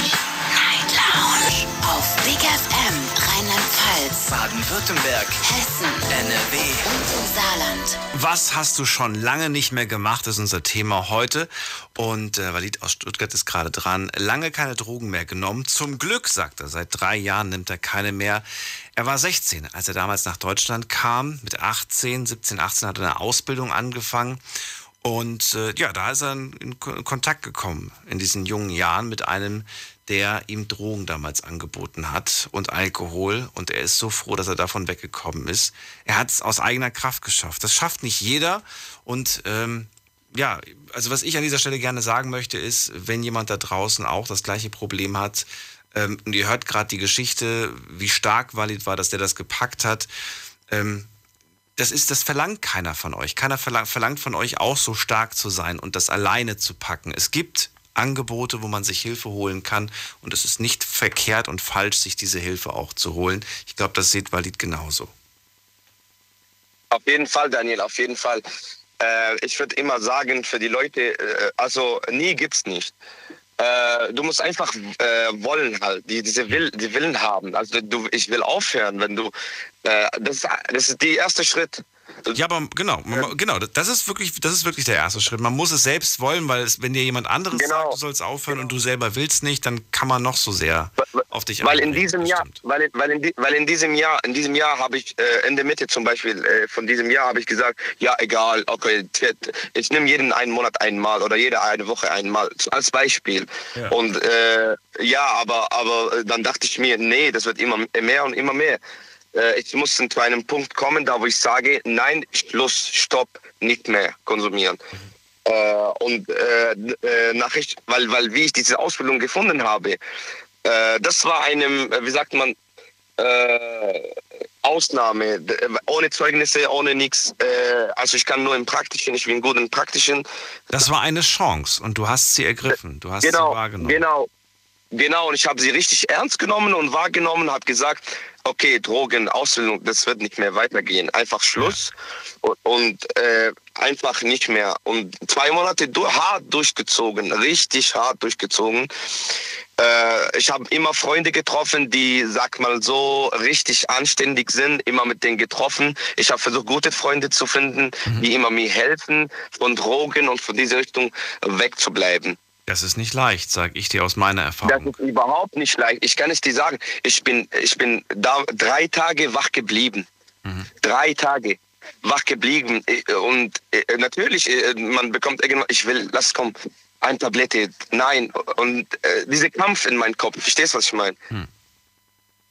Auf Big FM Rheinland-Pfalz, Baden-Württemberg, Hessen, NRW. und im Saarland. Was hast du schon lange nicht mehr gemacht, ist unser Thema heute. Und äh, Walid aus Stuttgart ist gerade dran. Lange keine Drogen mehr genommen. Zum Glück, sagt er, seit drei Jahren nimmt er keine mehr. Er war 16, als er damals nach Deutschland kam. Mit 18, 17, 18 hat er eine Ausbildung angefangen. Und äh, ja, da ist er in, in Ko- Kontakt gekommen in diesen jungen Jahren mit einem, der ihm Drogen damals angeboten hat und Alkohol. Und er ist so froh, dass er davon weggekommen ist. Er hat es aus eigener Kraft geschafft. Das schafft nicht jeder. Und ähm, ja, also was ich an dieser Stelle gerne sagen möchte, ist, wenn jemand da draußen auch das gleiche Problem hat, ähm, und ihr hört gerade die Geschichte, wie stark Walid war, dass der das gepackt hat, ähm, das ist, das verlangt keiner von euch. Keiner verlangt, verlangt von euch auch so stark zu sein und das alleine zu packen. Es gibt Angebote, wo man sich Hilfe holen kann und es ist nicht verkehrt und falsch, sich diese Hilfe auch zu holen. Ich glaube, das sieht Walid genauso. Auf jeden Fall, Daniel, auf jeden Fall. Äh, ich würde immer sagen, für die Leute, äh, also nie gibt's nicht. Äh, du musst einfach äh, wollen halt, die, diese Will, die Willen haben. Also du, ich will aufhören, wenn du, äh, das, das ist der erste Schritt. Ja, aber genau, man, genau, das ist wirklich, das ist wirklich der erste Schritt. Man muss es selbst wollen, weil es, wenn dir jemand anderes sagt, du sollst aufhören und du selber willst nicht, dann kann man noch so sehr auf dich Weil in diesem Jahr, weil, in- weil, in, weil in diesem Jahr, in diesem Jahr habe ich äh, in der Mitte zum Beispiel äh, von diesem Jahr habe ich gesagt, ja egal, okay, ich nehme jeden einen Monat einmal oder jede eine Woche einmal als Beispiel. Ja. Und äh, ja, aber aber äh, dann dachte ich mir, nee, das wird immer mehr und immer mehr. Äh, ich muss zu einem Punkt kommen, da wo ich sage, nein, Schluss, Stopp, nicht mehr konsumieren. Äh, und äh, äh, nach ich, weil, weil wie ich diese Ausbildung gefunden habe, äh, das war einem, äh, wie sagt man, Ausnahme, ohne Zeugnisse, ohne nichts. Also ich kann nur im Praktischen, ich bin gut im Praktischen. Das war eine Chance und du hast sie ergriffen. Du hast genau, sie wahrgenommen. genau, genau. Und ich habe sie richtig ernst genommen und wahrgenommen, habe gesagt, okay, Drogen, Ausbildung, das wird nicht mehr weitergehen. Einfach Schluss und, und äh, einfach nicht mehr. Und zwei Monate du hart durchgezogen, richtig hart durchgezogen. Äh, ich habe immer Freunde getroffen, die, sag mal so, richtig anständig sind, immer mit denen getroffen. Ich habe versucht, gute Freunde zu finden, die immer mir helfen, von Drogen und von dieser Richtung wegzubleiben. Das ist nicht leicht, sage ich dir aus meiner Das Erfahrung. ist überhaupt nicht leicht. Ich kann es dir sagen. Ich bin, ich bin da drei Tage wach geblieben. Drei Tage wach geblieben. Und äh, natürlich, äh, man bekommt irgendwann, ich will, lass kommen, eine Tablette. Nein. Und äh, dieser Kampf in meinem Kopf, verstehst du, was ich meine?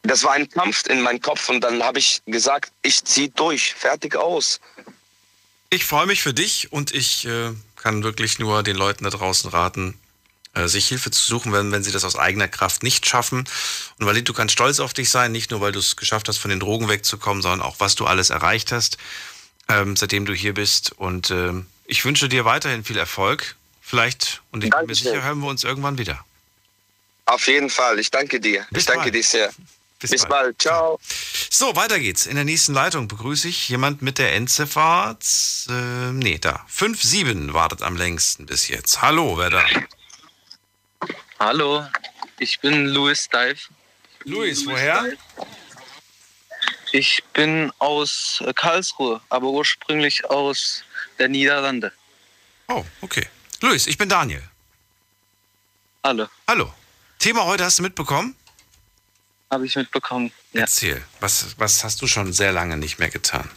Das war ein Kampf in meinem Kopf und dann habe ich gesagt, ich ziehe durch, fertig aus. Ich freue mich für dich und ich äh, kann wirklich nur den Leuten da draußen raten, äh, sich Hilfe zu suchen, wenn, wenn sie das aus eigener Kraft nicht schaffen. Und Walid, du kannst stolz auf dich sein, nicht nur, weil du es geschafft hast, von den Drogen wegzukommen, sondern auch, was du alles erreicht hast, ähm, seitdem du hier bist. Und ähm, ich wünsche dir weiterhin viel Erfolg. Vielleicht, und ich bin mir sicher, hören wir uns irgendwann wieder. Auf jeden Fall. Ich danke dir. Bis ich danke bald. dir sehr. Bis Bis, bald. bald. Ciao. So, weiter geht's. In der nächsten Leitung begrüße ich jemand mit der Endziffer. Äh, nee, da. 5-7 wartet am längsten bis jetzt. Hallo, wer da? Hallo, ich bin Louis Dive. Luis, woher? Ich bin aus Karlsruhe, aber ursprünglich aus der Niederlande. Oh, okay. Luis, ich bin Daniel. Hallo. Hallo. Thema heute hast du mitbekommen? Habe ich mitbekommen. Ja. Erzähl. Was, was hast du schon sehr lange nicht mehr getan?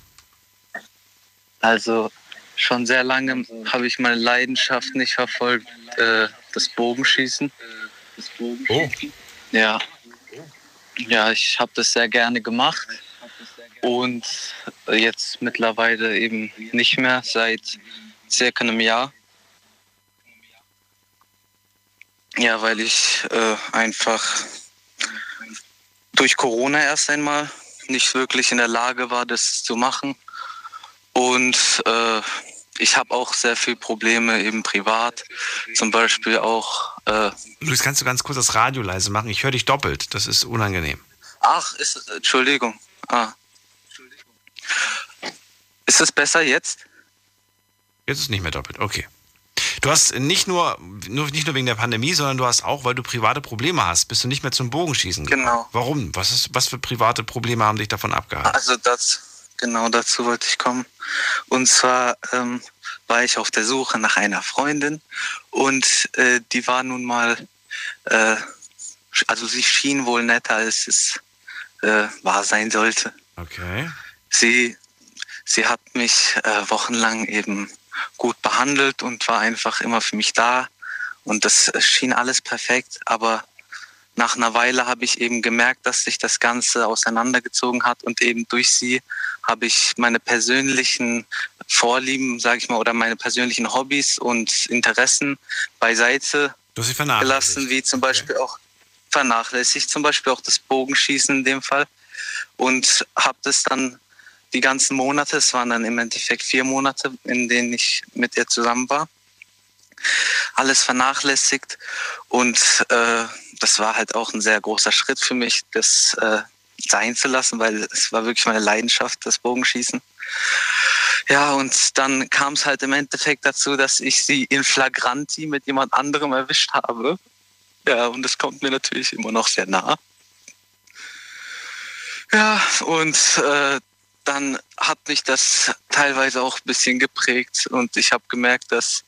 Also schon sehr lange habe ich meine Leidenschaft nicht verfolgt, äh, das Bogenschießen. Oh. Ja. Ja, ich habe das sehr gerne gemacht und jetzt mittlerweile eben nicht mehr seit circa einem Jahr. Ja, weil ich äh, einfach durch Corona erst einmal nicht wirklich in der Lage war, das zu machen. Und äh, ich habe auch sehr viele Probleme eben privat. Zum Beispiel auch. Äh, Luis, kannst du ganz kurz das Radio leise machen? Ich höre dich doppelt. Das ist unangenehm. ach, ist, Entschuldigung. Ah. Ist es besser jetzt? Jetzt ist es nicht mehr doppelt. Okay. Du hast nicht nur, nur, nicht nur wegen der Pandemie, sondern du hast auch, weil du private Probleme hast, bist du nicht mehr zum Bogenschießen. Genau. Warum? Was, ist, was für private Probleme haben dich davon abgehalten? Also das, genau dazu wollte ich kommen. Und zwar ähm, war ich auf der Suche nach einer Freundin und äh, die war nun mal, äh, also sie schien wohl netter, als es äh, wahr sein sollte. Okay. Sie, sie hat mich äh, wochenlang eben gut behandelt und war einfach immer für mich da. Und das schien alles perfekt. Aber nach einer Weile habe ich eben gemerkt, dass sich das Ganze auseinandergezogen hat und eben durch sie habe ich meine persönlichen Vorlieben, sage ich mal, oder meine persönlichen Hobbys und Interessen beiseite gelassen, wie zum Beispiel auch vernachlässigt, zum Beispiel auch das Bogenschießen in dem Fall und habe das dann die ganzen Monate, es waren dann im Endeffekt vier Monate, in denen ich mit ihr zusammen war, alles vernachlässigt und äh, das war halt auch ein sehr großer Schritt für mich, das äh, sein zu lassen, weil es war wirklich meine Leidenschaft, das Bogenschießen. Ja, und dann kam es halt im Endeffekt dazu, dass ich sie in Flagranti mit jemand anderem erwischt habe. Ja, und das kommt mir natürlich immer noch sehr nah. Ja, und äh, dann hat mich das teilweise auch ein bisschen geprägt und ich habe gemerkt, dass,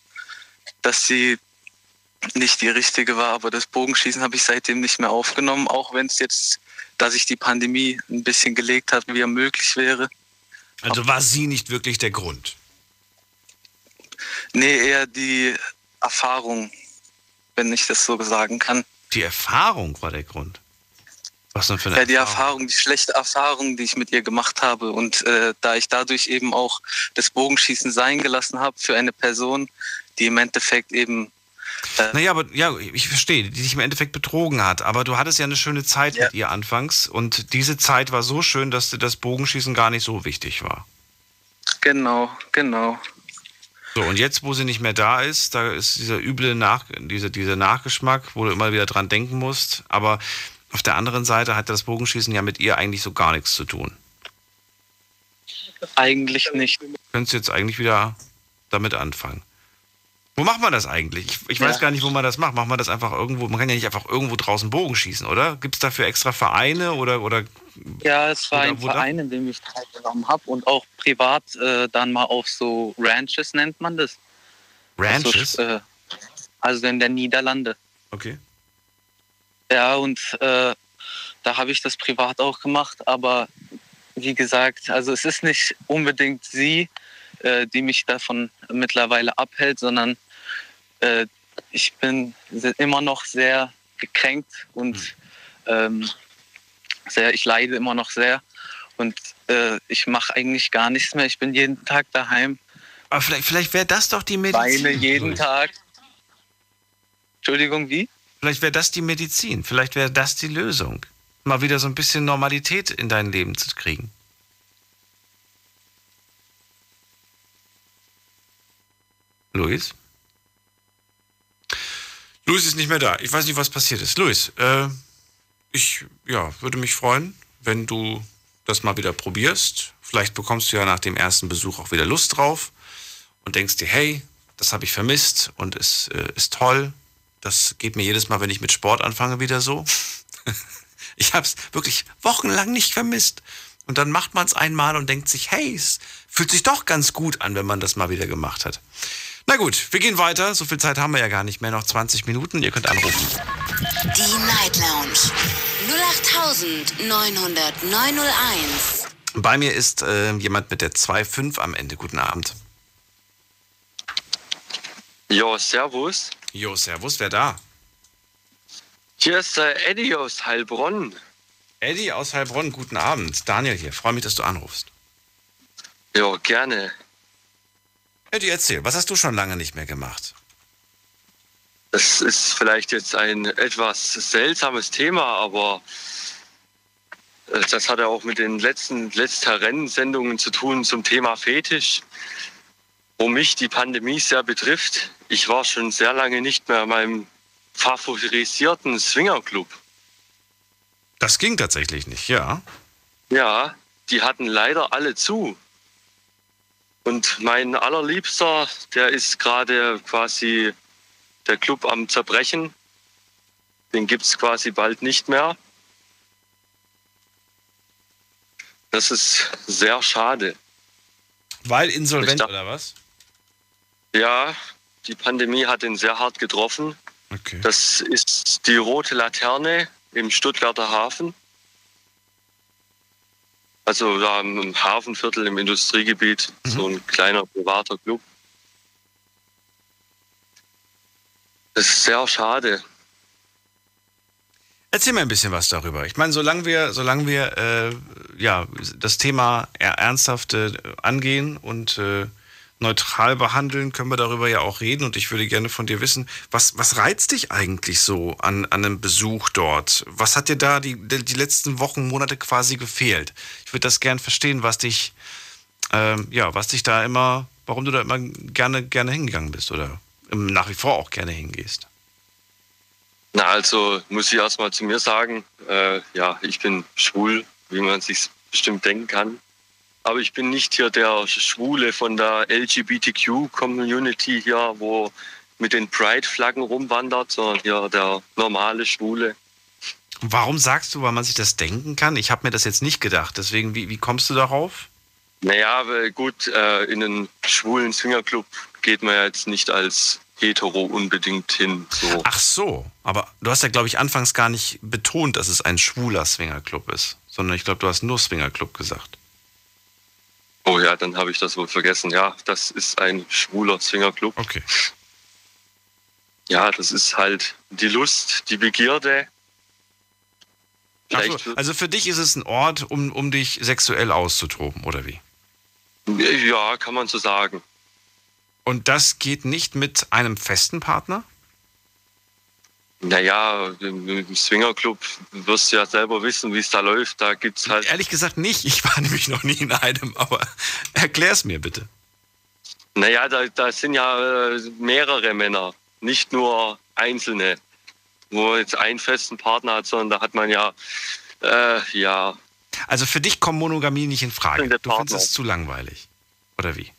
dass sie nicht die richtige war, aber das Bogenschießen habe ich seitdem nicht mehr aufgenommen, auch wenn es jetzt, dass sich die Pandemie ein bisschen gelegt hat, wie er möglich wäre. Also war sie nicht wirklich der Grund? Nee, eher die Erfahrung, wenn ich das so sagen kann. Die Erfahrung war der Grund. Was denn für eine Ja, die Erfahrung, die schlechte Erfahrung, die ich mit ihr gemacht habe. Und äh, da ich dadurch eben auch das Bogenschießen sein gelassen habe für eine Person, die im Endeffekt eben. Äh naja, aber ja, ich verstehe, die dich im Endeffekt betrogen hat. Aber du hattest ja eine schöne Zeit ja. mit ihr anfangs. Und diese Zeit war so schön, dass dir das Bogenschießen gar nicht so wichtig war. Genau, genau. So, und jetzt, wo sie nicht mehr da ist, da ist dieser üble Nach dieser, dieser Nachgeschmack, wo du immer wieder dran denken musst. Aber auf der anderen Seite hat das Bogenschießen ja mit ihr eigentlich so gar nichts zu tun. Eigentlich nicht. Könntest du jetzt eigentlich wieder damit anfangen. Wo macht man das eigentlich? Ich, ich ja. weiß gar nicht, wo man das macht. Macht man das einfach irgendwo? Man kann ja nicht einfach irgendwo draußen Bogen schießen, oder? Gibt es dafür extra Vereine oder, oder Ja, es war ein Verein, in dem ich teilgenommen habe und auch privat äh, dann mal auf so Ranches nennt man das. Ranches? Also, äh, also in der Niederlande. Okay. Ja, und äh, da habe ich das privat auch gemacht, aber wie gesagt, also es ist nicht unbedingt sie, äh, die mich davon mittlerweile abhält, sondern äh, ich bin immer noch sehr gekränkt und hm. ähm, sehr, ich leide immer noch sehr und äh, ich mache eigentlich gar nichts mehr. Ich bin jeden Tag daheim. Aber vielleicht, vielleicht wäre das doch die Medizin. Weine jeden Tag. Entschuldigung, wie? Vielleicht wäre das die Medizin. Vielleicht wäre das die Lösung. Mal wieder so ein bisschen Normalität in dein Leben zu kriegen. Luis? Luis ist nicht mehr da. Ich weiß nicht, was passiert ist. Luis, äh, ich ja, würde mich freuen, wenn du das mal wieder probierst. Vielleicht bekommst du ja nach dem ersten Besuch auch wieder Lust drauf und denkst dir, hey, das habe ich vermisst und es äh, ist toll. Das geht mir jedes Mal, wenn ich mit Sport anfange, wieder so. ich habe es wirklich wochenlang nicht vermisst. Und dann macht man es einmal und denkt sich, hey, es fühlt sich doch ganz gut an, wenn man das mal wieder gemacht hat. Na gut, wir gehen weiter. So viel Zeit haben wir ja gar nicht mehr. Noch 20 Minuten. Ihr könnt anrufen. Die Night Lounge 0890901. Bei mir ist äh, jemand mit der 2.5 am Ende. Guten Abend. Jo, servus. Jo, servus. Wer da? Hier ist äh, Eddie aus Heilbronn. Eddie aus Heilbronn, guten Abend. Daniel hier. Freue mich, dass du anrufst. Jo, gerne. Eddie, erzähl, was hast du schon lange nicht mehr gemacht? Das ist vielleicht jetzt ein etwas seltsames Thema, aber äh, das hat ja auch mit den letzten Letzter-Rennen-Sendungen zu tun zum Thema Fetisch, wo mich die Pandemie sehr betrifft. Ich war schon sehr lange nicht mehr in meinem favorisierten Swingerclub. Das ging tatsächlich nicht, ja. Ja, die hatten leider alle zu. Und mein allerliebster, der ist gerade quasi der Club am Zerbrechen. Den gibt es quasi bald nicht mehr. Das ist sehr schade. Weil insolvent dachte, oder was? Ja, die Pandemie hat ihn sehr hart getroffen. Okay. Das ist die rote Laterne im Stuttgarter Hafen. Also da im Hafenviertel im Industriegebiet, mhm. so ein kleiner privater Club. Das ist sehr schade. Erzähl mir ein bisschen was darüber. Ich meine, solange wir, solange wir äh, ja, das Thema ernsthaft äh, angehen und äh, neutral behandeln, können wir darüber ja auch reden. Und ich würde gerne von dir wissen, was, was reizt dich eigentlich so an, an einem Besuch dort? Was hat dir da die, die letzten Wochen, Monate quasi gefehlt? Ich würde das gerne verstehen, was dich, ähm, ja, was dich da immer, warum du da immer gerne, gerne hingegangen bist oder nach wie vor auch gerne hingehst. Na, also muss ich erstmal zu mir sagen, äh, ja, ich bin schwul, wie man sich bestimmt denken kann. Aber ich bin nicht hier der Schwule von der LGBTQ-Community hier, wo mit den Pride-Flaggen rumwandert, sondern hier der normale Schwule. Warum sagst du, weil man sich das denken kann? Ich habe mir das jetzt nicht gedacht. Deswegen, wie, wie kommst du darauf? Naja, gut, äh, in einen schwulen Swingerclub geht man ja jetzt nicht als hetero unbedingt hin. So. Ach so, aber du hast ja, glaube ich, anfangs gar nicht betont, dass es ein schwuler Swingerclub ist, sondern ich glaube, du hast nur Swingerclub gesagt. Oh ja, dann habe ich das wohl vergessen. Ja, das ist ein schwuler Swingerclub. Okay. Ja, das ist halt die Lust, die Begierde. So, also für dich ist es ein Ort, um, um dich sexuell auszutoben, oder wie? Ja, kann man so sagen. Und das geht nicht mit einem festen Partner? Naja, im Swingerclub wirst du ja selber wissen, wie es da läuft. Da gibt's halt. Ehrlich gesagt nicht. Ich war nämlich noch nie in einem, aber erklär's mir bitte. Naja, da, da sind ja äh, mehrere Männer, nicht nur einzelne, wo jetzt einen festen Partner hat, sondern da hat man ja, äh, ja. Also für dich kommt Monogamie nicht in Frage. Du findest es zu langweilig. Oder wie?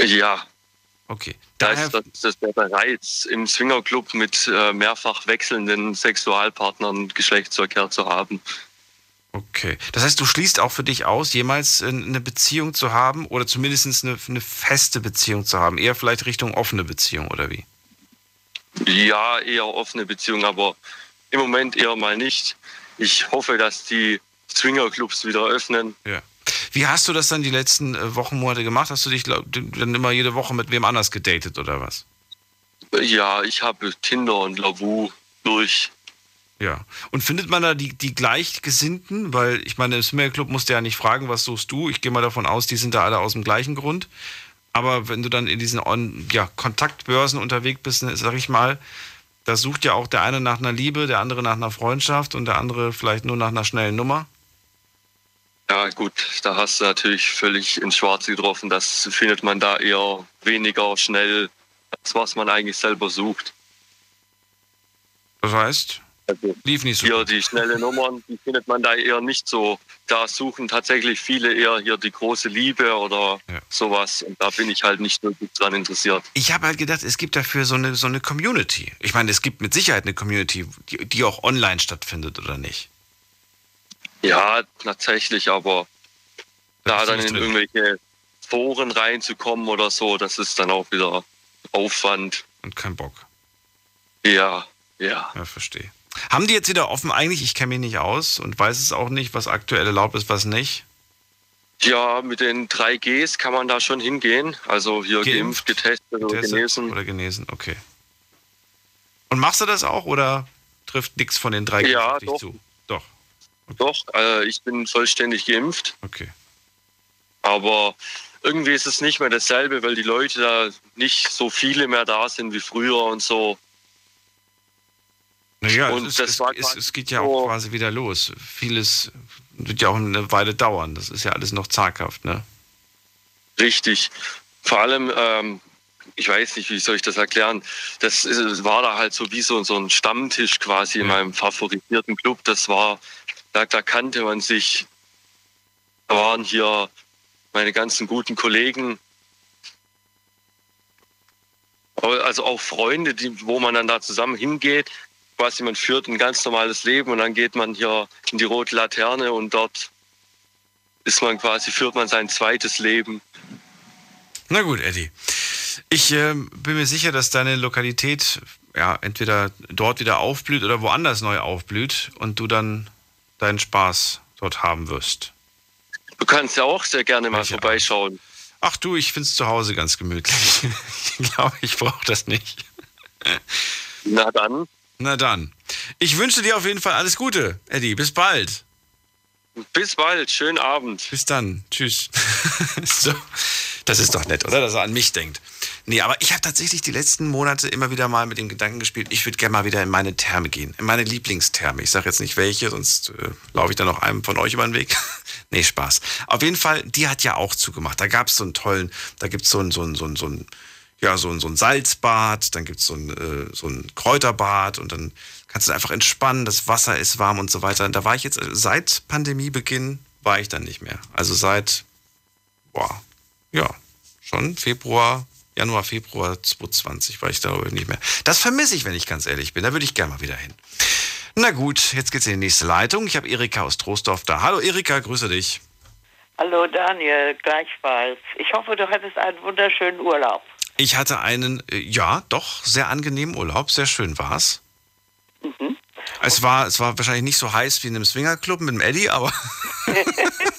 Ja, Okay. Da ist das, das der Reiz, im Swingerclub mit äh, mehrfach wechselnden Sexualpartnern Geschlechtsverkehr zu haben. Okay. Das heißt, du schließt auch für dich aus, jemals eine Beziehung zu haben oder zumindest eine, eine feste Beziehung zu haben. Eher vielleicht Richtung offene Beziehung oder wie? Ja, eher offene Beziehung, aber im Moment eher mal nicht. Ich hoffe, dass die Swingerclubs wieder öffnen. Ja. Wie hast du das dann die letzten äh, Wochen, Monate gemacht? Hast du dich dann immer jede Woche mit wem anders gedatet oder was? Ja, ich habe Tinder und Lavu durch. Ja. Und findet man da die, die Gleichgesinnten? Weil ich meine, im Swimmerclub musst du ja nicht fragen, was suchst du? Ich gehe mal davon aus, die sind da alle aus dem gleichen Grund. Aber wenn du dann in diesen On ja, Kontaktbörsen unterwegs bist, ne, sag ich mal, da sucht ja auch der eine nach einer Liebe, der andere nach einer Freundschaft und der andere vielleicht nur nach einer schnellen Nummer. Ja, gut, da hast du natürlich völlig ins Schwarze getroffen. Das findet man da eher weniger schnell, als was man eigentlich selber sucht. Das heißt, also, lief nicht so. Hier die schnelle Nummern, die findet man da eher nicht so. Da suchen tatsächlich viele eher hier die große Liebe oder ja. sowas. Und da bin ich halt nicht wirklich dran interessiert. Ich habe halt gedacht, es gibt dafür so eine, so eine Community. Ich meine, es gibt mit Sicherheit eine Community, die, die auch online stattfindet, oder nicht? Ja, tatsächlich, aber da dann in irgendwelche Foren reinzukommen oder so, das ist dann auch wieder Aufwand. Und kein Bock. Ja, ja. Ja, verstehe. Haben die jetzt wieder offen eigentlich? Ich kenne mich nicht aus und weiß es auch nicht, was aktuell erlaubt ist, was nicht. Ja, mit den 3Gs kann man da schon hingehen. Also hier geimpft, geimpft getestet oder genesen. Oder genesen, okay. Und machst du das auch oder trifft nichts von den 3Gs ja, dich doch. zu? Doch. Äh, ich bin vollständig geimpft. Okay. Aber irgendwie ist es nicht mehr dasselbe, weil die Leute da nicht so viele mehr da sind wie früher und so. Naja, und es, das es, es, es geht ja auch quasi wieder los. Vieles wird ja auch eine Weile dauern. Das ist ja alles noch zaghaft, ne? Richtig. Vor allem, ähm, ich weiß nicht, wie soll ich das erklären. Das war da halt so wie so, so ein Stammtisch quasi ja. in meinem favorisierten Club. Das war, da, da kannte man sich. Da waren hier meine ganzen guten Kollegen. Also auch Freunde, die, wo man dann da zusammen hingeht. Quasi man führt ein ganz normales Leben und dann geht man hier in die rote Laterne und dort ist man quasi, führt man sein zweites Leben. Na gut, Eddie. Ich äh, bin mir sicher, dass deine Lokalität ja entweder dort wieder aufblüht oder woanders neu aufblüht und du dann deinen Spaß dort haben wirst. Du kannst ja auch sehr gerne mal Welche vorbeischauen. Ach du, ich finde es zu Hause ganz gemütlich. ich glaube, ich brauche das nicht. Na dann. Na dann. Ich wünsche dir auf jeden Fall alles Gute, Eddie. Bis bald. Bis bald. Schönen Abend. Bis dann. Tschüss. so. Das ist doch nett, oder? Dass er an mich denkt. Nee, aber ich habe tatsächlich die letzten Monate immer wieder mal mit dem Gedanken gespielt, ich würde gerne mal wieder in meine Therme gehen. In meine Lieblingstherme. Ich sage jetzt nicht welche, sonst äh, laufe ich dann noch einem von euch über den Weg. nee, Spaß. Auf jeden Fall, die hat ja auch zugemacht. Da gab es so einen tollen, da gibt so es so ein, so ein, so ein, ja, so ein, so Salzbad, dann gibt es so ein, äh, so ein Kräuterbad und dann kannst du einfach entspannen, das Wasser ist warm und so weiter. Und da war ich jetzt, äh, seit Pandemiebeginn war ich dann nicht mehr. Also seit, boah, ja, schon Februar, Januar, Februar 2020 war ich da aber nicht mehr. Das vermisse ich, wenn ich ganz ehrlich bin. Da würde ich gerne mal wieder hin. Na gut, jetzt geht's in die nächste Leitung. Ich habe Erika aus Troisdorf da. Hallo Erika, grüße dich. Hallo Daniel, gleichfalls. Ich hoffe, du hattest einen wunderschönen Urlaub. Ich hatte einen, äh, ja, doch, sehr angenehmen Urlaub. Sehr schön war's. Mhm. Es war, es war wahrscheinlich nicht so heiß wie in einem Swingerclub mit dem Eddie, aber.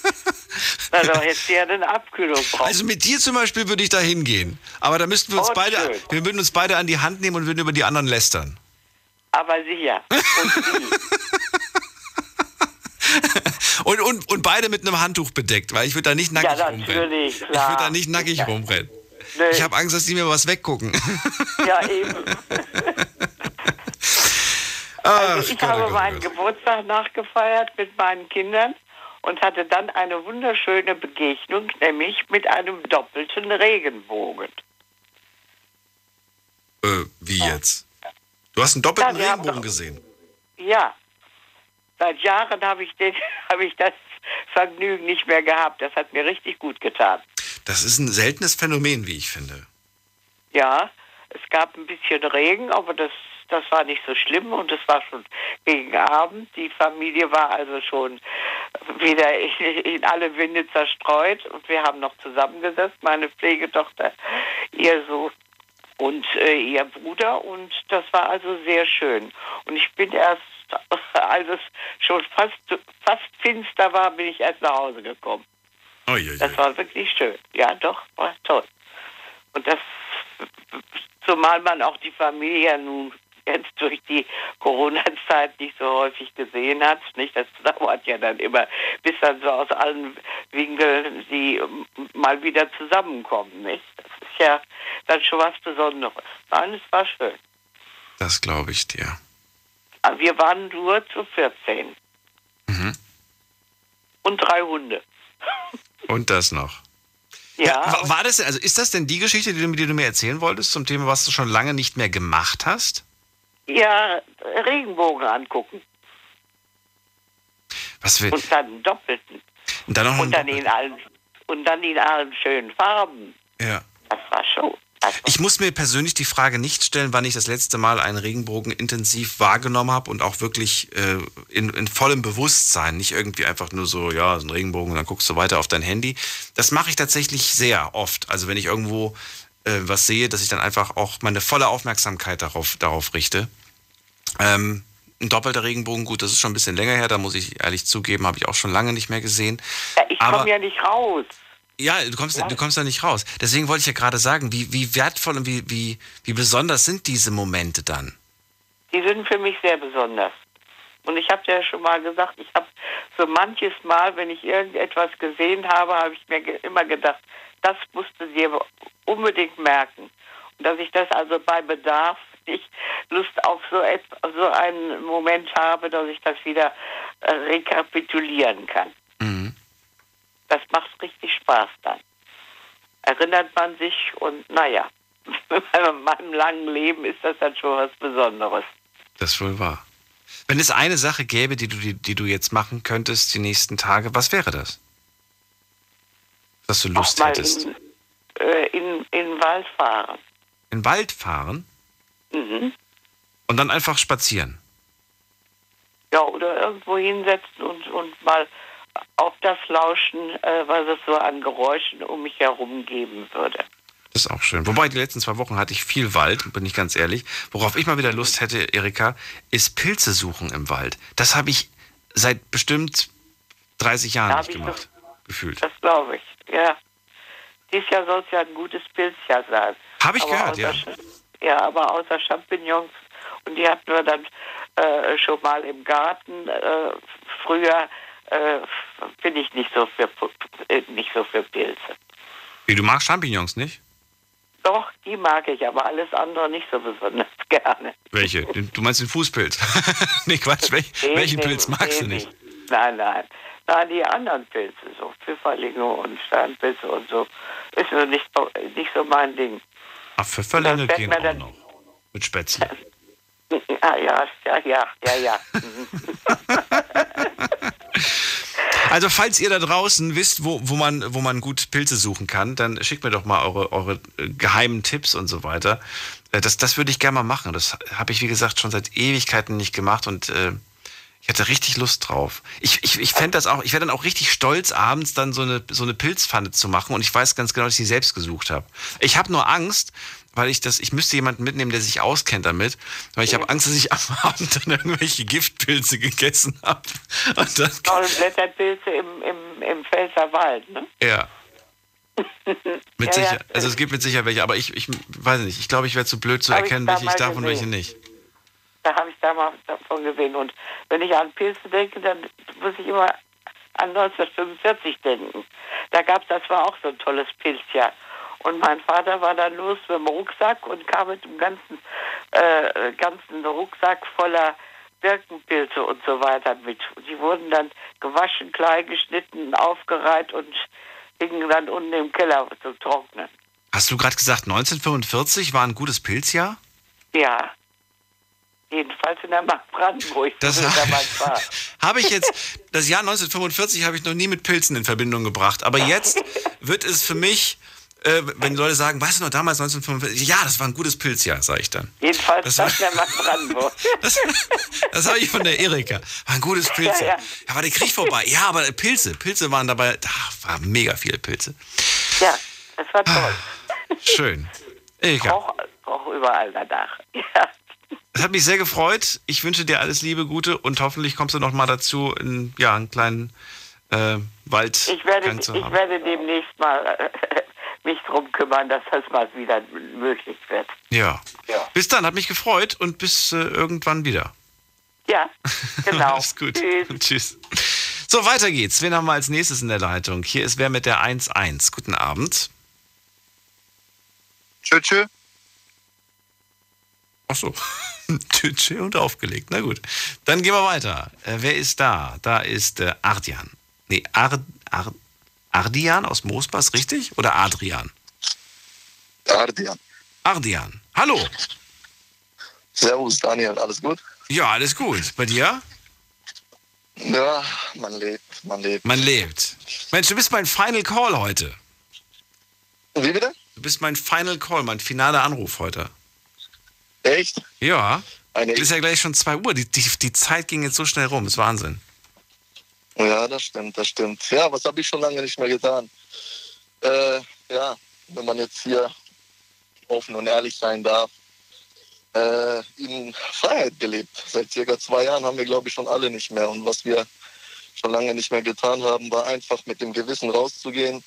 Na, da hättest du ja eine Abkühlung brauchen. Also mit dir zum Beispiel würde ich da hingehen. Aber da müssten wir uns Oh, beide, schön. wir würden uns beide an die Hand nehmen und würden über die anderen lästern. Aber sicher. Und, und, und beide mit einem Handtuch bedeckt, weil ich würde da nicht nackig Ja, rumrennen. Ich würde da nicht nackig Ja. rumrennen. Nee. Ich habe Angst, dass die mir was weggucken. Ja, eben. Also ich Gott, oh habe Gott, oh meinen Gott. Geburtstag nachgefeiert mit meinen Kindern und hatte dann eine wunderschöne Begegnung, nämlich mit einem doppelten Regenbogen. Äh, wie jetzt? Du hast einen doppelten Ja, Regenbogen doch- gesehen. Ja, seit Jahren habe ich, den, habe ich das Vergnügen nicht mehr gehabt. Das hat mir richtig gut getan. Das ist ein seltenes Phänomen, wie ich finde. Ja, es gab ein bisschen Regen, aber das, das war nicht so schlimm und es war schon gegen Abend. Die Familie war also schon wieder in, alle Winde zerstreut und wir haben noch zusammengesetzt, meine Pflegetochter, ihr so und äh, ihr Bruder und das war also sehr schön. Und ich bin erst, als es schon fast, fast finster war, bin ich erst nach Hause gekommen. Oh, je, je. Das war wirklich schön. Ja, doch, war toll. Und das, zumal man auch die Familie ja nun jetzt durch die Corona-Zeit nicht so häufig gesehen hat. Nicht? Das dauert ja dann immer, bis dann so aus allen Winkeln sie ähm, mal wieder zusammenkommen. Nicht? Das ist ja dann schon was Besonderes. Nein, es war schön. Das glaube ich dir. Aber wir waren nur zu 14 Mhm. und drei Hunde. Und das noch. Ja, Wa- War das, also ist das denn die Geschichte, die du, die du mir erzählen wolltest, zum Thema, was du schon lange nicht mehr gemacht hast? Ja, Regenbogen angucken. Was will, Und dann einen doppelten. und dann noch Und dann in allen, und dann in allen schönen Farben. ja. Das war schon. Ich muss mir persönlich die Frage nicht stellen, wann ich das letzte Mal einen Regenbogen intensiv wahrgenommen habe und auch wirklich äh, in, in vollem Bewusstsein, nicht irgendwie einfach nur so, ja, so ein Regenbogen und dann guckst du weiter auf dein Handy. Das mache ich tatsächlich sehr oft. Also wenn ich irgendwo äh, was sehe, dass ich dann einfach auch meine volle Aufmerksamkeit darauf, darauf richte. Ähm, ein doppelter Regenbogen, gut, das ist schon ein bisschen länger her, da muss ich ehrlich zugeben, habe ich auch schon lange nicht mehr gesehen. Ja, ich komme ja nicht raus. Ja, du kommst, du kommst da nicht raus. Deswegen wollte ich ja gerade sagen, wie, wie wertvoll und wie, wie, wie besonders sind diese Momente dann? Die sind für mich sehr besonders. Und ich habe ja schon mal gesagt, ich habe so manches Mal, wenn ich irgendetwas gesehen habe, habe ich mir ge immer gedacht, das musst du dir unbedingt merken. Und dass ich das also bei Bedarf nicht Lust auf so, et- so einen Moment habe, dass ich das wieder äh, rekapitulieren kann. Das macht richtig Spaß dann. Erinnert man sich und naja, bei meinem langen Leben ist das dann schon was Besonderes. Das ist wohl wahr. Wenn es eine Sache gäbe, die du, die, die du jetzt machen könntest die nächsten Tage, was wäre das? Dass du Lust mal hättest. in, äh, in, in den Wald fahren. In den Wald fahren Mhm. und dann einfach spazieren. Ja, oder irgendwo hinsetzen und, und mal auf das lauschen, äh, was es so an Geräuschen um mich herum geben würde. Das ist auch schön. Wobei, die letzten zwei Wochen hatte ich viel Wald, bin ich ganz ehrlich. Worauf ich mal wieder Lust hätte, Erika, ist Pilze suchen im Wald. Das habe ich seit bestimmt 30 Jahren nicht gemacht. Gefühlt. Das glaube ich, ja. Dieses Jahr soll es ja ein gutes Pilzjahr sein. Hab ich Aber gehört, ja. Ja, aber außer Champignons, und die hatten wir dann äh, schon mal im Garten. Äh, früher äh, bin ich nicht so für äh, nicht so für Pilze. Wie, du magst Champignons nicht? Doch, die mag ich, aber alles andere nicht so besonders gerne. Welche? Du meinst den Fußpilz? nee, Quatsch. Welch, welchen nee, Pilz magst du nicht? Nein, nein. Nein, die anderen Pilze, so Pfifferlinge und Steinpilze und so, ist so nicht, nicht so mein Ding. Ach, Pfifferlinge gehen auch dann- noch. Mit Spätzle. Ah, ja, ja, ja, ja, ja. Also, falls ihr da draußen wisst, wo, wo, man, wo man gut Pilze suchen kann, dann schickt mir doch mal eure, eure äh, geheimen Tipps und so weiter. Äh, Das, das würde ich gerne mal machen. Das habe ich, wie gesagt, schon seit Ewigkeiten nicht gemacht. Und äh, Ich hatte richtig Lust drauf. Ich, ich, ich fände das auch, ich wäre dann auch richtig stolz, abends dann so eine, so eine Pilzpfanne zu machen und ich weiß ganz genau, dass ich sie selbst gesucht habe. Ich habe nur Angst, weil ich das, ich müsste jemanden mitnehmen, der sich auskennt damit, weil ich habe Angst, dass ich am Abend dann irgendwelche Giftpilze gegessen habe. Und dann, Blätterpilze im, im, im Pfälzer Wald, ne? ja. Mit Ja, sicher, ja. also es gibt mit Sicherheit welche, aber ich, ich weiß nicht, ich glaube, ich wäre zu blöd zu Hab erkennen, welche ich darf und welche nicht. Da habe ich damals davon gesehen. Und wenn ich an Pilze denke, dann muss ich immer an 1945 denken. Da gab es, das war auch so ein tolles Pilzjahr. Und mein Vater war dann los mit dem Rucksack und kam mit dem ganzen, äh, ganzen Rucksack voller Birkenpilze und so weiter mit. Und die wurden dann gewaschen, klein geschnitten, aufgereiht und hingen dann unten im Keller zu trocknen. Hast du gerade gesagt, 1945 war ein gutes Pilzjahr? Ja. Jedenfalls in der Mark Brandenburg. Das. Habe ich jetzt, das Jahr 1945 habe ich noch nie mit Pilzen in Verbindung gebracht. Aber jetzt wird es für mich, äh, wenn die Leute sagen, weißt du noch damals 1945? Ja, das war ein gutes Pilzjahr, sage ich dann. Jedenfalls Das das war- der Mark Brandenburg. Das habe ich von der Erika. War ein gutes Pilzjahr. Ja, Ja, ja. war der Krieg vorbei. Ja, aber Pilze, Pilze waren dabei, da waren mega viele Pilze. Ja, das war toll. Schön. Erika, Auch, auch überall danach. Ja. es hat mich sehr gefreut. Ich wünsche dir alles Liebe, Gute und hoffentlich kommst du noch mal dazu, in, ja, einen kleinen äh, Wald Ich werde, ich werde demnächst mal äh, mich drum kümmern, dass das mal wieder möglich wird. Ja. Ja. Bis dann, hat mich gefreut und bis äh, irgendwann wieder. Ja, genau. Alles gut. Tschüss. So, weiter geht's. Wen haben wir als nächstes in der Leitung? Hier ist wer mit der 1-1. Guten Abend. Tschö, tschö. Ach so. Tschö, tschö und aufgelegt. Na gut. Dann gehen wir weiter. Äh, wer ist da? Da ist äh, Ardian. Nee, Ar Ar Ardian aus Moosbach, richtig? Oder Adrian? Ardian. Ardian. Hallo. Servus, Daniel, alles gut? Ja, alles gut. Bei dir? Ja, man lebt, man lebt. Man lebt. Mensch, du bist mein Final Call heute. Wie bitte? Du bist mein Final Call, mein finaler Anruf heute. Echt? Ja. Es ist ja gleich schon 2 Uhr. Die, die, die Zeit ging jetzt so schnell rum. ist Wahnsinn. Ja, das stimmt, das stimmt. Ja, was habe ich schon lange nicht mehr getan? Äh, ja, wenn man jetzt hier offen und ehrlich sein darf, äh, in Freiheit gelebt. Seit circa zwei Jahren haben wir, glaube ich, schon alle nicht mehr. Und was wir schon lange nicht mehr getan haben, war einfach mit dem Gewissen rauszugehen,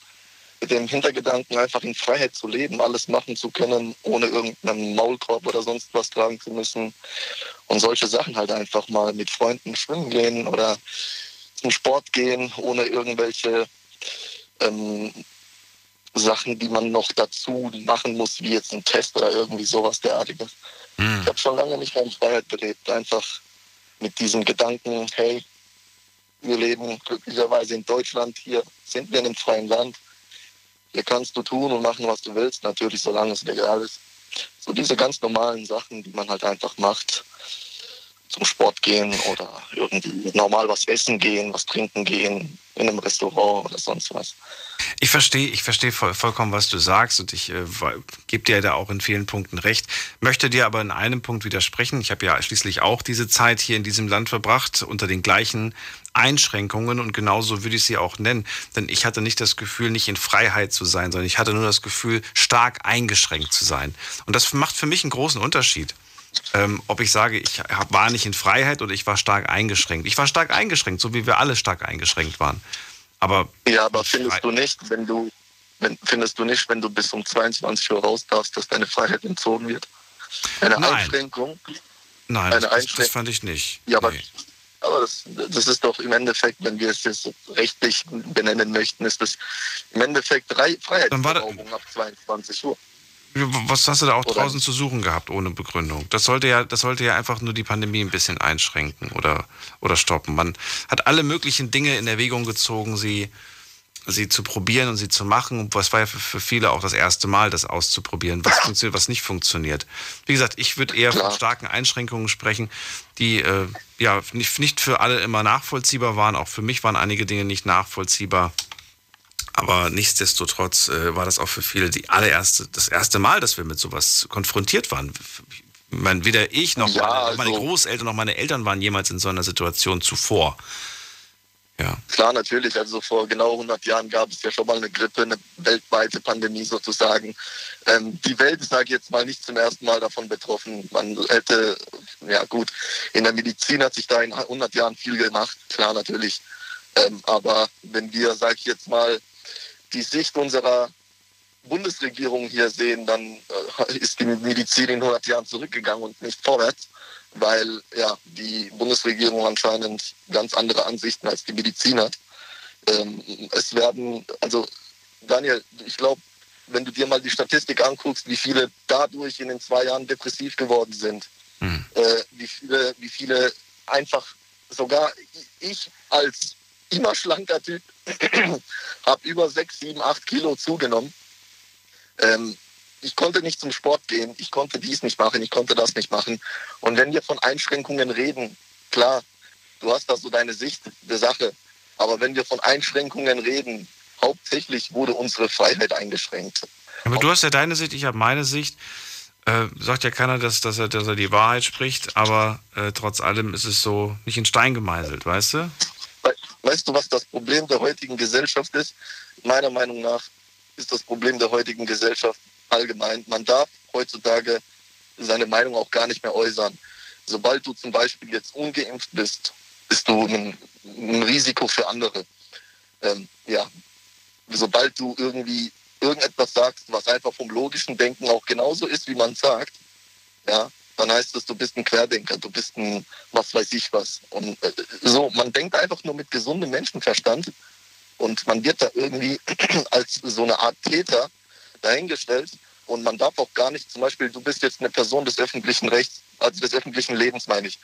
mit dem Hintergedanken einfach in Freiheit zu leben, alles machen zu können, ohne irgendeinen Maulkorb oder sonst was tragen zu müssen. Und solche Sachen halt einfach mal mit Freunden schwimmen gehen oder zum Sport gehen, ohne irgendwelche ähm, Sachen, die man noch dazu machen muss, wie jetzt ein Test oder irgendwie sowas derartiges. Ich habe schon lange nicht mehr in Freiheit gelebt. Einfach mit diesem Gedanken, hey, wir leben glücklicherweise in Deutschland, hier sind wir in einem freien Land. Hier kannst du tun und machen, was du willst, natürlich, solange es legal ist. So diese ganz normalen Sachen, die man halt einfach macht. Zum Sport gehen oder irgendwie normal was essen gehen, was trinken gehen, in einem Restaurant oder sonst was. Ich verstehe, ich verstehe voll, vollkommen, was du sagst und ich äh, gebe dir da auch in vielen Punkten recht. Möchte dir aber in einem Punkt widersprechen. Ich habe ja schließlich auch diese Zeit hier in diesem Land verbracht unter den gleichen Einschränkungen und genauso würde ich sie auch nennen. Denn ich hatte nicht das Gefühl, nicht in Freiheit zu sein, sondern ich hatte nur das Gefühl, stark eingeschränkt zu sein. Und das macht für mich einen großen Unterschied. Ähm, ob ich sage, ich hab, war nicht in Freiheit oder ich war stark eingeschränkt. Ich war stark eingeschränkt, so wie wir alle stark eingeschränkt waren. Aber Ja, aber findest du nicht, wenn du, wenn, findest du nicht, wenn du bis um 22 Uhr raus darfst, dass deine Freiheit entzogen wird? Eine Nein. Einschränkung? nein, Eine das, das, das Einschränkung. fand ich nicht. Ja, aber, aber das, das ist doch im Endeffekt, wenn wir es jetzt rechtlich benennen möchten, ist das im Endeffekt Rei- Freiheitsberaubung ab 22 Uhr. Was hast du da auch Oder- draußen zu suchen gehabt ohne Begründung? Das sollte ja, das sollte ja einfach nur die Pandemie ein bisschen einschränken oder, oder stoppen. Man hat alle möglichen Dinge in Erwägung gezogen, sie, sie zu probieren und sie zu machen. Was war ja für, für viele auch das erste Mal, das auszuprobieren, was funktioniert, was nicht funktioniert. Wie gesagt, ich würde eher von starken Einschränkungen sprechen, die äh, ja nicht, nicht für alle immer nachvollziehbar waren. Auch für mich waren einige Dinge nicht nachvollziehbar. Aber nichtsdestotrotz äh, war das auch für viele die allererste, das erste Mal, dass wir mit sowas konfrontiert waren. mein, weder ich noch, ja, meine, also, meine Großeltern noch meine Eltern waren jemals in so einer Situation zuvor. Ja. Klar, natürlich. Also vor genau 100 Jahren gab es ja schon mal eine Grippe, eine weltweite Pandemie sozusagen. Ähm, die Welt ist, sage ich jetzt mal, nicht zum ersten Mal davon betroffen. Man hätte, ja gut, in der Medizin hat sich da in 100 Jahren viel gemacht. Klar, natürlich. Ähm, aber wenn wir, sage ich jetzt mal, die Sicht unserer Bundesregierung hier sehen, dann äh, ist die Medizin in 100 Jahren zurückgegangen und nicht vorwärts weil ja die Bundesregierung anscheinend ganz andere Ansichten als die Medizin hat. Ähm, es werden, also Daniel, ich glaube, wenn du dir mal die Statistik anguckst, wie viele dadurch in den zwei Jahren depressiv geworden sind, mhm. äh, wie, viele, wie viele einfach, sogar ich als immer schlanker Typ, habe über sechs, sieben, acht Kilo zugenommen. Ähm, ich konnte nicht zum Sport gehen, ich konnte dies nicht machen, ich konnte das nicht machen. Und wenn wir von Einschränkungen reden, klar, du hast da so deine Sicht der Sache, aber wenn wir von Einschränkungen reden, hauptsächlich wurde unsere Freiheit eingeschränkt. Aber du hast ja deine Sicht, ich habe meine Sicht. Äh, sagt ja keiner, dass, dass, er, dass er die Wahrheit spricht, aber äh, trotz allem ist es so nicht in Stein gemeißelt, weißt du? Weißt du, was das Problem der heutigen Gesellschaft ist? Meiner Meinung nach ist das Problem der heutigen Gesellschaft allgemein. Man darf heutzutage seine Meinung auch gar nicht mehr äußern. Sobald du zum Beispiel jetzt ungeimpft bist, bist du ein, ein Risiko für andere. Ähm, ja, sobald du irgendwie irgendetwas sagst, was einfach vom logischen Denken auch genauso ist, wie man sagt, ja, dann heißt es, du bist ein Querdenker, du bist ein was weiß ich was. Und äh, so, man denkt einfach nur mit gesundem Menschenverstand und man wird da irgendwie als so eine Art Täter dahingestellt und man darf auch gar nicht, zum Beispiel, du bist jetzt eine Person des öffentlichen Rechts, also des öffentlichen Lebens, meine ich.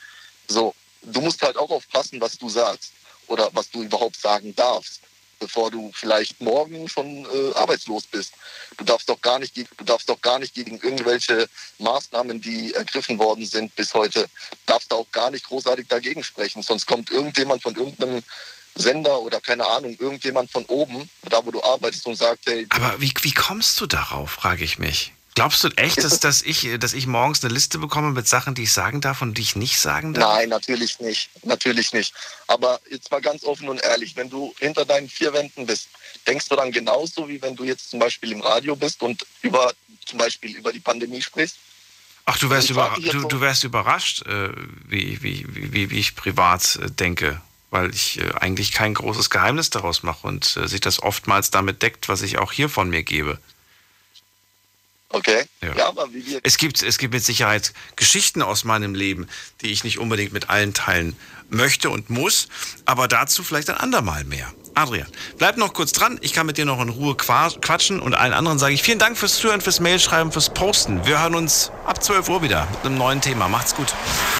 So, du musst halt auch aufpassen, was du sagst oder was du überhaupt sagen darfst, bevor du vielleicht morgen schon äh, arbeitslos bist. Du darfst doch gar nicht, du darfst doch gar nicht gegen irgendwelche Maßnahmen, die ergriffen worden sind bis heute, darfst du auch gar nicht großartig dagegen sprechen. Sonst kommt irgendjemand von irgendeinem Sender oder keine Ahnung, irgendjemand von oben, da wo du arbeitest und sagt, hey. Aber wie, wie kommst du darauf, frage ich mich. Glaubst du echt, dass, dass, ich, dass ich morgens eine Liste bekomme mit Sachen, die ich sagen darf und die ich nicht sagen darf? Nein, natürlich nicht. Natürlich nicht. Aber jetzt mal ganz offen und ehrlich, wenn du hinter deinen vier Wänden bist, denkst du dann genauso, wie wenn du jetzt zum Beispiel im Radio bist und über zum Beispiel über die Pandemie sprichst? Ach, du wärst, über, du, du wärst überrascht, äh, wie, wie, wie, wie ich privat äh, denke weil ich äh, eigentlich kein großes Geheimnis daraus mache und äh, sich das oftmals damit deckt, was ich auch hier von mir gebe. Okay. Ja. ja. aber wie wir es gibt, es gibt mit Sicherheit Geschichten aus meinem Leben, die ich nicht unbedingt mit allen teilen möchte und muss, aber dazu vielleicht ein andermal mehr. Adrian, bleib noch kurz dran. Ich kann mit dir noch in Ruhe quatschen und allen anderen sage ich vielen Dank fürs Zuhören, fürs Mailschreiben, fürs Posten. Wir hören uns ab 12 Uhr wieder mit einem neuen Thema. Macht's gut.